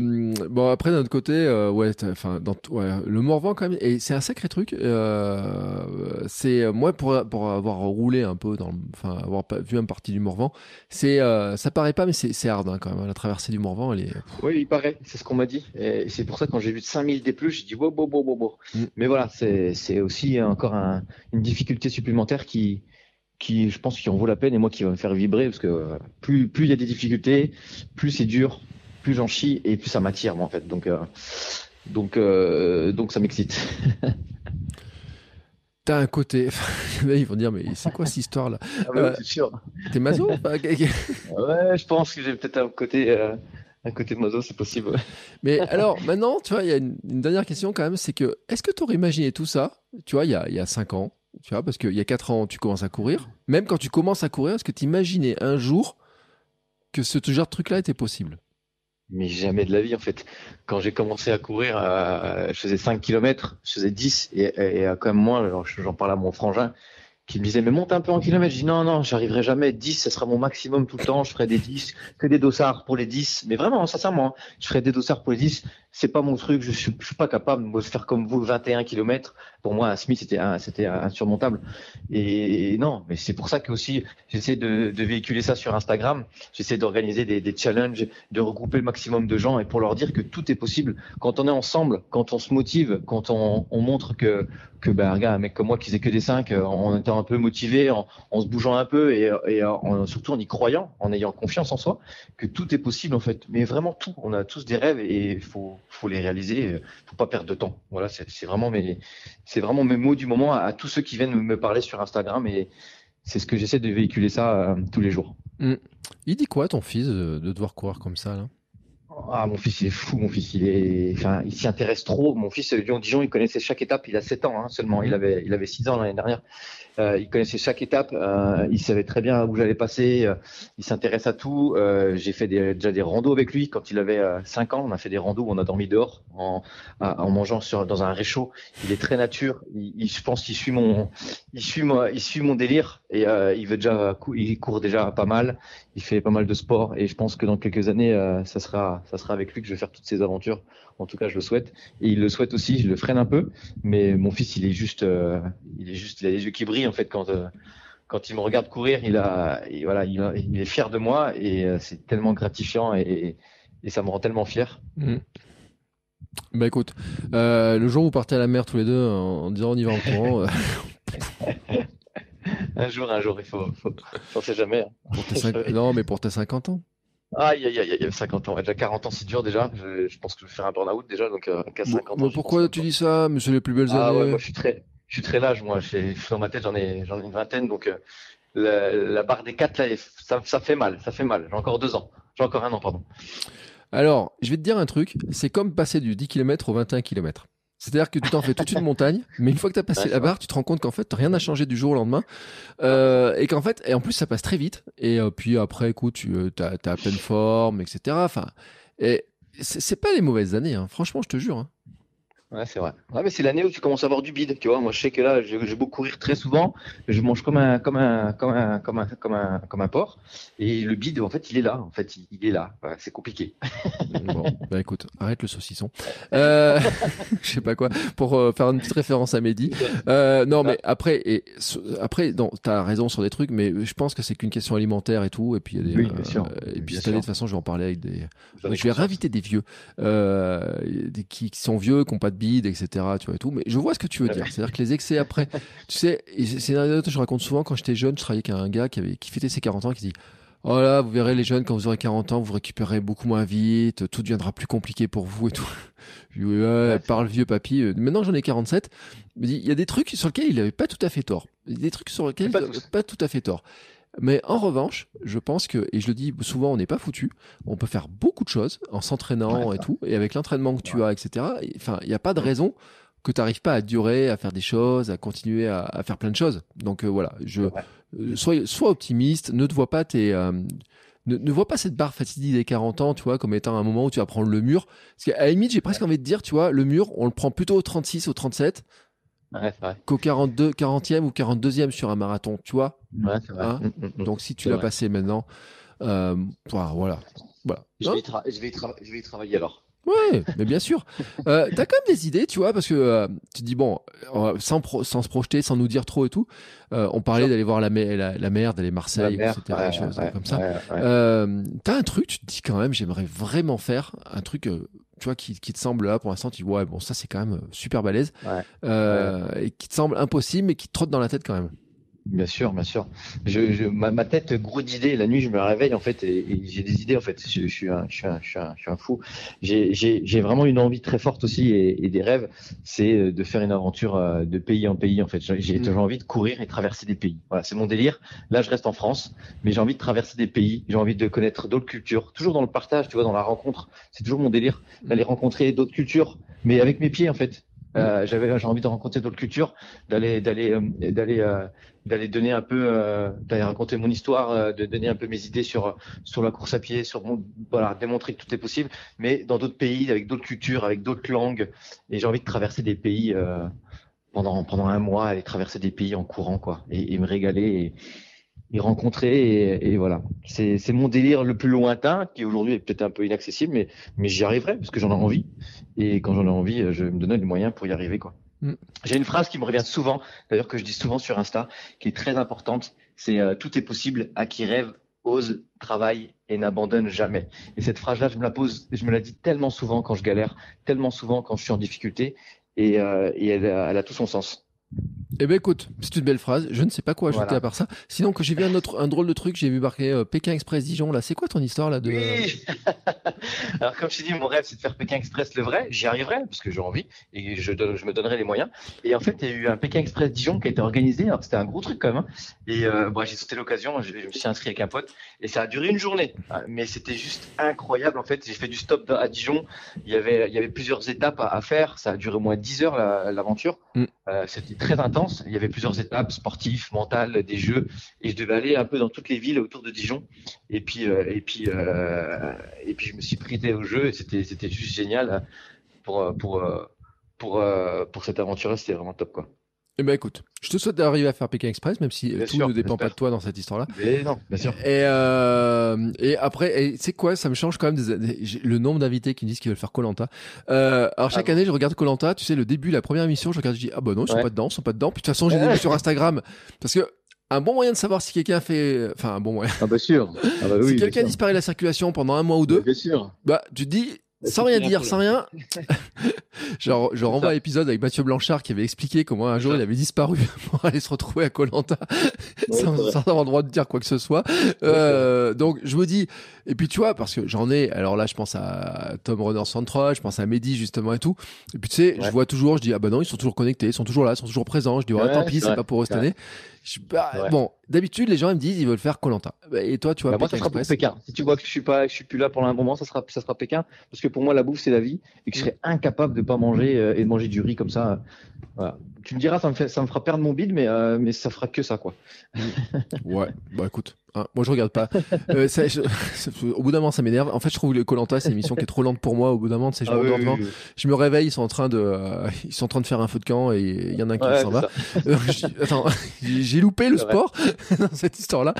Speaker 1: bon, après d'un autre côté, euh, ouais, enfin, dans ouais, le Morvan quand même, et c'est un sacré truc. Euh, c'est moi pour pour avoir roulé un peu dans, enfin, avoir vu une partie du Morvan, c'est, ça paraît pas, mais c'est hard hein, quand même. La traversée du Morvan, elle est.
Speaker 2: Oui, il paraît. C'est ce qu'on m'a dit. Et c'est pour ça, quand j'ai vu 5000 des plus, j'ai dit, wow, wow, wow, wow, wow.
Speaker 1: Mm.
Speaker 2: Mais voilà, c'est, c'est aussi encore un- une difficulté supplémentaire qui, qui, je pense, qui en vaut la peine et moi qui va me faire vibrer parce que euh, plus, plus il y a des difficultés, plus c'est dur, plus j'en chie et plus ça m'attire, moi, en fait. Donc, euh, donc, euh, donc ça m'excite. *laughs*
Speaker 1: T'as un côté. *laughs* Ils vont dire, mais c'est quoi cette histoire là
Speaker 2: Ah, bah oui, c'est sûr.
Speaker 1: T'es maso *laughs*
Speaker 2: Ouais, je pense que j'ai peut-être un côté, un côté mozo, c'est possible.
Speaker 1: Mais alors, maintenant, tu vois, il y a une, une dernière question quand même, c'est que, est-ce que tu aurais imaginé tout ça, tu vois, il y a, il y a 5 ans, tu vois, parce qu'il y a 4 ans, tu commences à courir. Même quand tu commences à courir, est-ce que tu imaginais un jour que ce genre de truc-là était possible?
Speaker 2: Mais jamais de la vie, en fait. Quand j'ai commencé à courir, euh, je faisais 5 km, je faisais 10, et, et, euh, quand même moi, j'en parlais à mon frangin, qui me disait, mais monte un peu en kilomètres. Je dis, non, non, j'arriverai jamais. 10, ça sera mon maximum tout le temps. Je ferai des 10, que des dossards pour les 10. Mais vraiment, sincèrement, hein, je ferai des dossards pour les 10. C'est pas mon truc. Je suis, je suis pas capable de faire comme vous 21 km. Pour moi, un Smith, c'était c'était insurmontable. Et, et non, mais c'est pour ça que aussi, j'essaie de, de véhiculer ça sur Instagram. J'essaie d'organiser des, des challenges, de regrouper le maximum de gens et pour leur dire que tout est possible. Quand on est ensemble, quand on se motive, quand on, on montre que, que ben, regarde, un mec comme moi qui faisait que des 5, en étant un peu motivé, en, en se bougeant un peu et, et en- surtout en y croyant, en ayant confiance en soi, que tout est possible en fait. Mais vraiment tout. On a tous des rêves et il faut, faut les réaliser. Faut pas perdre de temps. Voilà, c'est vraiment mes, c'est vraiment mes mots du moment à, tous ceux qui viennent me parler sur Instagram et c'est ce que j'essaie de véhiculer ça euh, tous les jours.
Speaker 1: Il dit quoi, ton fils, de devoir courir comme ça, là?
Speaker 2: Ah, mon fils, il est fou, mon fils. Il est, enfin, il s'y intéresse trop. Mon fils, Lyon-Dijon, il connaissait chaque étape. Il a 7 ans hein, seulement. Il mhm. avait, il avait 6 ans l'année dernière. Euh, il connaissait chaque étape. Euh, il savait très bien où j'allais passer. Euh, il s'intéresse à tout. Euh, j'ai fait des, déjà des randos avec lui quand il avait 5 ans. On a fait des randos où on a dormi dehors en, en mangeant sur, dans un réchaud. Il est très nature. Il, je pense qu'il suit mon, il suit moi, il suit mon délire et il veut déjà, il court déjà pas mal. Il fait pas mal de sport et je pense que dans quelques années, ça sera, ça sera avec lui que je vais faire toutes ces aventures. En tout cas, je le souhaite et il le souhaite aussi. Je le freine un peu, mais mon fils, il est juste, il est juste, il a les yeux qui brillent en fait quand euh, quand il me regarde courir, il a, voilà, il, est fier de moi et euh, c'est tellement gratifiant et, ça me rend tellement fier.
Speaker 1: Mm. Bah écoute, euh, le jour où vous partez à la mer tous les deux en, disant on y va en courant. *laughs*
Speaker 2: un jour, un jour, il faut, faut on sait jamais.
Speaker 1: Hein. non, mais pour tes 50 ans.
Speaker 2: Aïe, aïe, aïe, aïe, 50 ans. Déjà 40 ans, c'est dur déjà. Je, pense que je vais faire un burn-out déjà, donc euh, 50
Speaker 1: ans. pourquoi tu dis ça, monsieur les plus belles ah,
Speaker 2: années moi je suis très, je suis très large, moi. Dans ma tête, j'en ai, j'en ai une vingtaine, donc euh, la, la, barre des 4, là, ça, ça fait mal, ça fait mal. J'ai encore deux ans. J'ai encore un an, pardon.
Speaker 1: Alors, je vais te dire un truc. C'est comme passer du 10 km au 21 km. C'est-à-dire que tu t'en fais toute une montagne, mais une fois que tu as passé la barre, tu te rends compte qu'en fait, rien n'a changé du jour au lendemain. Euh, et qu'en fait, et en plus, ça passe très vite. Et euh, puis après, écoute, tu euh, as, à pleine forme, etc. Enfin, et c'est pas les mauvaises années, hein. franchement, je te jure. Hein.
Speaker 2: Ouais, c'est vrai. Ouais, mais c'est l'année où tu commences à avoir du bide, tu vois. Moi, je sais que là, je, vais beaucoup courir très souvent. Je mange comme un, comme un, comme un, comme un, comme un, comme un porc. Et le bide, en fait, il est là. En fait, il, est là. c'est compliqué. *laughs*
Speaker 1: bon, bah écoute, arrête le saucisson. Euh, *laughs* je sais pas quoi. Pour euh, faire une petite référence à Mehdi. Euh, non, mais après, et après, non, t'as raison sur des trucs, mais je pense que c'est qu'une question alimentaire et tout. Et puis, il y a des,
Speaker 2: oui, bien sûr.
Speaker 1: Euh, et puis cette année, de toute façon, je vais en parler avec des. je vais réinviter des vieux, euh, des, qui, qui sont vieux, qui n'ont pas de bide, etc. Tu vois et tout. Mais je vois ce que tu veux dire. C'est-à-dire que les excès après, *laughs* tu sais, c'est une anecdote que je raconte souvent quand j'étais jeune. Je travaillais avec un gars qui avait qui fêtait ses 40 ans, qui dit Oh là, vous verrez les jeunes, quand vous aurez 40 ans, vous récupérez beaucoup moins vite, tout deviendra plus compliqué pour vous et tout. *laughs* Je ouais, parle vieux papy. Maintenant j'en ai 47. Il y a des trucs sur lesquels il avait pas tout à fait tort. Il y a des trucs sur lesquels il n'avait pas tout à fait tort. Mais en revanche, je pense que, et je le dis souvent, on n'est pas foutu. On peut faire beaucoup de choses en s'entraînant et tout, et avec l'entraînement que tu as, etc. Enfin, il n'y a pas de raison que tu n'arrives pas à durer, à faire des choses, à continuer à, faire plein de choses. Donc euh, voilà, je euh, sois, optimiste, ne te vois pas tes euh, ne, vois pas cette barre fatidique des 40 ans, tu vois, comme étant un moment où tu vas prendre le mur. Parce qu'à la limite, j'ai presque envie de dire, tu vois, le mur, on le prend plutôt au 36, au 37,
Speaker 2: ouais,
Speaker 1: qu'au 42, 40e ou 42e sur un marathon, tu vois.
Speaker 2: Ouais, c'est vrai. Hein
Speaker 1: mm, mm, mm. Donc si tu l'as passé maintenant, euh, voilà. voilà.
Speaker 2: Je, vais je, vais je vais y travailler alors.
Speaker 1: Ouais, mais bien sûr. *laughs* Euh, T'as quand même des idées, tu vois, parce que euh, tu dis bon, sans, sans se projeter, sans nous dire trop et tout. Euh, on parlait d'aller voir la, la, la mer, d'aller Marseille, etc. choses comme ça. Euh, T'as un truc, tu te dis quand même, j'aimerais vraiment faire un truc. Tu vois, qui, qui te semble là pour l'instant, tu dis ouais, bon, ça c'est quand même super balèze, et qui te semble impossible, mais qui te trotte dans la tête quand même.
Speaker 2: Bien sûr, bien sûr. Je, je ma, ma, tête gros d'idées. La nuit, je me réveille en fait et, et j'ai des idées en fait. Je, je, suis, un, je, suis, un, je, suis, un, je suis un fou. J'ai vraiment une envie très forte aussi et, et des rêves, c'est euh, de faire une aventure euh, de pays en pays en fait. J'ai mmh. toujours envie de courir et traverser des pays. Voilà, c'est mon délire. Là, je reste en France, mais j'ai envie de traverser des pays. J'ai envie de connaître d'autres cultures. Toujours dans le partage, tu vois, dans la rencontre. C'est toujours mon délire d'aller rencontrer d'autres cultures, mais avec mes pieds en fait. Euh, j'avais j'ai envie de rencontrer d'autres cultures, d'aller d'aller euh, d'aller euh, d'aller donner un peu euh, d'aller raconter mon histoire, de donner un peu mes idées sur sur la course à pied, sur mon voilà, démontrer que tout est possible, mais dans d'autres pays avec d'autres cultures, avec d'autres langues. Et j'ai envie de traverser des pays pendant pendant un mois, aller traverser des pays en courant quoi et, et me régaler y rencontrer et, et voilà. C'est, c'est mon délire le plus lointain qui aujourd'hui est peut-être un peu inaccessible, mais, mais j'y arriverai parce que j'en ai envie. Et quand j'en ai envie, je me donne les moyens pour y arriver quoi. Mm. J'ai une phrase qui me revient souvent, d'ailleurs que je dis souvent sur Insta, qui est très importante. C'est euh, tout est possible à qui rêve, ose, travaille et n'abandonne jamais. Et cette phrase-là, je me la pose, je me la dis tellement souvent quand je galère, tellement souvent quand je suis en difficulté, et, euh, et elle, elle a tout son sens.
Speaker 1: Eh ben écoute, c'est une belle phrase. Je ne sais pas quoi ajouter à part ça. Sinon que j'ai vu un autre, un drôle de truc, j'ai vu marquer euh, Pékin Express Dijon. Là, c'est quoi ton histoire là de *laughs*
Speaker 2: Alors, comme je t'ai dit, mon rêve, c'est de faire Pékin Express le vrai. J'y arriverai parce que j'ai envie et je, je, me donnerai les moyens. Et en fait, il y a eu un Pékin Express Dijon qui a été organisé. Alors, c'était un gros truc quand même. Hein. Et euh, bon, j'ai sauté l'occasion. Je, me suis inscrit avec un pote et ça a duré une journée. Ah, mais c'était juste incroyable. En fait, j'ai fait du stop à Dijon. Il y avait, il y avait plusieurs étapes à, faire. Ça a duré au moins 10 heures l'aventure. Mm. Euh, c'était très intense. Il y avait plusieurs étapes sportives, mentales, des jeux. Et je devais aller un peu dans toutes les villes autour de Dijon. Et puis, euh, et puis, euh, et puis, je me suis prêté au jeu. Et c'était, c'était juste génial pour, pour, pour, pour cette aventure. C'était vraiment top, quoi.
Speaker 1: Eh ben écoute, je te souhaite d'arriver à faire Pékin Express, même si tout ne dépend pas de toi dans cette histoire-là.
Speaker 2: Mais non, bien sûr.
Speaker 1: Et, euh, et après, c'est quoi Ça me change quand même des, le nombre d'invités qui me disent qu'ils veulent faire Colanta. Euh, alors chaque ah année, je regarde Colanta. Tu sais, le début, la première émission, je regarde, je dis ah bah non, ils sont pas dedans, ils sont pas dedans. Puis de toute façon, j'ai des sur Instagram parce que un bon moyen de savoir si quelqu'un fait, enfin un bon moyen.
Speaker 2: Ah bah sûr. Ah
Speaker 1: bah oui, si quelqu'un disparaît de la circulation pendant un mois ou deux,
Speaker 2: bien sûr.
Speaker 1: Bah tu te dis sans rien dire, sans rien. genre, *laughs* je renvoie à l'épisode avec Mathieu Blanchard qui avait expliqué comment un jour il avait disparu *laughs* pour aller se retrouver à Colanta sans, sans, avoir le droit de dire quoi que ce soit. Euh, donc je me dis, et puis tu vois, parce que j'en ai, alors là je pense à Tom Runner 103, je pense à Mehdi justement et tout. Et puis tu sais, je vois toujours, je dis ah bah non, ils sont toujours connectés, ils sont toujours là, ils sont toujours présents. Je dis ouais, tant pis, c'est pas pour eux cette année. Bah, bon, d'habitude, les gens ils me disent ils veulent faire Colanta. Et toi, tu vois,
Speaker 2: bah, moi, ça sera pour Pékin. Si tu vois que je suis pas, je suis plus là pour un moment, ça sera, ça sera Pékin. Parce que pour moi, la bouffe c'est la vie et que je serais incapable de pas manger euh, et de manger du riz comme ça. Voilà. Tu me diras, ça me fait, ça me fera perdre mon bide, mais euh, mais ça fera que ça quoi.
Speaker 1: ouais. Bah écoute, Hein, moi, je regarde pas. *laughs* Euh, ça, *laughs* au bout d'un moment, ça m'énerve. En fait, je trouve le Colanta, c'est une émission qui est trop lente pour moi. Au bout d'un moment, c'est ah, je, je me réveille, ils sont en train de, euh, ils sont en train de faire un feu de camp et il y en a un qui s'en va. Euh, attends, *laughs* j'ai loupé le sport dans cette histoire-là.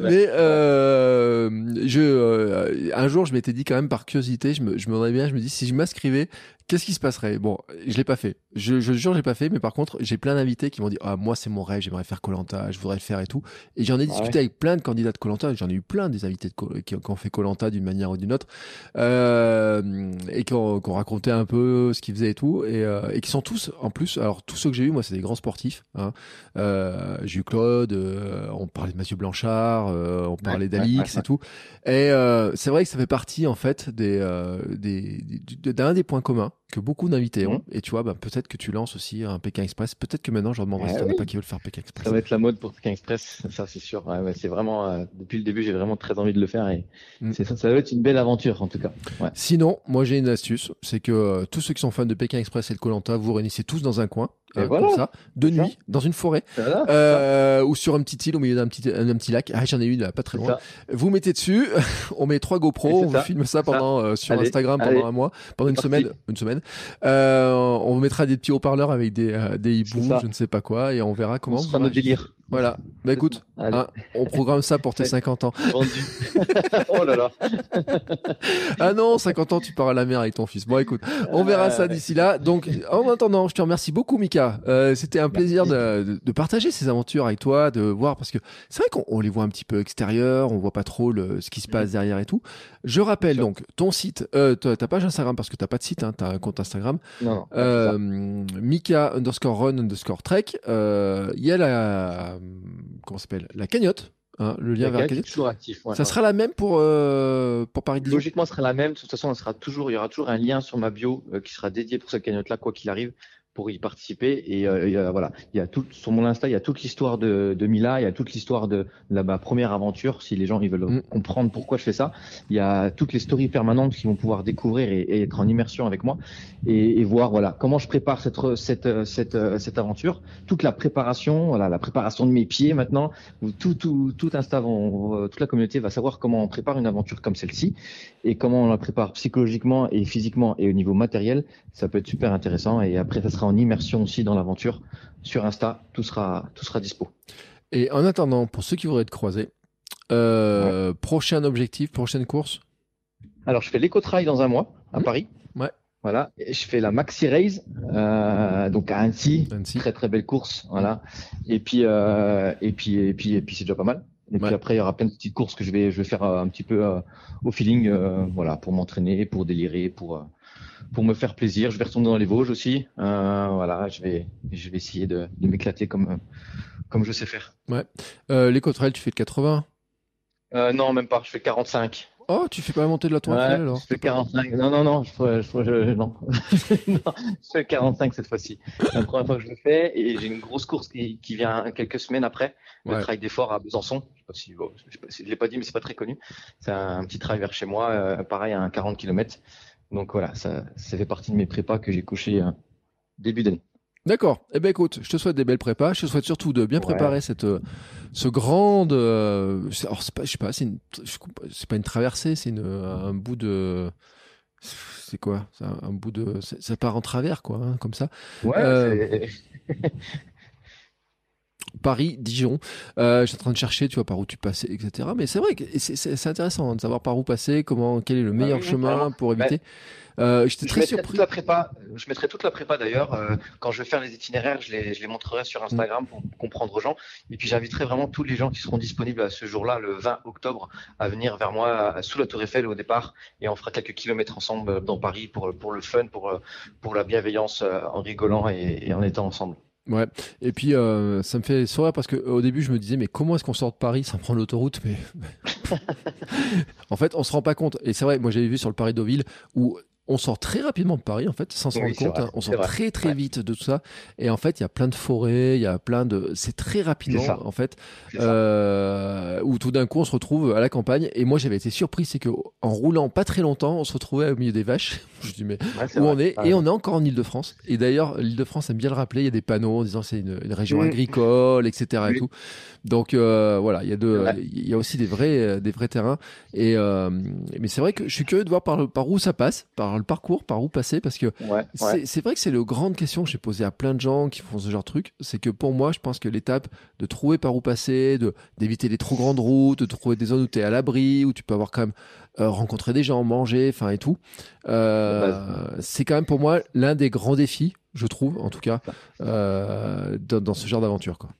Speaker 1: Mais euh, je, un jour, je m'étais dit quand même par curiosité, je me, je me réveillais, je me dis si je m'inscrivais, qu'est-ce qui se passerait? Bon, je l'ai pas fait. Je, je jure, je l'ai pas fait. Mais par contre, j'ai plein d'invités qui m'ont dit ah moi c'est mon rêve, j'aimerais faire Colanta, je voudrais le faire et tout. Et j'en ai ah discuté avec plein de candidats de Colanta. J'en ai eu plein des invités de qui, ont fait Colanta d'une manière ou d'une autre euh, et qui ont, qui ont, raconté un peu ce qu'ils faisaient et tout et, euh, et, qui sont tous en plus. Alors tous ceux que j'ai eu, moi, c'est des grands sportifs. Hein. Euh, j'ai eu Claude, euh, on parlait de Mathieu Blanchard, euh, on parlait d'Alix et tout. Et c'est vrai que ça fait partie en fait des des d'un des points communs que beaucoup d'invités ont. Mmh. Et tu vois, bah, peut-être que tu lances aussi un Pékin Express. Peut-être que maintenant, je leur demanderai si oui. pas qui veulent faire Pékin Express.
Speaker 2: Ça va être la mode pour Pékin Express, ça c'est sûr. Ouais, c'est vraiment, euh, depuis le début, j'ai vraiment très envie de le faire et mmh. c'est ça, ça va être une belle aventure en tout cas.
Speaker 1: Sinon, moi j'ai une astuce, c'est que euh, tous ceux qui sont fans de Pékin Express et de Colanta, vous réunissez tous dans un coin euh, comme ça, de nuit, dans une forêt, euh, ou sur un petit île au milieu d'un petit, un, petit lac. Ah, j'en ai une pas très loin. Vous mettez dessus, *laughs* on met trois GoPro, on vous filme ça pendant euh, sur Instagram pendant un mois, pendant une semaine, une semaine. On vous mettra des petits haut-parleurs avec des des hiboux, je ne sais pas quoi, et on verra comment.
Speaker 2: On délire.
Speaker 1: Voilà. Bah écoute, hein, on programme ça pour tes 50 ans. *laughs*
Speaker 2: oh là là.
Speaker 1: ah non, 50 ans, tu pars à la mer avec ton fils. Bon, écoute, on verra ça d'ici là. Donc, en attendant, je te remercie beaucoup, Mika. Euh, C'était un plaisir de, de, partager ces aventures avec toi, de voir, parce que c'est vrai qu'on les voit un petit peu extérieurs, on voit pas trop le, ce qui se passe derrière et tout. Je rappelle donc ton site, euh, ta page Instagram, parce que t'as pas de site, hein, t'as un compte Instagram.
Speaker 2: Non.
Speaker 1: Euh, Mika underscore run underscore trek. Il y a la, comment s'appelle, la cagnotte. Hein, le lien vers la cagnotte.
Speaker 2: Toujours actif.
Speaker 1: ça sera la même pour euh, pour Paris
Speaker 2: Logiquement, ce sera la même. De toute façon, sera toujours, il y aura toujours un lien sur ma bio euh, qui sera dédié pour cette cagnotte-là, quoi qu'il arrive pour y participer. Et euh, voilà, il y a tout sur mon Insta, il y a toute l'histoire de, de Mila, il y a toute l'histoire de, la ma première aventure. Si les gens ils veulent mm. comprendre pourquoi je fais ça, il y a toutes les stories permanentes qu'ils vont pouvoir découvrir et, être en immersion avec moi et, et, voir voilà comment je prépare cette cette cette cette aventure, toute la préparation, voilà la préparation de mes pieds maintenant. Tout tout tout Insta, toute la communauté va savoir comment on prépare une aventure comme celle-ci et comment on la prépare psychologiquement et physiquement et au niveau matériel. Ça peut être super intéressant et après ça sera en immersion aussi dans l'aventure sur Insta. Tout sera, tout sera dispo.
Speaker 1: Et en attendant, pour ceux qui voudraient te croiser, euh, prochain objectif, prochaine course?
Speaker 2: Alors, je fais l'éco-trail dans un mois à mmh. Paris.
Speaker 1: Ouais.
Speaker 2: Voilà, et je fais la Maxi Race, euh, donc à Annecy, très très belle course, voilà. Et puis euh, et puis et puis et puis c'est déjà pas mal. Et puis après il y aura plein de petites courses que je vais je vais faire un petit peu au feeling, voilà, pour m'entraîner, pour délirer, pour pour me faire plaisir. Je vais retourner dans les Vosges aussi. Euh, voilà, je vais, je vais essayer de, de m'éclater comme, comme je sais faire.
Speaker 1: Ouais. Euh, L'éco-trail, tu fais de 80
Speaker 2: euh, Non, même pas. Je fais 45.
Speaker 1: Oh, tu fais pas monter de la Tour Eiffel alors
Speaker 2: Je fais 45. Non, non, non, je, je, je, non. *laughs* non. je fais 45 cette fois-ci. La première fois que je le fais et j'ai une grosse course qui, qui vient quelques semaines après, le trail d'effort à Besançon. Je si, bon, l'ai pas dit, mais c'est pas très connu. C'est un, petit trail vers chez moi, euh, pareil à un 40 km. Donc voilà, ça, ça fait partie de mes prépas que j'ai couché euh, début d'année.
Speaker 1: D'accord. Eh ben écoute, je te souhaite des belles prépas. Je te souhaite surtout de bien préparer cette euh, ce grande. Euh, alors c'est pas, je sais pas, c'est une, c'est pas une traversée, c'est une un bout de. C'est quoi? Un, un, bout de. Ça part en travers, quoi, hein, comme ça.
Speaker 2: Ouais. Euh... *laughs*
Speaker 1: Dijon. Euh, je suis en train de chercher, tu vois, par où tu passais, etc. Mais c'est vrai que c'est intéressant hein, de savoir par où passer, comment, quel est le meilleur ah oui, chemin pour éviter.
Speaker 2: Euh, J'étais très surpris. Toute la prépa, je mettrai toute la prépa d'ailleurs. Euh, quand je vais faire les itinéraires, je les, je les montrerai sur Instagram pour comprendre aux gens. Et puis j'inviterai vraiment tous les gens qui seront disponibles à ce jour-là, le 20 octobre, à venir vers moi sous la Tour Eiffel au départ. Et on fera quelques kilomètres ensemble dans Paris pour, pour le fun, pour, pour la bienveillance, euh, en rigolant et, et en étant ensemble.
Speaker 1: Ouais, et puis euh, ça me fait sourire parce que au début je me disais mais comment est-ce qu'on sort de Paris sans prendre l'autoroute mais *laughs* *laughs* en fait on se rend pas compte. Et c'est vrai moi j'avais vu sur le Paris Deauville où on sort très rapidement de Paris en fait sans s'en
Speaker 2: Oui,
Speaker 1: rendre compte
Speaker 2: vrai,
Speaker 1: hein. on sort
Speaker 2: vrai.
Speaker 1: très très
Speaker 2: Ouais.
Speaker 1: vite de tout ça et en fait il y a plein de forêts il y a plein de c'est très rapidement en fait euh, où tout d'un coup on se retrouve à la campagne et moi j'avais été surpris c'est que en roulant pas très longtemps on se retrouvait au milieu des vaches *laughs* je dis mais
Speaker 2: Ouais,
Speaker 1: où
Speaker 2: vrai.
Speaker 1: on est? Et on est encore en Ile-de-France et d'ailleurs l'Île-de-France aime bien le rappeler il y a des panneaux en disant que c'est une, une région
Speaker 2: Mm.
Speaker 1: agricole etc et
Speaker 2: Oui.
Speaker 1: tout donc euh, voilà il y a de
Speaker 2: Ouais.
Speaker 1: il y a aussi des vrais euh, des vrais terrains et euh, mais c'est vrai que je suis curieux de voir par, par où ça passe par le parcours par où passer parce que
Speaker 2: Ouais, ouais.
Speaker 1: c'est c'est vrai que c'est le grande question que j'ai posée à plein de gens qui font ce genre de truc. C'est que pour moi, je pense que l'étape de trouver par où passer, de d'éviter les trop grandes routes, de trouver des zones où tu es à l'abri, où tu peux avoir quand même euh, rencontrer des gens, manger, enfin et tout. Euh, c'est quand même pour moi l'un des grands défis, je trouve, en tout cas, euh, dans, dans ce genre d'aventure. quoi.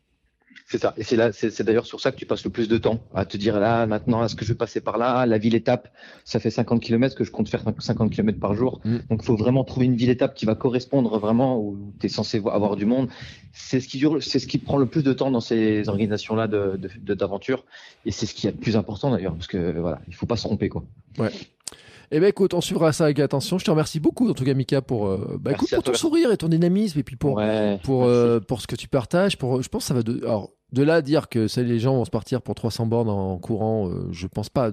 Speaker 2: C'est ça. Et c'est là, c'est d'ailleurs sur ça que tu passes le plus de temps à te dire là, maintenant, est-ce que je vais passer par là? La ville étape, ça fait 50 km que je compte faire 50 km par jour.
Speaker 1: Mm.
Speaker 2: Donc, il faut vraiment trouver une ville étape qui va correspondre vraiment où tu es censé vo- avoir du monde. C'est ce qui dure, c'est ce qui prend le plus de temps dans ces organisations-là de, d'aventure. Et c'est ce qui est le plus important d'ailleurs, parce que voilà, il faut pas se tromper quoi.
Speaker 1: Eh ben écoute, on suivra ça avec attention. Je te remercie beaucoup, en tout cas, Mika, pour, euh, bah, écoute, pour ton sourire et ton dynamisme, et puis pour,
Speaker 2: ouais.
Speaker 1: pour, euh, pour ce que tu partages. Pour, je pense que ça va de, alors, de là dire que les gens vont se partir pour 300 bornes en courant, euh, je pense pas.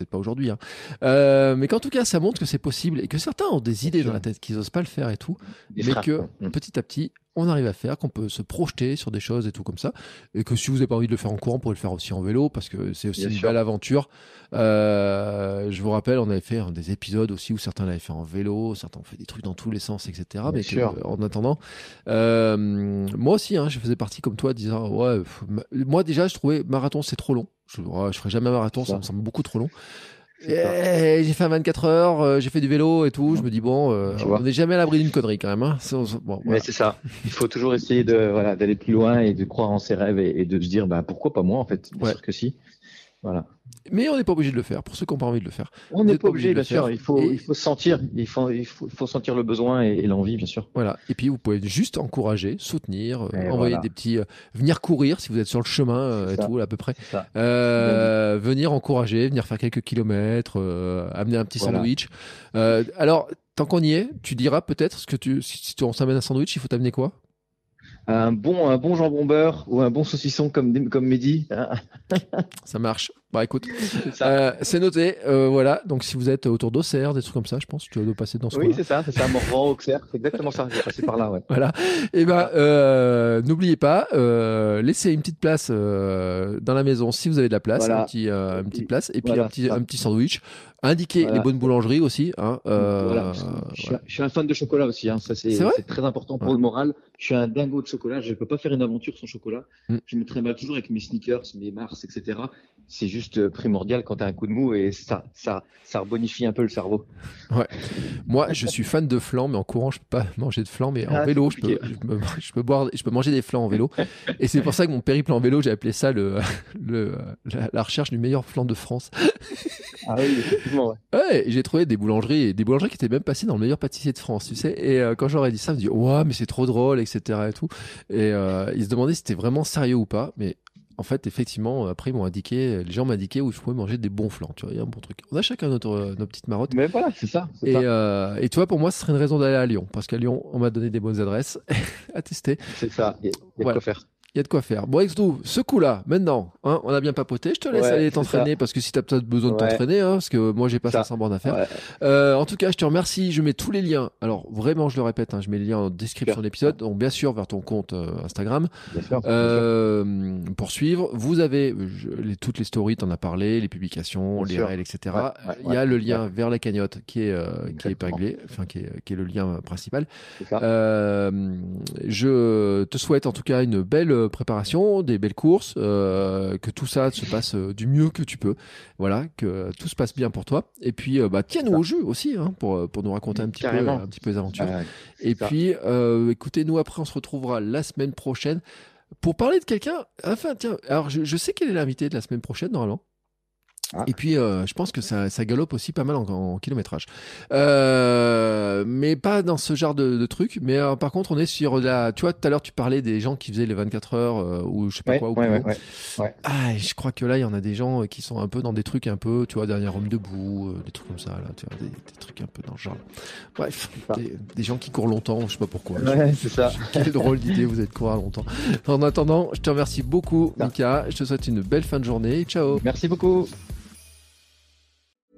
Speaker 1: Peut-être pas aujourd'hui, hein. Euh, mais qu'en tout cas, ça montre que c'est possible et que certains ont des idées dans la tête qu'ils osent pas le faire et tout, mais que
Speaker 2: quoi. Mm.
Speaker 1: petit à petit, on arrive à faire, qu'on peut se projeter sur des choses et tout comme ça, et que si vous n'avez pas envie de le faire en courant, vous pourrez le faire aussi en vélo parce que c'est aussi
Speaker 2: Bien
Speaker 1: une
Speaker 2: sûr.
Speaker 1: belle aventure. Euh, je vous rappelle, on avait fait hein, des épisodes aussi où certains l'avaient fait en vélo, certains ont fait des trucs dans tous les sens, etc. mais
Speaker 2: sûr.
Speaker 1: euh, en attendant, euh, moi aussi, hein, je faisais partie comme toi, disant ouais, pff, moi déjà, je trouvais marathon c'est trop long. Je, je ferai jamais un marathon, ça me semble beaucoup trop long. Et j'ai fait un 24 heures, euh, j'ai fait du vélo et tout. Je me dis bon, euh, on n'est jamais à l'abri d'une connerie quand même. Hein.
Speaker 2: Mais c'est ça. Il faut toujours essayer de voilà d'aller plus loin et de croire en ses rêves et, et de se dire bah pourquoi pas moi en fait. Bien
Speaker 1: Ouais.
Speaker 2: sûr que si. Voilà.
Speaker 1: Mais on n'est pas obligé de le faire. Pour ceux qui n'ont pas envie de le faire.
Speaker 2: On n'est pas
Speaker 1: obligé
Speaker 2: bien sûr. Il faut,
Speaker 1: Et-
Speaker 2: il faut se sentir. Il faut, il faut, il faut sentir le besoin et, et l'envie, bien sûr.
Speaker 1: Voilà. Et puis vous pouvez juste encourager, soutenir, euh,
Speaker 2: Et
Speaker 1: envoyer
Speaker 2: voilà.
Speaker 1: des petits, euh, venir courir si vous êtes sur le chemin euh, et
Speaker 2: ça.
Speaker 1: tout à peu près. Euh, venir encourager, venir faire quelques kilomètres, amener un petit
Speaker 2: Voilà.
Speaker 1: sandwich. Alors tant qu'on y est, tu diras peut-être ce que tu, si si on s'amène un sandwich, il faut t'amener quoi?
Speaker 2: Un bon, un bon jambon beurre ou un bon saucisson comme, comme Mehdi. hein,
Speaker 1: Ça marche. Bah écoute, *laughs* euh, c'est noté. Euh, voilà. Donc si vous êtes autour d'Auxerre, des trucs comme ça, je pense que tu dois passer dans ce
Speaker 2: oui, c'est ça, c'est ça. Morvan, Auxerre, c'est exactement ça. J'ai passé par là, ouais. *laughs*
Speaker 1: Voilà. Et ben, euh, n'oubliez pas, laissez une petite place dans la maison si vous avez de la place,
Speaker 2: Voilà.
Speaker 1: un petit, une petite place, et puis
Speaker 2: Voilà,
Speaker 1: un petit, un sandwich. Indiquez
Speaker 2: Voilà.
Speaker 1: les bonnes boulangeries aussi. Hein,
Speaker 2: Voilà. Je, suis,
Speaker 1: voilà.
Speaker 2: je suis un fan de chocolat aussi. Hein. Ça, c'est très important pour le moral. Je suis un dingo de chocolat. Je ne peux pas faire une aventure sans chocolat.
Speaker 1: Mm.
Speaker 2: Je me mal toujours avec mes sneakers, mes Mars, etc. C'est juste euh, primordial quand tu as un coup de mou et ça, ça, ça rebonifie un peu le cerveau.
Speaker 1: Moi, je suis fan de flan, mais en courant, je peux pas *laughs* manger de flan, mais en
Speaker 2: Ah,
Speaker 1: vélo, je peux, je, peux, je peux boire, je peux manger des flans en vélo. Et c'est pour ça que mon périple en vélo, j'ai appelé ça le, *laughs* le la, la recherche du meilleur flan de France. *laughs*
Speaker 2: Ah oui, effectivement. Ouais.
Speaker 1: Ouais, j'ai trouvé des boulangeries, et des boulangeries qui étaient même passées dans le meilleur pâtissier de France, tu sais. Et euh, quand j'aurais dit ça, je me dis, ouais, mais c'est trop drôle, etc. et tout. Et euh, ils se demandaient si c'était vraiment sérieux ou pas. Mais en fait, effectivement, après, ils m'ont indiqué, les gens m'ont indiqué où je pouvais manger des bons flancs. Tu vois, il y a un bon truc. On a chacun notre, nos petites marottes.
Speaker 2: Mais voilà, c'est ça. c'est
Speaker 1: Et,
Speaker 2: ça.
Speaker 1: euh, et tu vois, pour moi, ce serait une raison d'aller à Lyon. Parce qu'à Lyon, on m'a donné des bonnes adresses *laughs* à tester.
Speaker 2: C'est ça. Il y a, il y a de
Speaker 1: Voilà.
Speaker 2: quoi faire.
Speaker 1: Il y a de quoi faire. Bon, Exdou, ce coup-là, maintenant, hein, on a bien papoté. Je te laisse
Speaker 2: Ouais,
Speaker 1: aller t'entraîner parce que si tu as peut-être besoin de
Speaker 2: Ouais.
Speaker 1: t'entraîner, hein, parce que moi, j'ai pas
Speaker 2: Ça.
Speaker 1: 500 bornes à faire.
Speaker 2: Ouais.
Speaker 1: Euh, en tout cas, je te remercie. Je mets tous les liens. Alors, vraiment, je le répète, hein, je mets les liens en description de l'épisode. Donc, bien sûr, vers ton compte euh, Instagram.
Speaker 2: Bien sûr. bien sûr.
Speaker 1: Euh, pour suivre, vous avez je- les, toutes les stories, t'en as parlé, les publications,
Speaker 2: Bien
Speaker 1: les
Speaker 2: sûr.
Speaker 1: réels, etc. Il y a le lien vers la cagnotte qui est, euh, qui est épinglé, enfin qui est, qui est le lien principal. Euh, je te souhaite en tout cas une belle préparation, des belles courses, euh, que tout ça se passe euh, du mieux que tu peux. Voilà, que tout se passe bien pour toi. Et puis, euh, bah, tiens-nous au jus aussi, hein, pour, pour nous raconter un petit, peu, un petit peu les aventures. Et
Speaker 2: ça.
Speaker 1: puis, euh, écoutez, nous après, on se retrouvera la semaine prochaine pour parler de quelqu'un. Enfin, tiens, alors je, je sais quel est l'invité de la semaine prochaine normalement.
Speaker 2: Ah.
Speaker 1: Et puis, euh, je pense que ça, ça galope aussi pas mal en, en kilométrage. Euh, mais pas dans ce genre de, de truc. Mais euh, par contre, on est sur la. Tu vois, tout à l'heure, tu parlais des gens qui faisaient les 24 heures ou je sais pas
Speaker 2: Ouais,
Speaker 1: quoi. ou
Speaker 2: ouais, ouais.
Speaker 1: Ah, je crois que là, il y en a des gens qui sont un peu dans des trucs un peu, tu vois, derrière homme debout, des trucs comme ça, là, tu vois, des, des trucs un peu dans ce genre. Bref, des, des gens qui courent longtemps, je sais pas pourquoi.
Speaker 2: Ouais, c'est ça. *laughs*
Speaker 1: Quelle drôle d'idée, vous êtes courir longtemps. En attendant, je te remercie beaucoup. Mika. Je te souhaite une belle fin de journée. Ciao.
Speaker 2: Merci beaucoup.